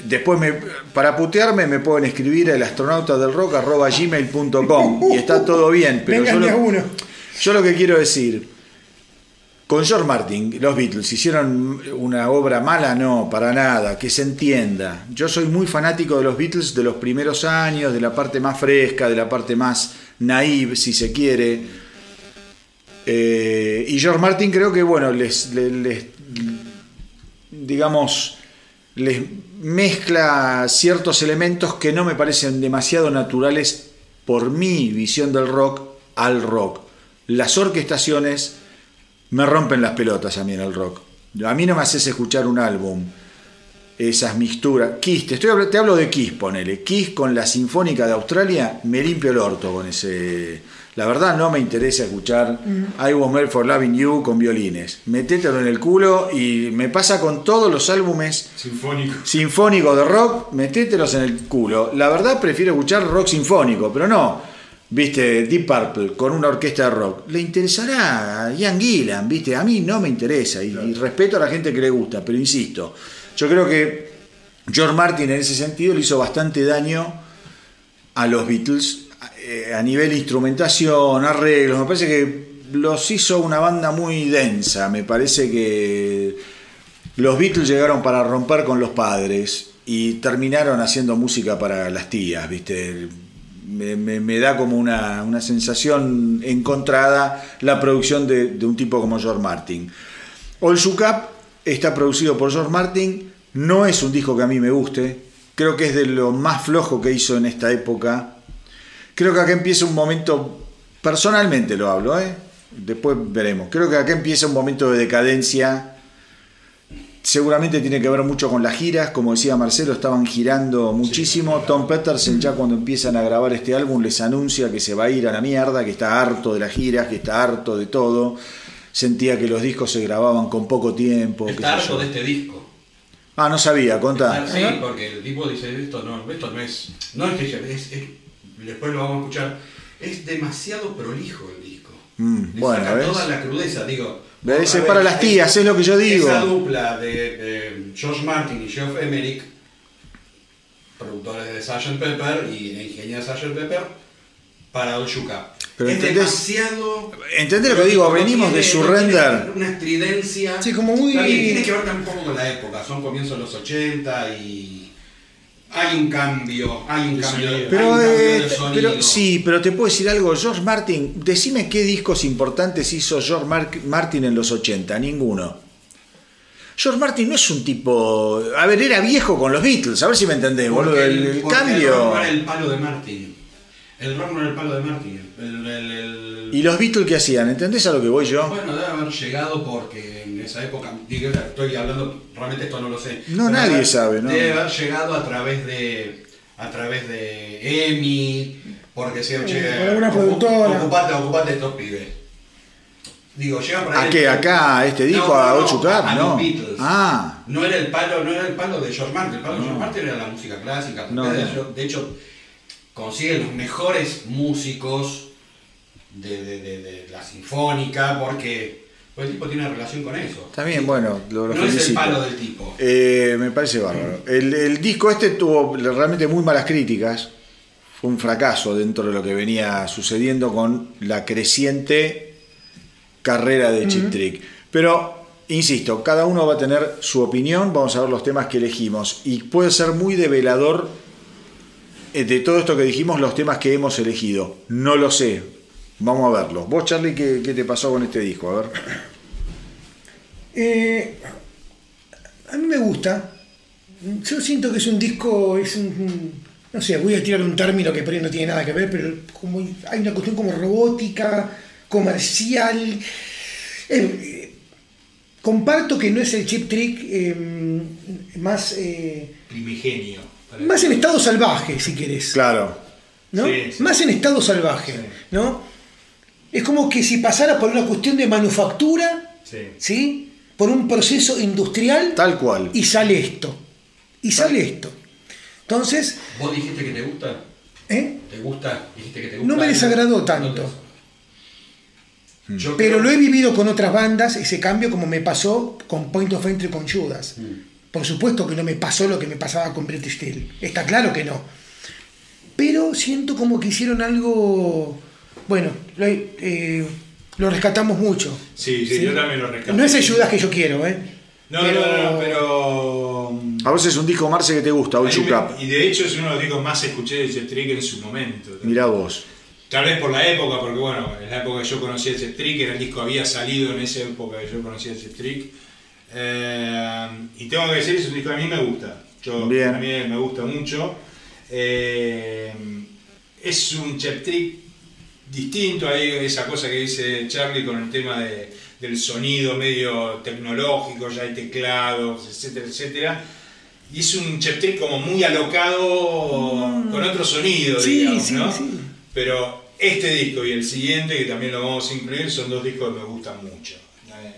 Después, me- para putearme, me pueden escribir el astronauta del rock gmail.com y está todo bien, *laughs* pero lo, uno. yo lo que quiero decir, con George Martin, los Beatles hicieron una obra mala, no, para nada, que se entienda. Yo soy muy fanático de los Beatles de los primeros años, de la parte más fresca, de la parte más naive, si se quiere. Eh, y George Martin creo que, bueno, les, digamos, les mezcla ciertos elementos que no me parecen demasiado naturales por mi visión del rock al rock. Las orquestaciones me rompen las pelotas a mí en el rock. A mí no me haces escuchar un álbum esas mixturas. Kiss, te, estoy, te hablo de Kiss, ponele. Kiss con la Sinfónica de Australia, me limpio el orto con ese. La verdad no me interesa escuchar I Was Made for Loving You con violines. Metételo en el culo y me pasa con todos los álbumes Sinfónico. sinfónicos de rock, metételos en el culo. La verdad prefiero escuchar rock sinfónico, pero no, viste, Deep Purple con una orquesta de rock. Le interesará a Ian Gillan, viste, a mí no me interesa y, y respeto a la gente que le gusta, pero insisto, yo creo que George Martin en ese sentido le hizo bastante daño a los Beatles eh, a nivel instrumentación, arreglos, me parece que los hizo una banda muy densa, me parece que los Beatles llegaron para romper con los padres y terminaron haciendo música para las tías, ¿viste? Me, da como una, una sensación encontrada la producción de, de un tipo como George Martin. All Shook Up está producido por George Martin, no es un disco que a mí me guste, creo que es de lo más flojo que hizo en esta época. Creo que acá empieza un momento, personalmente lo hablo, ¿eh? después veremos, creo que acá empieza un momento de decadencia Seguramente tiene que ver mucho con las giras, como decía Marcelo, estaban girando muchísimo. Tom Peterson ya cuando empiezan a grabar este álbum les anuncia que se va a ir a la mierda, que está harto de las giras, que está harto de todo. Sentía que los discos se grababan con poco tiempo. Está harto de este disco. Ah, no sabía, contá. Ah, Sí, porque el tipo dice, esto no, esto no es, no es que es, es- después lo vamos a escuchar, es demasiado prolijo el disco. Mm, Le bueno, saca ¿ves? toda la crudeza, digo. ¿Ves? Es para las tías, es lo que yo digo. Esa dupla de, de George Martin y Geoff Emerick, productores de Sgt. Pepper y ingenieros de Sgt. Pepper, para Shook Up. Pero es entendés- demasiado... ¿entendés lo que digo? Venimos de tiene- Surrender. Una estridencia. Sí, como muy- bien, tiene que ver también un poco con la época. Son comienzos de los 80 y... Hay un cambio, hay un cambio, un cambio eh, de sonido. pero sí, pero te puedo decir algo, George Martin, decime qué discos importantes hizo George Mar- Martin en los 80, ninguno. George Martin no es un tipo, a ver, era viejo con los Beatles, a ver si me entendés, boludo, el, el cambio. el palo de Martin. El rock no era el palo de Martin. El, el- el- ¿Y los Beatles qué hacían? ¿Entendés a lo que voy yo? Bueno, debe haber llegado porque en esa época, digo, estoy hablando, realmente esto no lo sé. No, Pero nadie sabe, ¿no? Debe haber llegado a través de a través de EMI, porque se alguna productora. Ocupate, ocupate estos pibes. Digo, llega por ahí. ¿A qué? ¿Acá, este disco, a Ocho Cup? a No. los Beatles. Ah. No era el palo, no era el palo de George Martin, el palo de George Martin era la música clásica. No, de, no. hecho, de hecho, consiguen los mejores músicos de, de- de- de la sinfónica porque pues el tipo tiene relación con eso. Está bien, bueno, lo, lo no es el palo del tipo. Eh, me parece bárbaro. El, el disco este tuvo realmente muy malas críticas. Fue un fracaso dentro de lo que venía sucediendo con la creciente carrera de Chip Trick. Pero, insisto, cada uno va a tener su opinión. Vamos a ver los temas que elegimos. Y puede ser muy develador de todo esto que dijimos, los temas que hemos elegido. No lo sé. Vamos a verlos. Vos, Charlie, ¿qué, qué te pasó con este disco? A ver. Eh, a mí me gusta. Yo siento que es un disco, es un, un- no sé, voy a tirar un término que por ahí no tiene nada que ver, pero como hay una cuestión como robótica, comercial. Eh, comparto que no es el chip trick eh, más, eh, Primigenio. Más en estado salvaje, si querés. Claro. ¿no? Sí, sí. Más en estado salvaje, Sí. ¿no? Es como que si pasara por una cuestión de manufactura, Sí. ¿sí? Por un proceso industrial Tal cual. y sale esto. Y sale esto. Entonces, ¿Vos dijiste que te gusta? ¿eh? ¿Te gusta? ¿Dijiste que te gusta? No me desagradó No tanto. te- Yo Pero creo- lo he vivido con otras bandas, ese cambio como me pasó con Point of Entry con Judas. Por supuesto que no me pasó lo que me pasaba con British Steel. Está claro que no. Pero siento como que hicieron algo. Bueno, lo, eh, lo rescatamos mucho. Sí, sí, yo también lo rescato. No es el Judas que yo quiero, ¿eh? No, Pero- no, no, pero. A vos es un disco Marce que te gusta, me- Up. Y de hecho es uno de los discos más escuché de Jet Trick en su momento. Mirá vos. Tal vez por la época, porque bueno, en la época que yo conocí a Jet Trick, era el disco había salido en esa época que yo conocía a Jet Trick. Eh, y tengo que decir, es un disco que a mí me gusta. Yo, Bien. A mí me gusta mucho. Eh, es un Jet Trick distinto, hay esa cosa que dice Charlie con el tema de- del sonido medio tecnológico, ya hay teclados, etcétera, etcétera. y es un chip trick como muy alocado con otro sonido, Mm. Sí, digamos, sí, ¿no? sí. Pero este disco y el siguiente, que también lo vamos a incluir, son dos discos que me gustan mucho,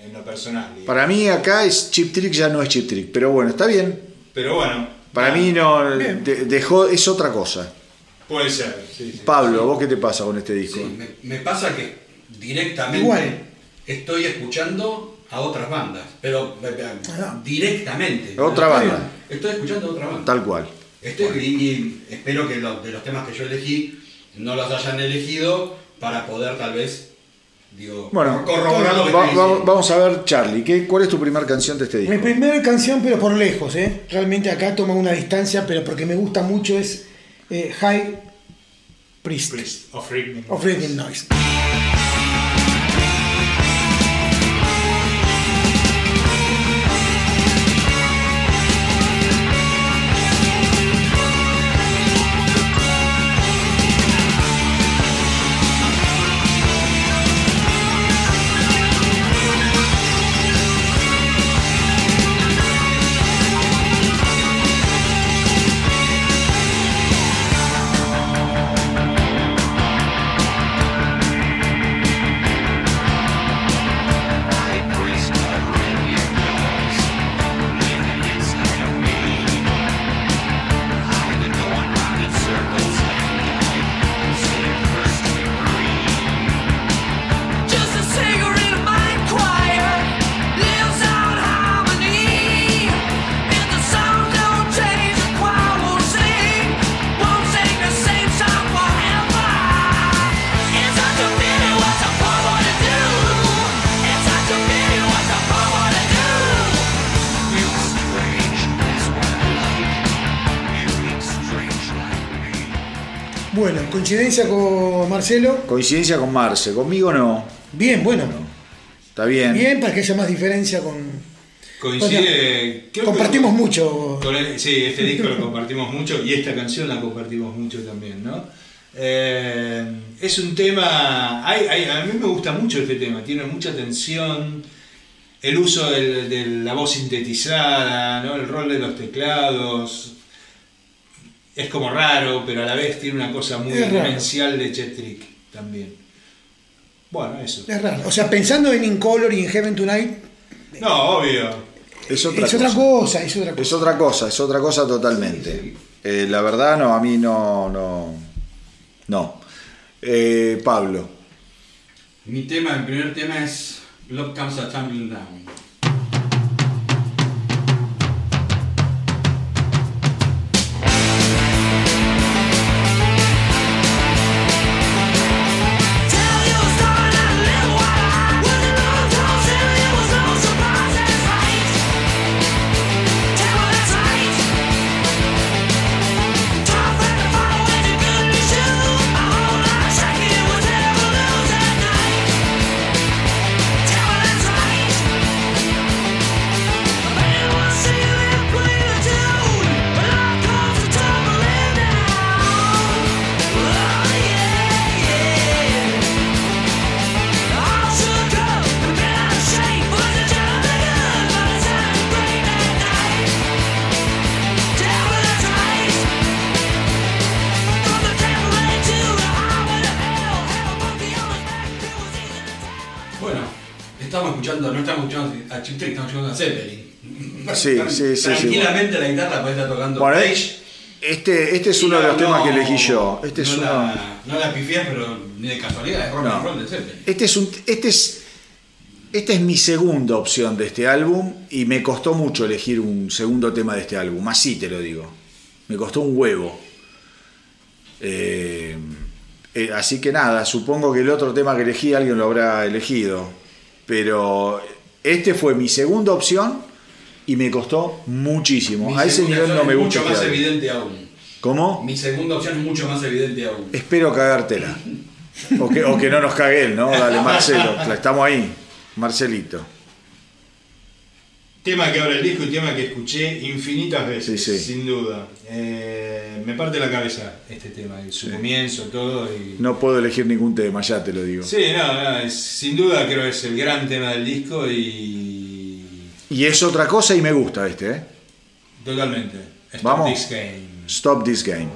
en lo personal. digamos. Para mí acá es Chip Trick, ya no es Chip Trick, pero bueno, está bien. Pero bueno, Para ah, mí no de- dejó es otra cosa. Puede ser, sí, sí. Pablo, ¿vos qué te pasa con este disco? Sí, me, me pasa que directamente Igual. estoy escuchando a otras bandas, pero eh, eh, Ah. directamente. Otra ¿no? banda. Estoy escuchando a otra banda. Tal cual. Estoy, y, y espero que los, de los temas que yo elegí no los hayan elegido para poder tal vez, digo, Bueno, va- va- diciendo. vamos a ver, Charlie, ¿qué, ¿cuál es tu primera canción de este disco? Mi primera canción, pero por lejos, ¿eh? Realmente acá toma una distancia, pero porque me gusta mucho es eh, High Priest, Priest of Rhythm. of Rhythm Noise. Coincidencia con Marcelo. Coincidencia con Marce, conmigo no. Bien, bueno. Está bien. Bien, para que haya más diferencia con. Coincide. creo que- Compartimos mucho. con el- sí, este disco lo compartimos mucho y esta canción la compartimos mucho también, ¿no? Eh, es un tema. hay- hay- a mí me gusta mucho este tema, tiene mucha tensión. El uso de la voz sintetizada, ¿no? el rol de los teclados. Es como raro, pero a la vez tiene una cosa muy demencial de Chet Trick también. Bueno, eso. Es raro. O sea, pensando en Incolor y en Heaven Tonight, No, obvio. Es otra es cosa. otra cosa, es otra cosa. Es otra cosa, es otra cosa totalmente. Eh, la verdad, no, a mí no. No. no. Eh, Pablo. Mi tema, el primer tema es Love Comes a Tumbling Down. Zeppelin. Sí, sí, sí, sí, Tranquilamente la guitarra puede estar tocando Bueno. Este, este es uno de los temas que elegí yo. Este es no uno. La, no la pifias, pero ni de casualidad, es rock roll de Zeppelin. Este es un. Este es. Esta es mi segunda opción de este álbum y me costó mucho elegir un segundo tema de este álbum, así te lo digo. Me costó un huevo. Eh, eh, así que nada, supongo que el otro tema que elegí alguien lo habrá elegido. Pero este fue mi segunda opción y me costó muchísimo. Mi A ese nivel no me gusta. mucho más evidente aún. ¿Cómo? Mi segunda opción es mucho más evidente aún. Espero cagártela. O que, o que no nos cague él, ¿no? Dale, Marcelo. *laughs* Estamos ahí. Marcelito. Tema que abre el disco y tema que escuché infinitas veces, Sí, sí. sin duda. Eh, me parte la cabeza este tema, su comienzo, todo. Y... No puedo elegir ningún tema, ya te lo digo. Sí, no, no, es- sin duda creo que es el gran tema del disco y. Y es otra cosa y me gusta este, ¿eh? Totalmente. Stop Vamos. this game. Stop this game.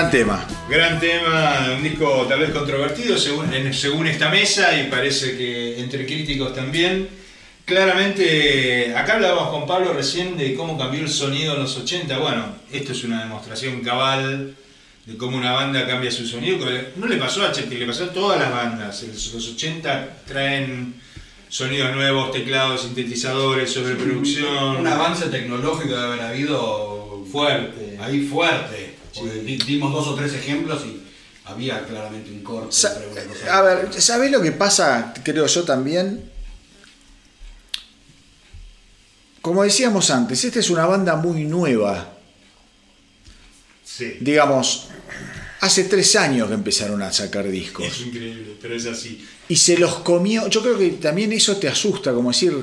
Gran tema. Gran tema, un disco tal vez controvertido según, en- según esta mesa y parece que entre críticos también. Claramente, acá hablábamos con Pablo recién de cómo cambió el sonido en los 80. Bueno, esto es una demostración cabal de cómo una banda cambia su sonido. No le pasó a Chet, le pasó a todas las bandas. En Los 80 traen sonidos nuevos, teclados, sintetizadores, sobreproducción. Un avance tecnológico debe haber habido Fuerte. Ahí fuerte. Dimos dos o tres ejemplos y había claramente un corte. Sa- entre una cosa y a ver, ¿sabés lo que pasa? Creo yo también. Como decíamos antes, esta es una banda muy nueva. Sí. Digamos, hace tres años que empezaron a sacar discos. Es increíble, pero es así. Y se los comió. Yo creo que también eso te asusta, como decir,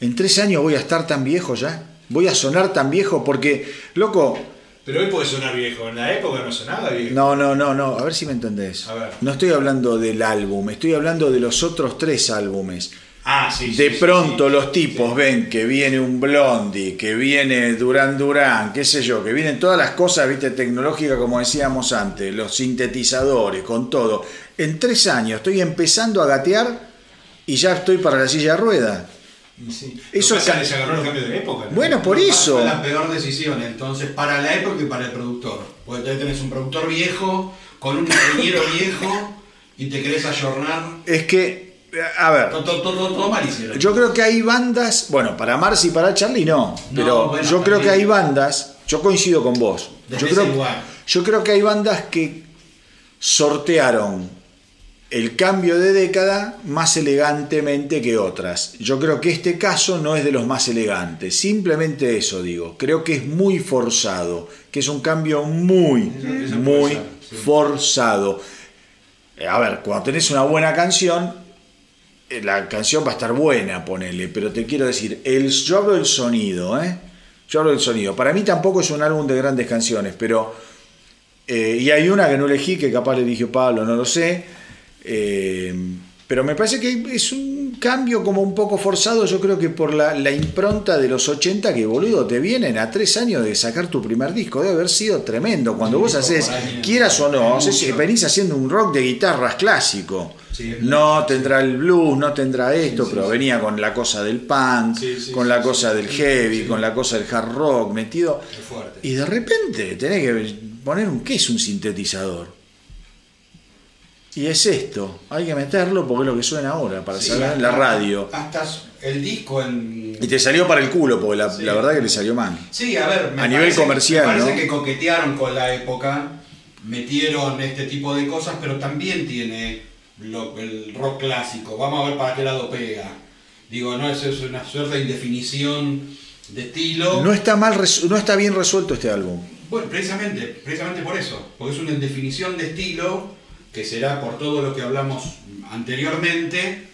en tres años voy a estar tan viejo ya. Voy a sonar tan viejo porque, loco, Pero hoy puede sonar viejo, en la época no sonaba viejo. no, no, no, no, a ver si me entendés. A ver. No estoy hablando del álbum, estoy hablando de los otros tres álbumes. Ah, sí. De sí, pronto sí. los tipos ven que viene un Blondie, que viene Duran Duran, qué sé yo, que vienen todas las cosas, viste, tecnológicas como decíamos antes, los sintetizadores, con todo. En tres años estoy empezando a gatear y ya estoy para la silla de rueda. Sí. Eso les agarró el cambio de época. ¿no? Bueno, por Fue eso. la peor decisión, entonces, para la época y para el productor. Porque te tenés un productor viejo, con un ingeniero *coughs* viejo, y te querés ayornar. Es que, a ver, Todo, todo, todo, todo mal hicieron. yo creo que hay bandas, bueno, para Marcy y para Charlie no, pero bueno, yo creo que hay bandas, yo coincido con vos, Desde yo creo, yo creo que hay bandas que sortearon el cambio de década más elegantemente que otras. Yo creo que este caso no es de los más elegantes, simplemente eso digo, creo que es muy forzado, que es un cambio muy, Eso- eso puede muy ser, sí. forzado. Eh, A ver, cuando tenés una buena canción, eh, la canción va a estar buena, ponele, pero te quiero decir, el, yo hablo del sonido, ¿eh? Yo hablo del sonido. Para mí tampoco es un álbum de grandes canciones, pero... eh, y hay una que no elegí, que capaz le dije Pablo, no lo sé. Eh, pero me parece que es un cambio como un poco forzado, yo creo que por la, la impronta de los 80 que, boludo, te vienen a tres años de sacar tu primer disco. Debe haber sido tremendo. Cuando vos haces, quieras o no, venís haciendo un rock de guitarras clásico. Sí, no tendrá el blues, no tendrá esto, pero venía con la cosa del punk, con la cosa del heavy, con la cosa del hard rock metido. Y de repente tenés que poner un qué es un sintetizador. Y es esto, hay que meterlo porque es lo que suena ahora para Sí, saber en la radio. Hasta el disco en. Y te salió para el culo, porque la, Sí. la verdad que le salió mal. Sí, a ver, me A nivel comercial, me parece ¿no? que coquetearon con la época, metieron este tipo de cosas, pero también tiene lo- el rock clásico. Vamos a ver para qué lado pega. Digo, no es, es una suerte de indefinición de estilo. No está mal, no está bien resuelto este álbum. Bueno, precisamente, precisamente por eso, porque es una indefinición de estilo que será por todo lo que hablamos anteriormente.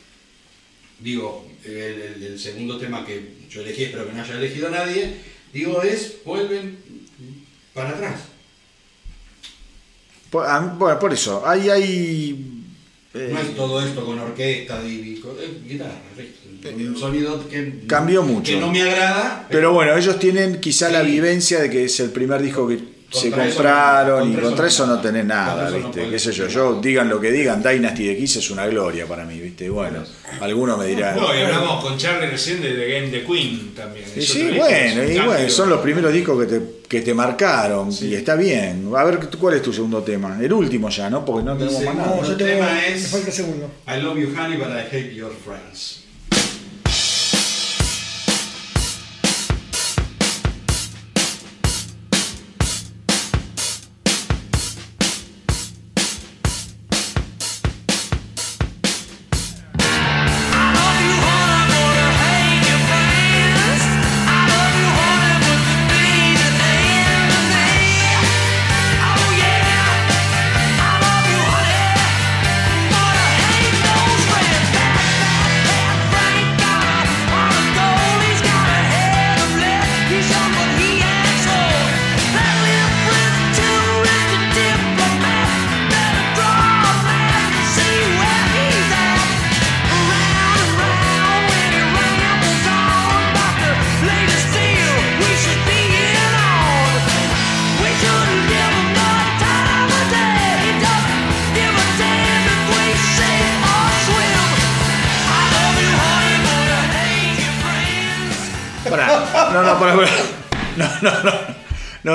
Digo, el, el- el segundo tema que yo elegí, espero que no haya elegido nadie, digo, es vuelven para atrás. Por, a- bueno, por eso, hay, hay No es todo esto con orquesta y con eh, guitarra. ¿sí? Un sonido que Cambió mucho. Que no me agrada. Pero bueno, ellos tienen quizá la vivencia de que es el primer disco que se eso compraron no- y contra contra eso eso no no tenés nada. eso no ¿viste? podés ¿Qué sé yo? Yo, digan lo que digan, Dynasty de Kiss es una gloria para mí, ¿viste? Bueno, algunos me dirán. No, y hablamos con Charlie recién de The Game the Queen también. Y sí, bueno, y bueno, son los primeros discos que te, que te marcaron y está bien. A ver, ¿cuál es tu segundo tema? El último ya, ¿no? Porque no Mi tenemos más nada. No, yo tengo. tema Me es- falta segundo. I love you, honey, but I hate your friends.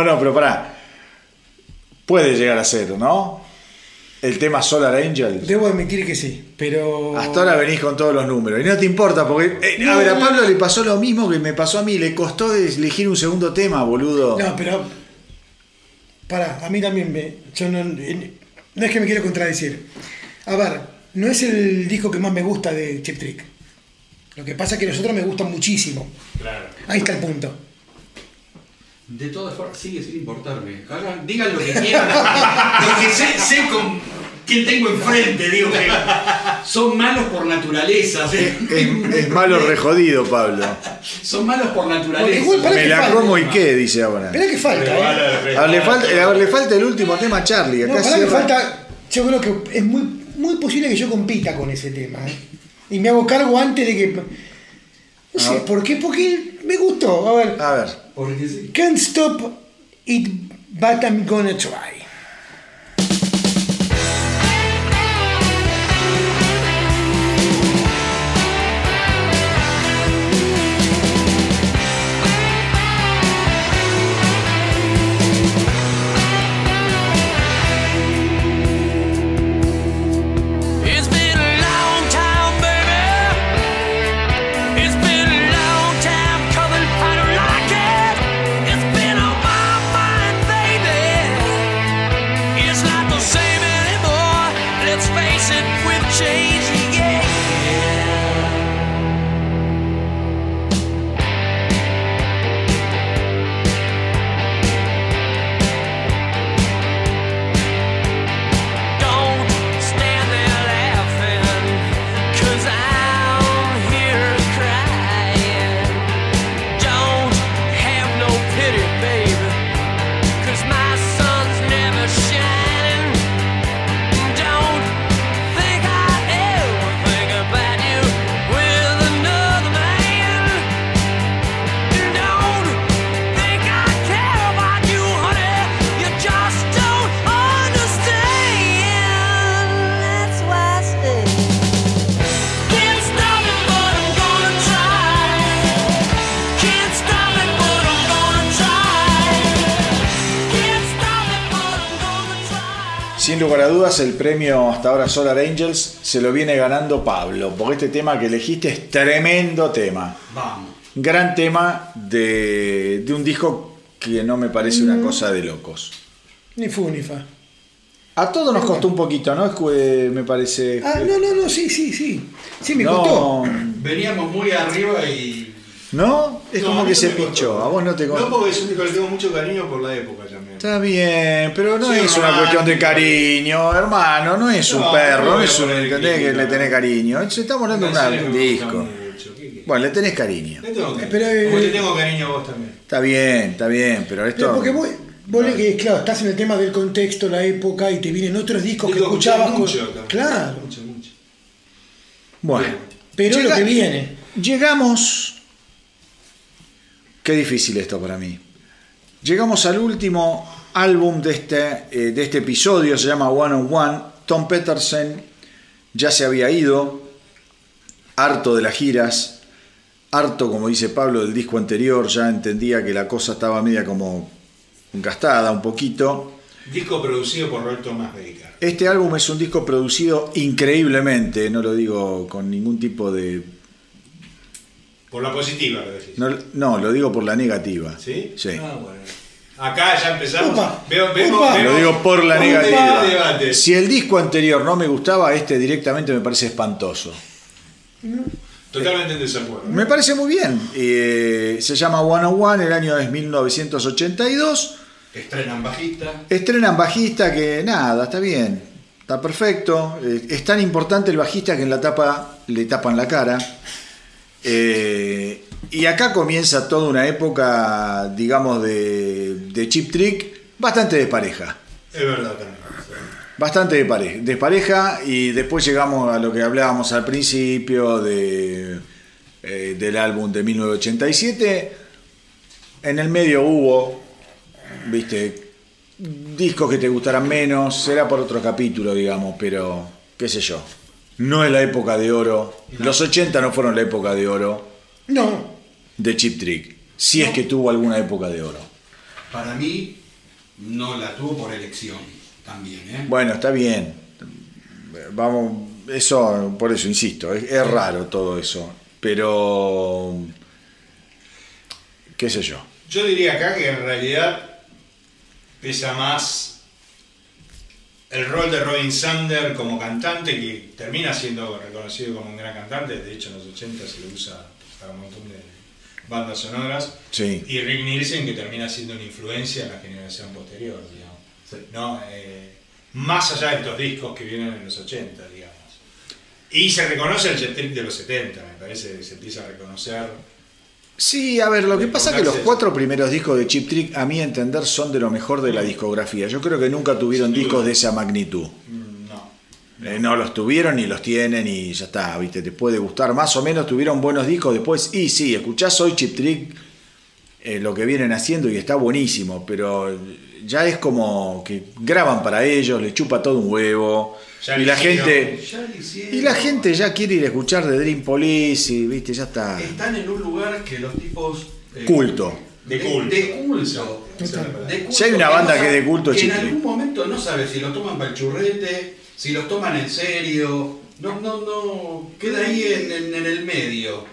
No, no, pero pará. Puede llegar a ser, ¿no? El tema Solar Angel. Debo admitir que sí, pero. Hasta ahora venís con todos los números. Y no te importa, porque. eh, a ver, a Pablo le pasó lo mismo que me pasó a mí. Le costó elegir un segundo tema, boludo. No, pero. Pará, a mí también me. Yo no, no es que me quiero contradecir. A ver, no es el disco que más me gusta de Chip Trick. Lo que pasa es que los otros me gustan muchísimo. Claro. Ahí está el punto. De todas formas, sigue sin importarme. Hagan, digan lo que quieran. *laughs* Porque sé, sé con quién tengo enfrente. Digo que son malos por naturaleza. ¿sí? Es, es malo rejodido, Pablo. Son malos por naturaleza. igual Me la falta. como y qué, dice ahora. Esperá que falta, ¿eh? A ver, le, falta, a ver, le falta el último tema a Charlie. No, Acá pará que falta. Yo creo que es muy, muy posible que yo compita con ese tema. ¿eh? Y me hago cargo antes de que. No sé, Ah. ¿por qué? Porque me gustó. A ver. A ver. Porque sí. Can't stop it, but I'm gonna try. Dudas, el premio hasta ahora Solar Angels se lo viene ganando Pablo, porque este tema que elegiste es tremendo tema. Vamos. Gran tema de, de un disco que no me parece una cosa de locos. Ni fu ni fa. A todos nos costó un poquito, ¿no? Es que, me parece. Ah, no, no, no, sí, sí, sí. Sí, me no, costó. Veníamos muy arriba y. ¿No? Es No, como que no se pinchó. A vos no te No, costó. porque es un disco que le tengo mucho cariño por la época también. Está bien, pero no Sí, es una cuestión de cariño, hermano. No es un No, perro, no es un. ¿Entendés que le tenés cariño? Se está hablando de una- Canciones un disco. Bueno, le tenés cariño. Le tengo cariño. Pero, eh, te tengo cariño a vos también. Está bien, está bien, pero esto. Pero porque vos, vos le- claro, estás en el tema del contexto, la época, y te vienen otros discos que escuchabas. con- mucho también. Claro. Mucho, mucho. Bueno, Pero Llega- lo que viene. Llegamos. Qué difícil esto para mí. Llegamos al último álbum de este, eh, de este episodio, se llama One on One. Tom Peterson ya se había ido, harto de las giras, harto, como dice Pablo, del disco anterior, ya entendía que la cosa estaba media como gastada un poquito. Disco producido por Roy Thomas Baker. Este álbum es un disco producido increíblemente, no lo digo con ningún tipo de Por la positiva, lo decís. No, no, lo digo por la negativa. ¿Sí? Sí. Ah, bueno. Acá ya empezamos. Upa, Veo- vemos- upa. vemos- Lo digo por la negativa. debate. Si el disco anterior no me gustaba, este directamente me parece espantoso. Totalmente en desacuerdo. Me parece muy bien. Eh, se llama One on One, el año es 1982. Estrenan bajista. Estrenan bajista que nada, está bien, está perfecto. Eh, es tan importante el bajista que en la tapa le tapan la cara. Eh, y acá comienza toda una época, digamos, de, de chip trick bastante despareja. Es verdad también. Bastante de pareja, despareja y después llegamos a lo que hablábamos al principio de, eh, del álbum de 1987. En el medio hubo, viste, discos que te gustarán menos, será por otro capítulo, digamos, pero qué sé yo. No es la época de oro. Los 80 no fueron la época de oro No, de Chip Trick. Si es que tuvo alguna época de oro. Para mí, no la tuvo por elección también, ¿eh? Bueno, está bien. Vamos, eso, por eso insisto, es, es raro todo eso. Pero, qué sé yo. Yo diría acá que en realidad pesa más el rol de Robin Sander como cantante, que termina siendo reconocido como un gran cantante, de hecho en los 80 se lo usa para un montón de bandas sonoras, Sí. y Rick Nielsen que termina siendo una influencia en la generación posterior, digamos. ¿no? Eh, más allá de estos discos que vienen en los 80, digamos. Y se reconoce el jet trick de los 70, me parece que se empieza a reconocer. Sí, a ver, lo que pasa es que los cuatro primeros discos de Chip Trick, a mi entender, son de lo mejor de la discografía. Yo creo que nunca tuvieron discos de esa magnitud. Mm. Eh, no los tuvieron ni los tienen y ya está, viste, te puede gustar más o menos, tuvieron buenos discos después, y sí, escuchás hoy Chip Trick, eh, lo que vienen haciendo y está buenísimo, pero ya es como que graban para ellos, le chupa todo un huevo, Ya y la hicieron. gente... Y la gente ya quiere ir a escuchar de Dream Police y viste, ya está. Están en un lugar que los tipos. eh, Culto. De culto. De culto. Total. De culto Si hay una que banda no que es de culto, que en algún momento no sabes si lo toman para el churrete, si lo toman en serio. No, no, no. Queda ahí en, en- en el medio.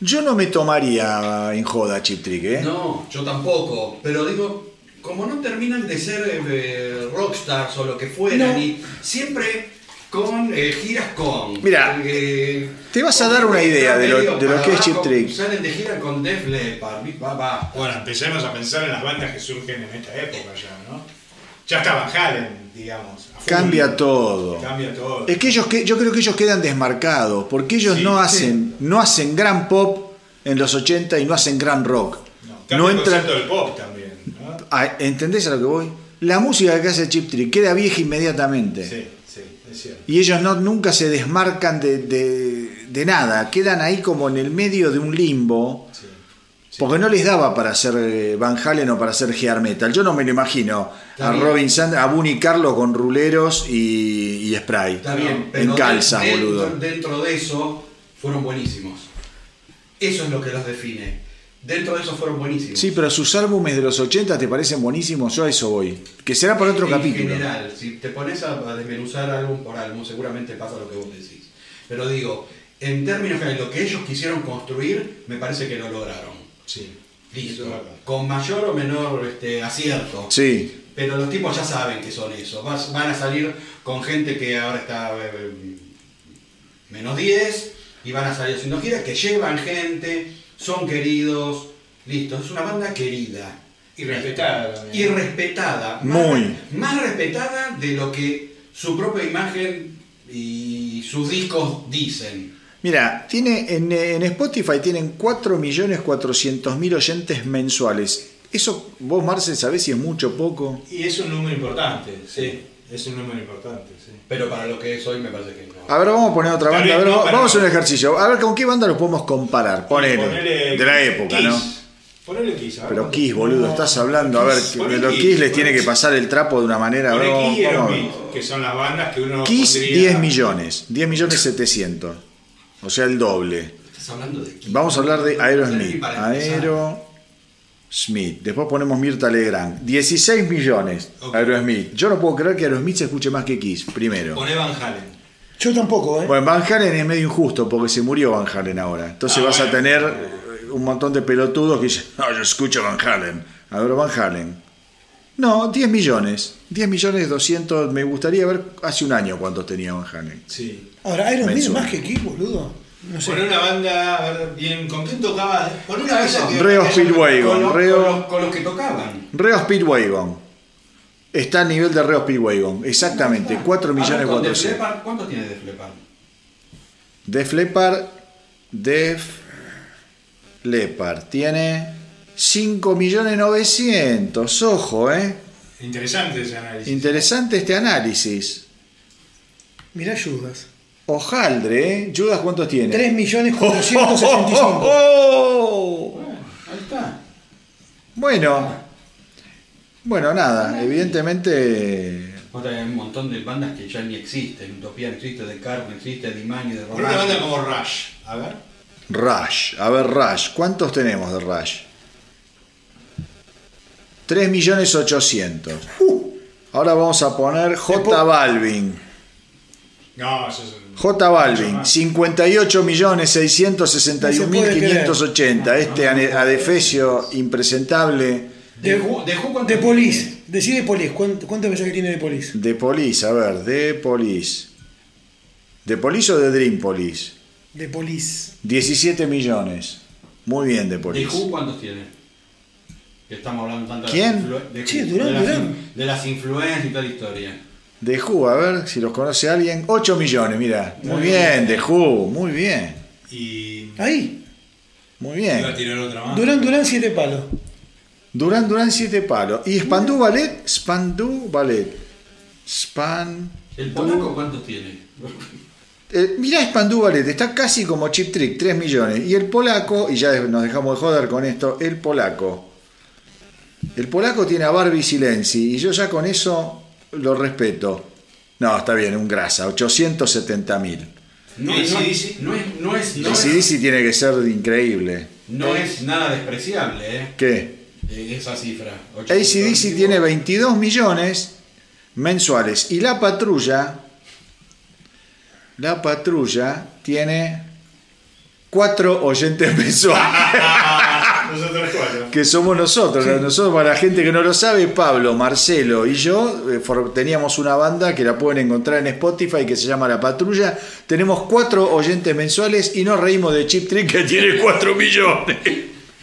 Yo no me tomaría en joda Chip Trick, ¿eh? No, yo tampoco. Pero digo, como no terminan de ser eh, rockstars o lo que fueran, No. y siempre con eh, giras con. Mira, eh, te vas a dar una idea de lo- de lo que es Chip Trick. Salen de gira con Def Leppard, va, va. Bueno, empecemos a pensar en las bandas que surgen en esta época ya, ¿no? Ya está Van Halen, digamos. Cambia todo. Cambia todo. Es que ellos, que- yo creo que ellos quedan desmarcados, porque ellos Sí, no hacen, no hacen gran pop en los 80 y no hacen gran rock. No, No, el entran. del pop también, ¿no? Ah, ¿Entendés a lo que voy? La música que hace Chip Trick queda vieja inmediatamente. Sí, sí, es cierto. Y ellos no, nunca se desmarcan de, de- de nada, quedan ahí como en el medio de un limbo. Porque no les daba para hacer eh, Van Halen o para hacer hair metal. Yo no me lo imagino Está a bien. Robin Sanders, a Bunny Carlos con ruleros y, y spray. Está bien, En pero calzas, de- dentro, boludo. dentro de eso fueron buenísimos. Eso es lo que los define. Dentro de eso fueron buenísimos. Sí, pero sus álbumes de los 80 te parecen buenísimos, yo a eso voy. Que será para otro en capítulo. general, si te pones a, a desmenuzar álbum por álbum, seguramente pasa lo que vos decís. Pero digo, en términos generales, lo que ellos quisieron construir, me parece que lo lograron. Sí. Listo. Con mayor o menor este, acierto. Sí, Pero los tipos ya saben que son eso. Vas- van a salir con gente que ahora está eh, menos 10 y van a salir haciendo giras que llevan gente, son queridos. Listo, es una banda querida. Y respetada Y respetada. Muy. Más, más respetada de lo que su propia imagen y sus discos dicen. Mira, tiene en, en Spotify tienen 4.400.000 oyentes mensuales. Eso vos, Marcel, sabés si es mucho o poco. Y es un número importante, sí. Es un número importante, sí. Pero para lo que es hoy me parece que no. A ver, vamos a poner otra banda. A vez ver, no, pero- vamos a hacer un ejercicio. A ver, ¿con qué banda lo podemos comparar? Ponele. Ponele De la época, Kiss. ¿no? Ponele Kiss, a ver Pero Kiss, boludo, estás hablando. A ver, de los Kiss, Kiss les tiene que pasar el trapo de una manera. Ponele Kiss y. Aerosmith, que son las bandas que uno Kiss, pondría- 10 millones. 10 millones 700. O sea, el doble. Estás hablando de Kiss. Vamos a hablar de Aerosmith. Aerosmith. Después ponemos Mirta Legrand. 16 millones. Ok. Aerosmith. Yo no puedo creer que Aerosmith se escuche más que Kiss, primero. Poné Van Halen. Yo tampoco, ¿eh? Bueno, Van Halen es medio injusto porque se murió Van Halen ahora. Entonces Ah, vas a tener un montón de pelotudos que dicen, no, yo escucho Van Halen. A ver, Van Halen. No, 10 millones. 10 millones 200. Me gustaría ver hace un año cuántos tenía Van Halen. Sí. Ahora, es Mensual. más que Kiss, boludo. No sé. Poné una banda, a ver, bien, ¿con quién tocaba? Poné una banda que... Reo Speedwagon. Con, los- Reo- con los, con los que tocaban. Reo Speedwagon. Está a nivel de Reo Speedwagon. Exactamente. 4 millones A ver, con Def 400. Leppard, ¿Cuánto tiene de Leppard? Def Leppard. Def Leppard. Tiene 5 millones 900. Ojo, eh. Interesante ese análisis. Interesante este análisis. Mirá Judas. Ojaldre, ¿eh? Judas, ¿cuántos tiene? 3 millones *laughs* ¡Oh, 465. oh! Ahí está. Bueno, bueno, nada, evidentemente. Otra, hay un montón de bandas que ya ni existen. Utopía no existe, de Carp no existe, de Imani, de Poné una banda como Rush. A ver. Rush, a ver, Rush, ¿cuántos tenemos de Rush? 3 millones 800. Ahora vamos a poner J Balvin. No, eso es... J Balvin, 58 millones 661 mil No se puede 580. Este adefesio impresentable De de Who, ¿cuánto De Police. ¿Cuánto, pensás que tiene de Police? de Police. A ver, de Police. ¿De Police o de Dream Police? De Police. 17 millones. Muy bien, de ¿De Police. Who cuántos tiene? Que estamos hablando tanto ¿Quién? de, Che, Durán, de las, Durán. de las influencias y toda la historia. De Who, a ver si los conoce alguien. 8 millones, mira. Muy bien, de Who, muy bien. Y... Ahí. Muy Iba a bien. tirar otra más. Durán Durán, 7 palos. Durán Durán, 7 palos. ¿Y Spandú Ballet? Spandú Ballet. Span. ¿El polaco cuántos tiene? Eh, mirá Spandú Ballet, está casi como Chip Trick, 3 millones. Y el polaco, y ya nos dejamos de joder con esto, el polaco. El polaco tiene a Barbie Silenzi, y yo ya con eso lo respeto. No, está bien, un grasa, 870 mil. No, no, es, no es, no tiene que ser increíble. no es nada despreciable, ¿eh? ¿Qué? Eh, Esa cifra. ACDC tiene 22 millones mensuales. Y la patrulla, la patrulla tiene 4 oyentes mensuales. *laughs* Nosotros cuatro. que somos nosotros. Nosotros, para la gente que no lo sabe, Pablo, Marcelo y yo eh, teníamos una banda que la pueden encontrar en Spotify que se llama La Patrulla. Tenemos cuatro oyentes mensuales y nos reímos de Chip Trick que tiene 4 millones.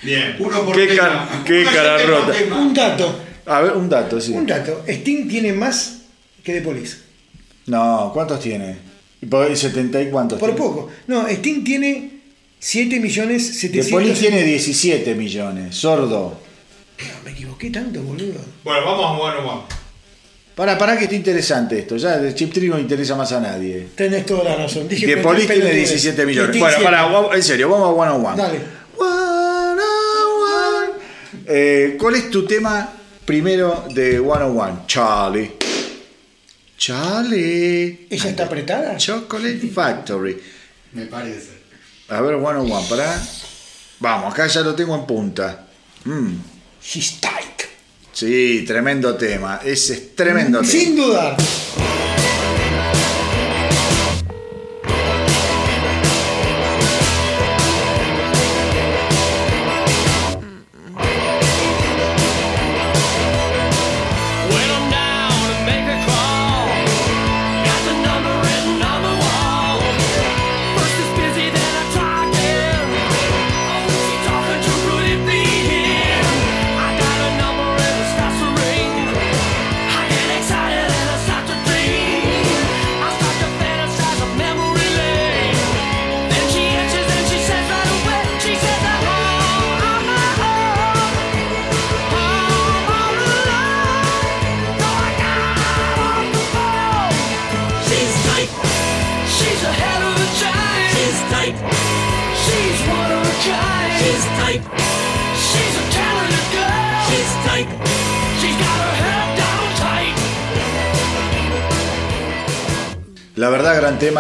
Bien. Uno por Qué tema. car- qué cara rota. tema. Un dato. A ver, un dato, sí. Un dato. Sting tiene más que de Police. No, ¿cuántos tiene? ¿Y por 70 y cuántos? Por tiene? poco. No, Sting tiene 7 millones De 700. Police tiene 17 millones, sordo. Me equivoqué tanto, boludo. Bueno, vamos a jugar one. Para, para que esté interesante esto. Ya de Chip Trick no interesa más a nadie. Tenés toda la razón. Dije De que Police tiene pelotudes. 17 millones. Bueno, para, en serio, vamos a one on one. Dale. One on one. Eh, ¿Cuál es tu tema primero de One on One? Charlie. Charlie. ¿Ella está apretada? Chocolate Factory. Me parece. A ver, One on One, para. Vamos, acá ya lo tengo en punta. Mm, She's tight. sí, tremendo tema. Ese es tremendo tema. Sin dudar.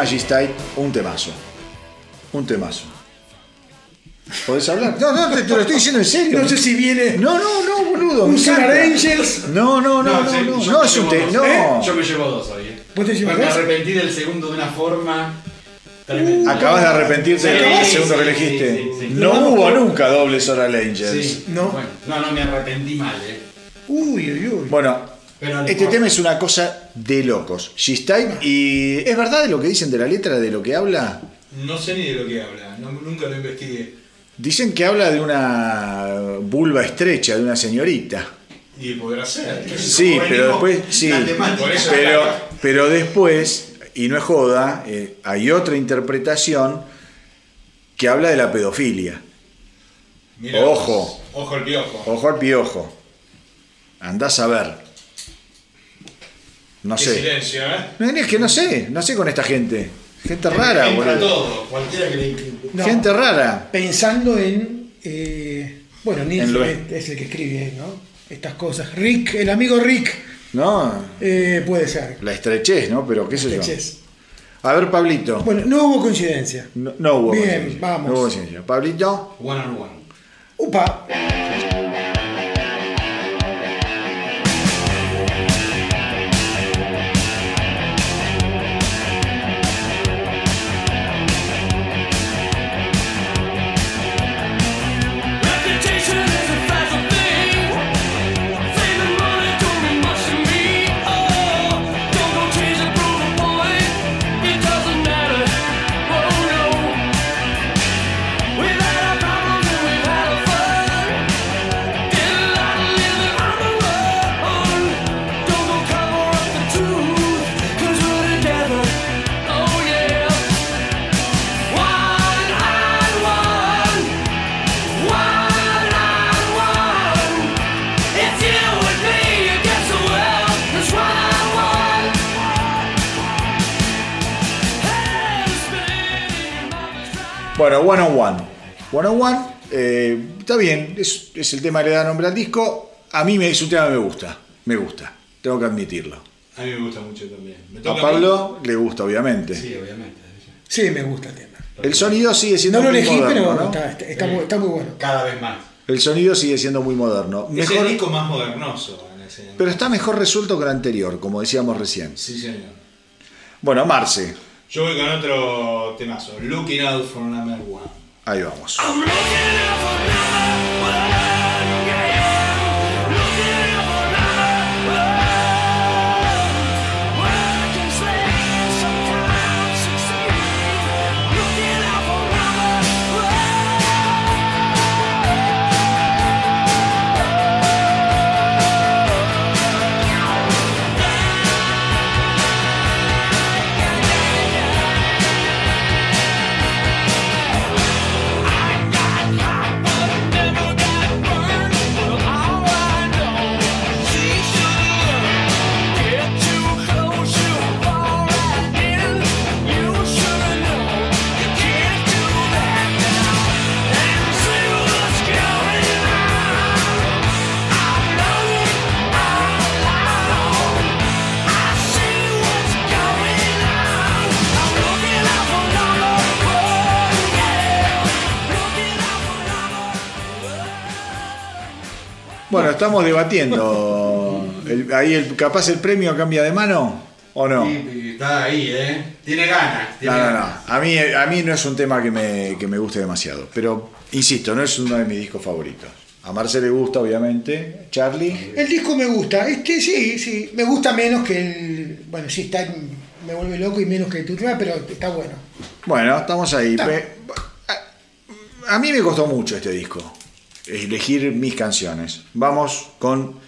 Tema, G-Style, un temazo. Un temazo. ¿Podés hablar? No, no, te, te lo estoy diciendo en serio. No sé si viene No, no, no, boludo. un Solar. Angels. No, no, no, no, sí, no, yo no, me es un llevo te- dos. no. Yo me llevo dos hoy. eh. ¿Vos te llevas Me arrepentí del segundo de una forma tremenda. Acabas de arrepentirte del Sí, segundo sí, que elegiste. sí, sí, sí. No hubo nunca doble Solar Angels. Sí, No. bueno, no, no, me arrepentí mal, eh. Uy, uy, uy. Bueno, Pero este importa. tema es una cosa de locos. G-Style, y ¿es verdad de lo que dicen de la letra, de lo que habla? No sé ni de lo que habla, no- nunca lo investigué. Dicen que habla de una vulva estrecha, de una señorita. Y podrá ser. Sí, pero después, sí, pero, pero después, y no es joda, eh, hay otra interpretación que habla de la pedofilia. Mirá Ojo. Ojo al piojo. Ojo al piojo. Andás a ver. No Qué sé. silencio, ¿eh? No, Es que no sé, no sé con esta gente. Gente rara, Entra boludo. todo, cualquiera que le No. Gente rara. Pensando en. eh, bueno, lo- es, el que escribe, ¿no? Estas cosas. Rick, el amigo Rick, No, eh, puede ser. la estrechez, ¿no? Pero qué sé yo. Leches. A ver, Pablito. Bueno, no hubo coincidencia. No, no hubo Bien, coincidencia. vamos. No hubo coincidencia. Pablito. One on one. Upa. One on One. One on One, eh, está bien, es, es el tema que le da nombre al disco. A mí me, es un tema que me gusta, me gusta, tengo que admitirlo. A mí me gusta mucho también. Me A Pablo le gusta, obviamente. Sí, obviamente. Sí, me gusta el tema. El sonido sigue siendo No lo muy elegí, moderno, pero ¿no? está, está- está muy, está muy bueno. Cada vez más. El sonido sigue siendo muy moderno. Es Mejor, el disco más modernoso en ese pero está mejor resuelto que el anterior, como decíamos recién. Sí, señor. Bueno, Marce, Yo voy con otro temazo. Looking out for number one. ahí vamos. I'm estamos debatiendo. El- ahí el, capaz el premio cambia de mano o no. Está ahí, ¿eh? Tiene ganas. Tiene No, no, no. A mí, a mí no es un tema que me, que me guste demasiado. Pero, insisto, no es uno de mis discos favoritos. A Marce le gusta, obviamente. Charlie. El disco me gusta. Este sí, sí. Me gusta menos que el. Bueno, sí está. Me vuelve loco y menos que tu tema, pero está bueno. Bueno, estamos ahí. Está. A mí me costó mucho este disco. Elegir mis canciones. Vamos con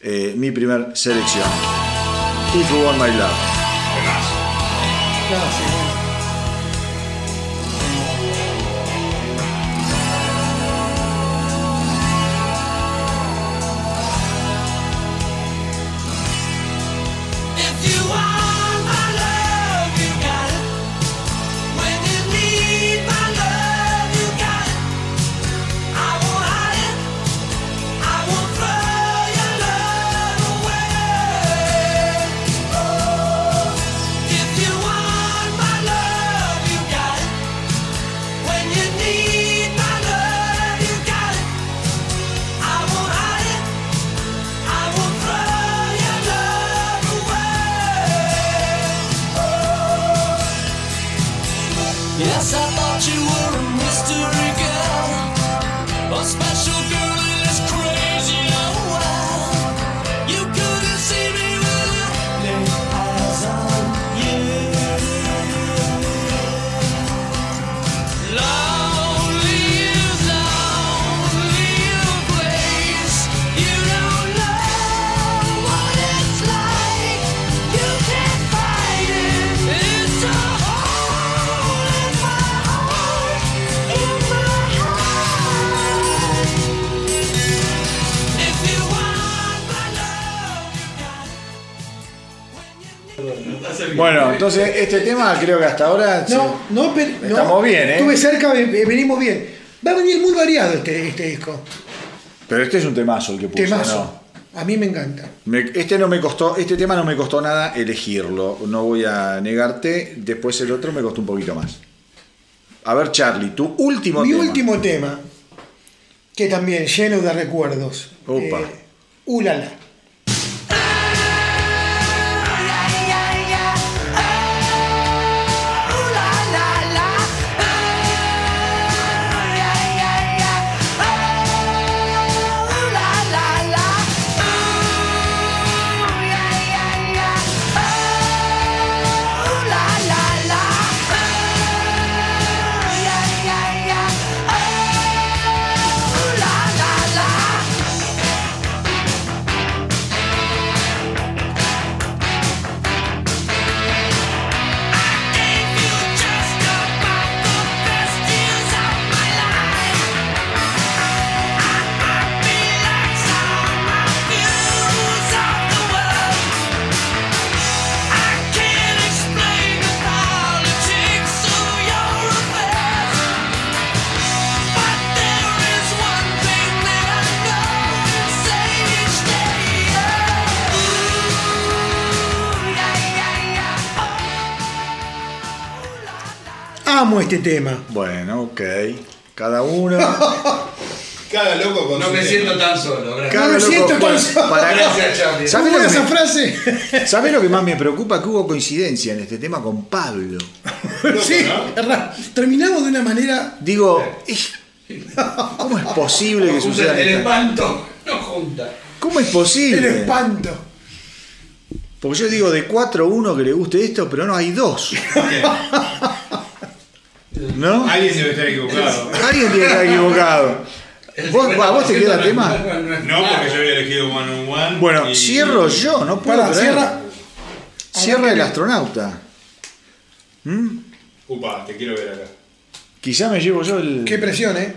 eh, mi primer selección. If You Want My Love. Este tema creo que hasta ahora sí. No, no, pero. no, Estamos bien, ¿eh? Estuve cerca, ve- venimos bien. Va a venir muy variado este, este disco. Pero este es un temazo el que puse, Temazo. ¿no? A mí me encanta. Me- este no me costó, este tema no me costó nada elegirlo, no voy a negarte. Después el otro me costó un poquito más. A ver, Charlie, tu último Mi tema. último tema, que también lleno de recuerdos. Opa. Eh, ulala. Este tema. Bueno, ok. Cada uno. *laughs* Cada loco con No su me tema. siento tan solo, gracias. cada me loco- siento tan solo. para- Gracias, Charlie. ¿Sabes ¿Cómo lo, era que esa me, frase? ¿sabes lo que más me preocupa? Que hubo coincidencia en este tema con Pablo. *laughs* sí, terminamos de una manera. Digo, es- ¿cómo es posible que No junta suceda el esto? espanto, no junta. ¿Cómo es El posible? espanto. Porque yo digo de 4 uno que le guste esto, pero no hay dos. *laughs* ¿No? Alguien debe estar equivocado. Alguien tiene que estar equivocado. *laughs* ¿Vos, a vos te 50% queda no- tema? no- porque yo había elegido One on One. Bueno, y- cierro yo, no puedo Para, cierra. Cierra el astronauta. Upa, te quiero ver acá. Quizá me llevo yo el. Qué presión, ¿eh?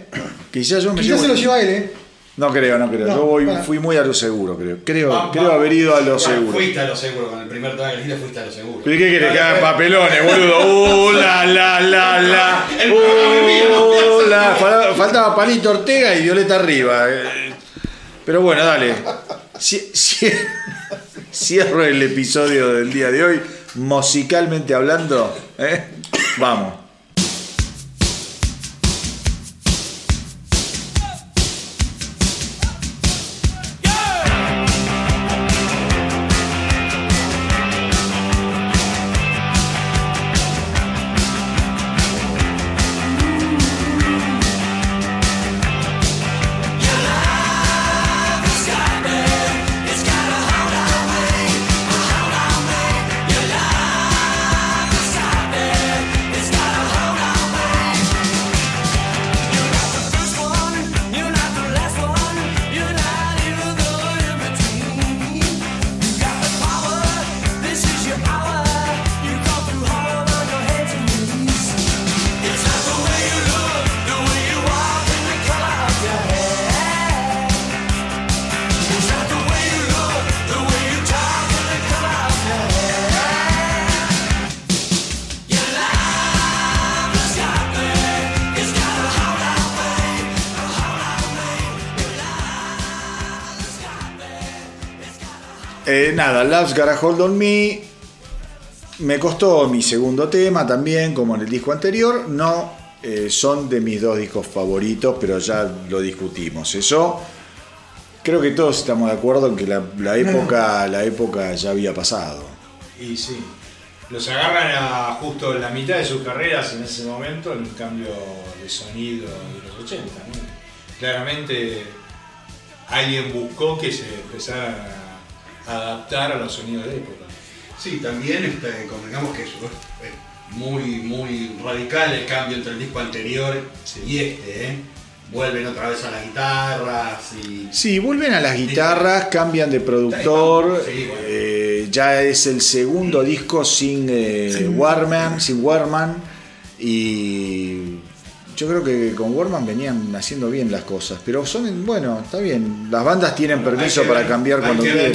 Quizá yo me Quizás llevo. se lo lleva él, ¿eh? No creo, no creo. No, yo voy, para. fui muy a lo seguro, creo. Creo, Va- creo va- haber ido a lo Bueno, seguro. Fuiste a lo seguro, con el primer que elegiste fuiste a lo seguro. ¿Pero qué querés? Que hagan papelones, boludo. *laughs* Uh, la, la, la, la. Uh, la. Faltaba Palito Ortega y Violeta Arriba. Eh, Pero bueno, dale. Cie- cie- Cierro el episodio del día de hoy, musicalmente hablando. ¿eh? Vamos. Love's Gotta Hold On Me. Me costó mi segundo tema también, como en el disco anterior. No eh, son de mis dos discos favoritos, pero ya lo discutimos. Eso creo que todos estamos de acuerdo en que la, la época, la época ya había pasado. Y sí. Los agarran a justo la mitad de sus carreras en ese momento, en un cambio de sonido de los 80. ¿no? Claramente alguien buscó que se empezara a adaptar a los sonidos de época. Sí, también este, convengamos que es, es muy, muy radical el cambio entre el disco anterior y este, ¿eh? Vuelven otra vez a las guitarras y. Sí, vuelven a las guitarras, cambian de productor. Sí, bueno. eh, ya es el segundo disco sin eh, Warman, sin Warman. Y yo creo que con Warman venían haciendo bien las cosas. Pero son, bueno, está bien. Las bandas tienen permiso para ver- cambiar cuando quieran.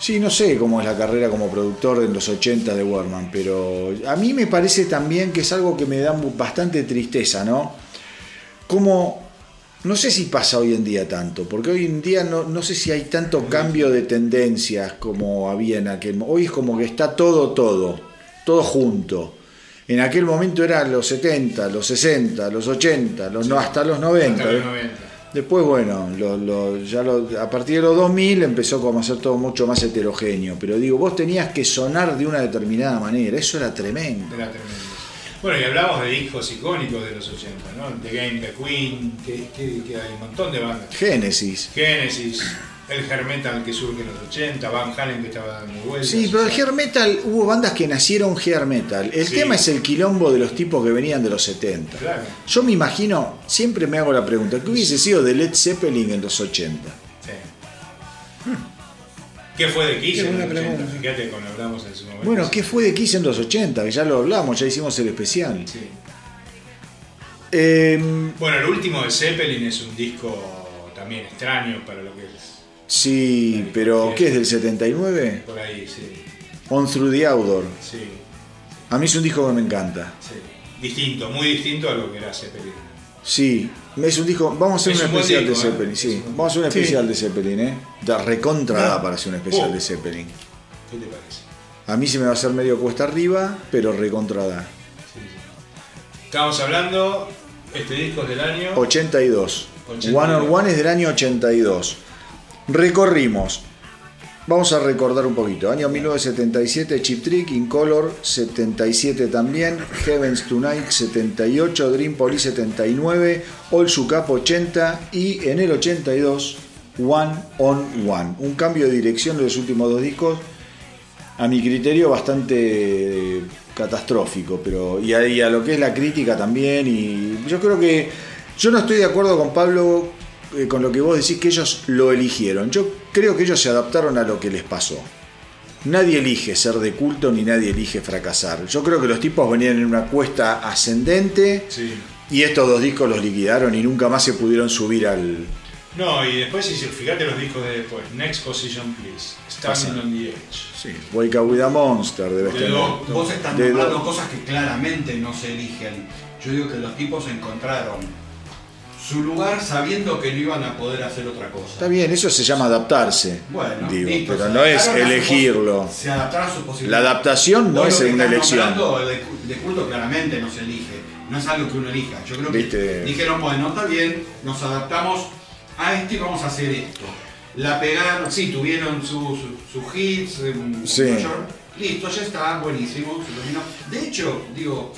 Sí, no sé cómo es la carrera como productor en los 80 de Werman, pero a mí me parece también que es algo que me da bastante tristeza, ¿no? Como, no sé si pasa hoy en día tanto, porque hoy en día no, no sé si hay tanto cambio de tendencias como había en aquel Hoy es como que está todo, todo, todo junto. En aquel momento eran los 70, los 60, los 80, los, no, hasta los 90. Hasta los 90. Después, bueno, lo- lo- ya lo- a partir de los 2000 empezó como a ser todo mucho más heterogéneo. Pero digo, vos tenías que sonar de una determinada manera. Eso era tremendo. Era tremendo. Bueno, y hablamos de discos icónicos de los 80, ¿no? The Game, The Queen, que, que- que hay un montón de bandas. Génesis. Genesis, el hair metal que surge en los 80, Van Halen que estaba dando vueltas. Sí, pero el hair metal, hubo bandas que nacieron hair metal. El Sí. tema es el quilombo de los tipos que venían de los 70. Claro, Yo me imagino, siempre me hago la pregunta, ¿qué hubiese sido de Led Zeppelin en los 80? sí. ¿Qué fue de Kiss en los buena 80? pregunta. Fíjate cuando hablamos en su momento. Bueno, ¿qué fue de Kiss en los 80? Que ya lo hablamos, ya hicimos el especial. Sí. Em, Bueno, el último de Zeppelin es un disco también extraño para lo que es sí, pero ¿qué es del 79? por ahí, sí. On Through the Outdoor. Sí, A mí es un disco que me encanta. sí. Distinto, muy distinto a lo que era Zeppelin. Sí, es un disco. Vamos a hacer Es un especial disco, de ¿eh? Zeppelin, sí. Vamos a hacer un Sí. especial de Zeppelin, ¿eh? Da recontra da Ah. para hacer un especial Oh. de Zeppelin. ¿Qué te parece? A mí se me va a hacer medio cuesta arriba, pero recontra da. Sí, sí. Estamos hablando, este disco es del año. 82. 82. One on One es del año 82. Recorrimos. Vamos a recordar un poquito. Año 1977, Chip Trick, Incolor 77 también, Heavens Tonight 78, Dream Police 79, All Sucap 80 y en el 82, One on One. Un cambio de dirección de los últimos dos discos, a mi criterio bastante eh, catastrófico, pero y a, y a lo que es la crítica también. Y yo creo que yo no estoy de acuerdo con Pablo eh, con lo que vos decís que ellos lo eligieron. Yo creo que ellos se adaptaron a lo que les pasó. Nadie elige ser de culto ni nadie elige fracasar. Yo creo que los tipos venían en una cuesta ascendente Sí. y estos dos discos los liquidaron y nunca más se pudieron subir al. No, y después, si fíjate los discos de después. Next Position, Please. Standing on the Edge. Sí, Wake Up with a Monster debe De. Pero vos estás nombrando cosas que claramente no se eligen. Yo digo que los tipos encontraron su lugar sabiendo que no iban a poder hacer otra cosa. Está bien, eso se llama adaptarse. Bueno, digo, listo, pero no es su elegirlo. Se adaptaron a su La posibilidad. adaptación no es una elección. De, de culto claramente no se elige. No es algo que uno elija. Yo creo que Viste. dijeron, bueno, está bien, nos adaptamos a esto y vamos a hacer esto. La pegaron, sí, tuvieron sus su, sus hits, en Sí. Nueva York. listo, ya está, buenísimo, se terminó. De hecho, digo,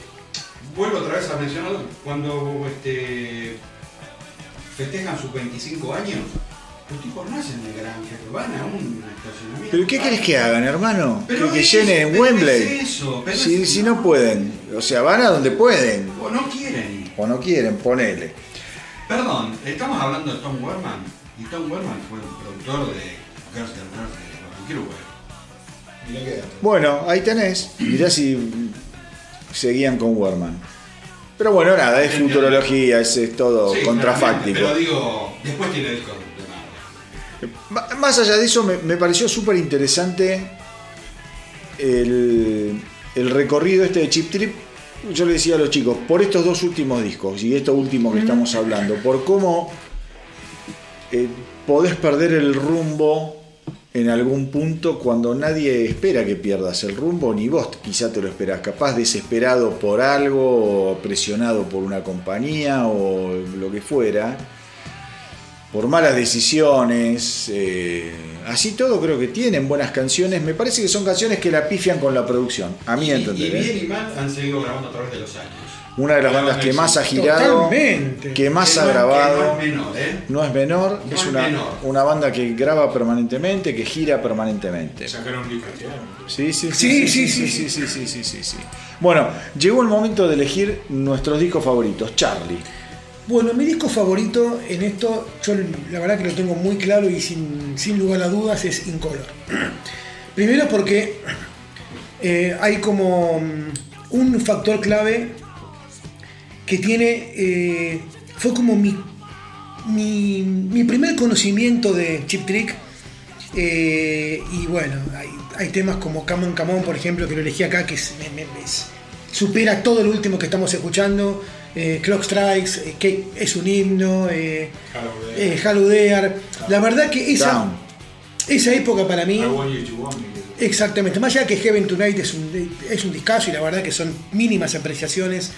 vuelvo otra vez a mencionar, cuando este, festejan sus 25 años, los tipos no hacen de granja, van a un estacionamiento. ¿Pero qué querés que hagan, hermano? Pero que, que es- llenen pero Wembley. es eso, pero si, es- si no pueden. O sea, van a donde pueden. O no quieren. O no quieren, ponele. Perdón, estamos hablando de Tom Werman. Y Tom Werman fue el productor de Girls Get Girls de. Bueno, ahí tenés. Mirá si seguían con Werman. Pero bueno, nada, es futurología, es, es todo Sí, contrafáctico. Pero digo, después tiene. Ma- Más allá de eso, me, me pareció súper interesante el, el recorrido este de Chip Trip. Yo le decía a los chicos, por estos dos últimos discos y esto último que estamos hablando, por cómo eh, podés perder el rumbo en algún punto cuando nadie espera que pierdas el rumbo, ni vos quizá te lo esperás, capaz desesperado por algo, o presionado por una compañía o lo que fuera por malas decisiones. eh, así todo creo que tienen buenas canciones. Me parece que son canciones que la pifian con la producción. A mí entender. Y ¿eh? bien y mal han seguido grabando a través de los años. Una de las bandas que más ha girado, Totalmente. que más Que ha grabado. no es menor, ¿eh? No es menor, No es es una, menor. una banda que graba permanentemente, que gira permanentemente. Sacaron un disco año. Sí, sí, Sí, sí, sí, sí, sí, sí, sí, sí, sí, sí. Bueno, llegó el momento de elegir nuestros discos favoritos. Charlie. Bueno, mi disco favorito en esto, yo la verdad que lo tengo muy claro y sin, sin lugar a dudas, es Incolor. *clears throat* Primero porque eh, hay como mm, un factor clave que tiene, eh, fue como mi, mi, mi primer conocimiento de Chip Trick Eh, y bueno, hay, hay temas como Camon Camon, por ejemplo, que lo elegí acá, que es- me- me- es- supera todo lo último que estamos escuchando. Eh, Clock Strikes, eh, que es un himno. Eh, eh, There. La verdad que esa, Down. esa época para mí. Exactamente, más allá que Heaven Tonight es un, es un discazo y la verdad que son mínimas apreciaciones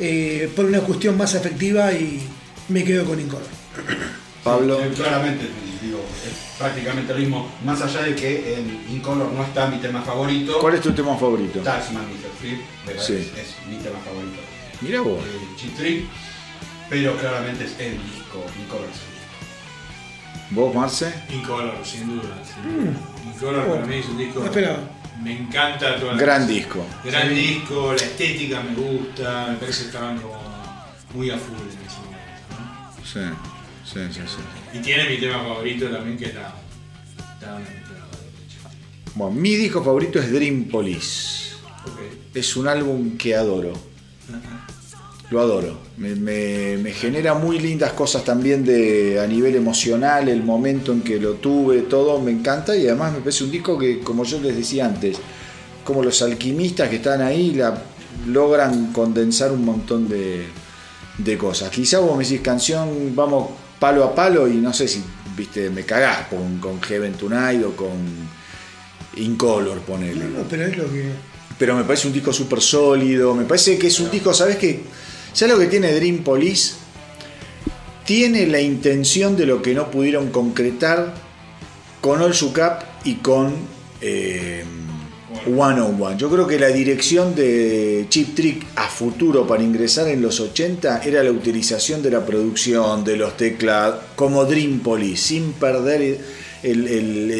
eh, por una cuestión más afectiva y me quedo con Incolor. *coughs* Pablo. Eh, Claramente, digo, es prácticamente lo mismo. Más allá de que en Incolor no está mi tema favorito. ¿Cuál es tu tema favorito? Taxman Mr. Flip, de verdad Sí. es, es mi tema favorito. Mira vos. El Cheap Trick, pero claramente es el disco, Incolor es el disco. ¿Vos, Marce? Incolor, sin duda. sin duda. Incolor para mí es un disco. No esperaba. Me encanta toda la Gran disco. Gran disco, la estética me gusta, me parece que estaban como muy a full en ese momento. ¿no? Sí, sí, sí, sí. Y tiene mi tema favorito también que es Down. Down es mi tema favorito. Bueno, mi disco favorito es Dream Police. Es un álbum que adoro. Lo adoro. Me, me- me genera muy lindas cosas también de, a nivel emocional, el momento en que lo tuve, todo me encanta y además me parece un disco que, como yo les decía antes, como los alquimistas que están ahí la, logran condensar un montón de, de cosas. Quizá vos me decís canción, vamos palo a palo y no sé si, viste, me cagás con, con Heaven Tonight o con Incolor, ponele No, pero es lo que. pero me parece un disco súper sólido. Me parece que es un disco, ¿sabes qué? ¿Sabes lo que tiene Dream Police? Tiene la intención de lo que no pudieron concretar con All Shook Up y con eh, One on One. Yo creo que la dirección de Chip Trick a futuro para ingresar en los 80 era la utilización de la producción, de los teclados, como Dream Police, sin perder el, el-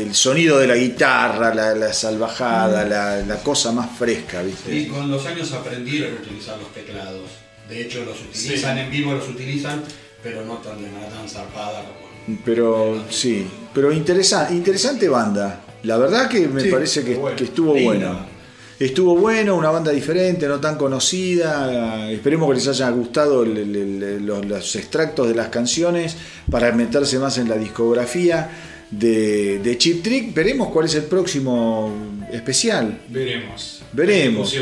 el sonido de la guitarra, la, la salvajada, la, la cosa más fresca, ¿viste? Y con los años aprendieron a utilizar los teclados. De hecho, los utilizan en vivo, los utilizan, pero no tan de manera tan zarpada como. Pero sí, pero interesa- interesante banda. La verdad que me Sí, parece que, bueno, que estuvo linda bueno. Estuvo bueno, una banda diferente, no tan conocida. Esperemos que les haya gustado el- el- el- los, los extractos de las canciones para meterse más en la discografía de, de Chip Trick. Veremos cuál es el próximo especial. Veremos. Veremos.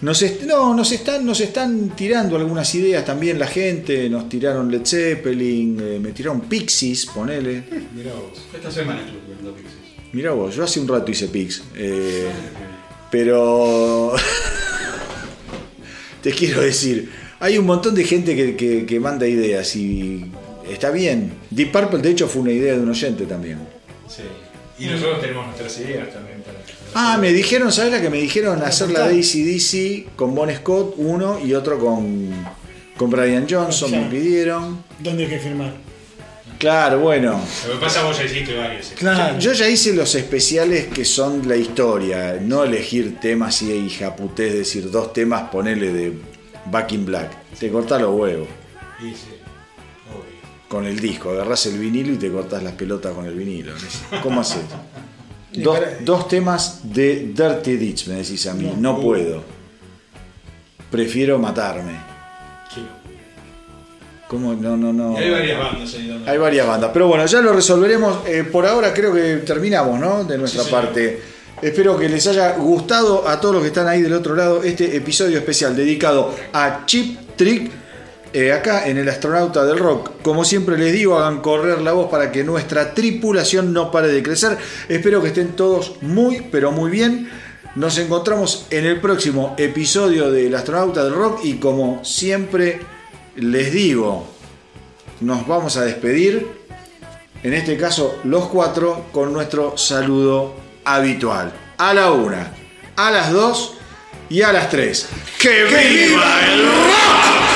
Nos, est- no, nos, están, nos están tirando algunas ideas también la gente. Nos tiraron Led Zeppelin, eh, me tiraron Pixies, ponele. Mirá vos. Esta semana estuve viendo Pixies. Mirá vos, yo hace un rato hice Pix. eh, pero. *laughs* te quiero decir, hay un montón de gente que, que- que manda ideas y está bien. Deep Purple, de hecho, fue una idea de un oyente también. Sí. Y nosotros tenemos nuestras ideas también para. Ah, me dijeron, ¿sabes la que me dijeron? Hacer la. Daisy DC con Bon Scott, uno y otro con, con Brian Johnson, me pidieron. ¿Dónde hay que firmar? Claro, bueno. Lo que pasa vos ya hiciste varios. Claro. Yo ya hice los especiales que son la historia, no elegir temas y hija putés, decir dos temas, ponele de Back in Black. Te cortás los huevos sí. Obvio. con el disco, agarrás el vinilo y te cortás las pelotas con el vinilo. ¿Cómo haces? *laughs* Dos, dos temas de Dirty Ditch, me decís a mí, no puedo. Prefiero matarme. ¿Cómo? No, no, no. Y hay varias bandas ahí dando. Hay varias bandas, pero bueno, ya lo resolveremos. Eh, por ahora creo que terminamos, ¿no? De nuestra Sí, parte. Espero que les haya gustado a todos los que están ahí del otro lado este episodio especial dedicado a Chip Trick. eh, acá en el Astronauta del Rock, como siempre les digo, hagan correr la voz para que nuestra tripulación no pare de crecer. Espero que estén todos muy, pero muy bien. Nos encontramos en el próximo episodio del Astronauta del Rock y como siempre les digo, nos vamos a despedir, en este caso los cuatro, con nuestro saludo habitual. A la una, a las dos y a las tres. ¡Que viva el rock!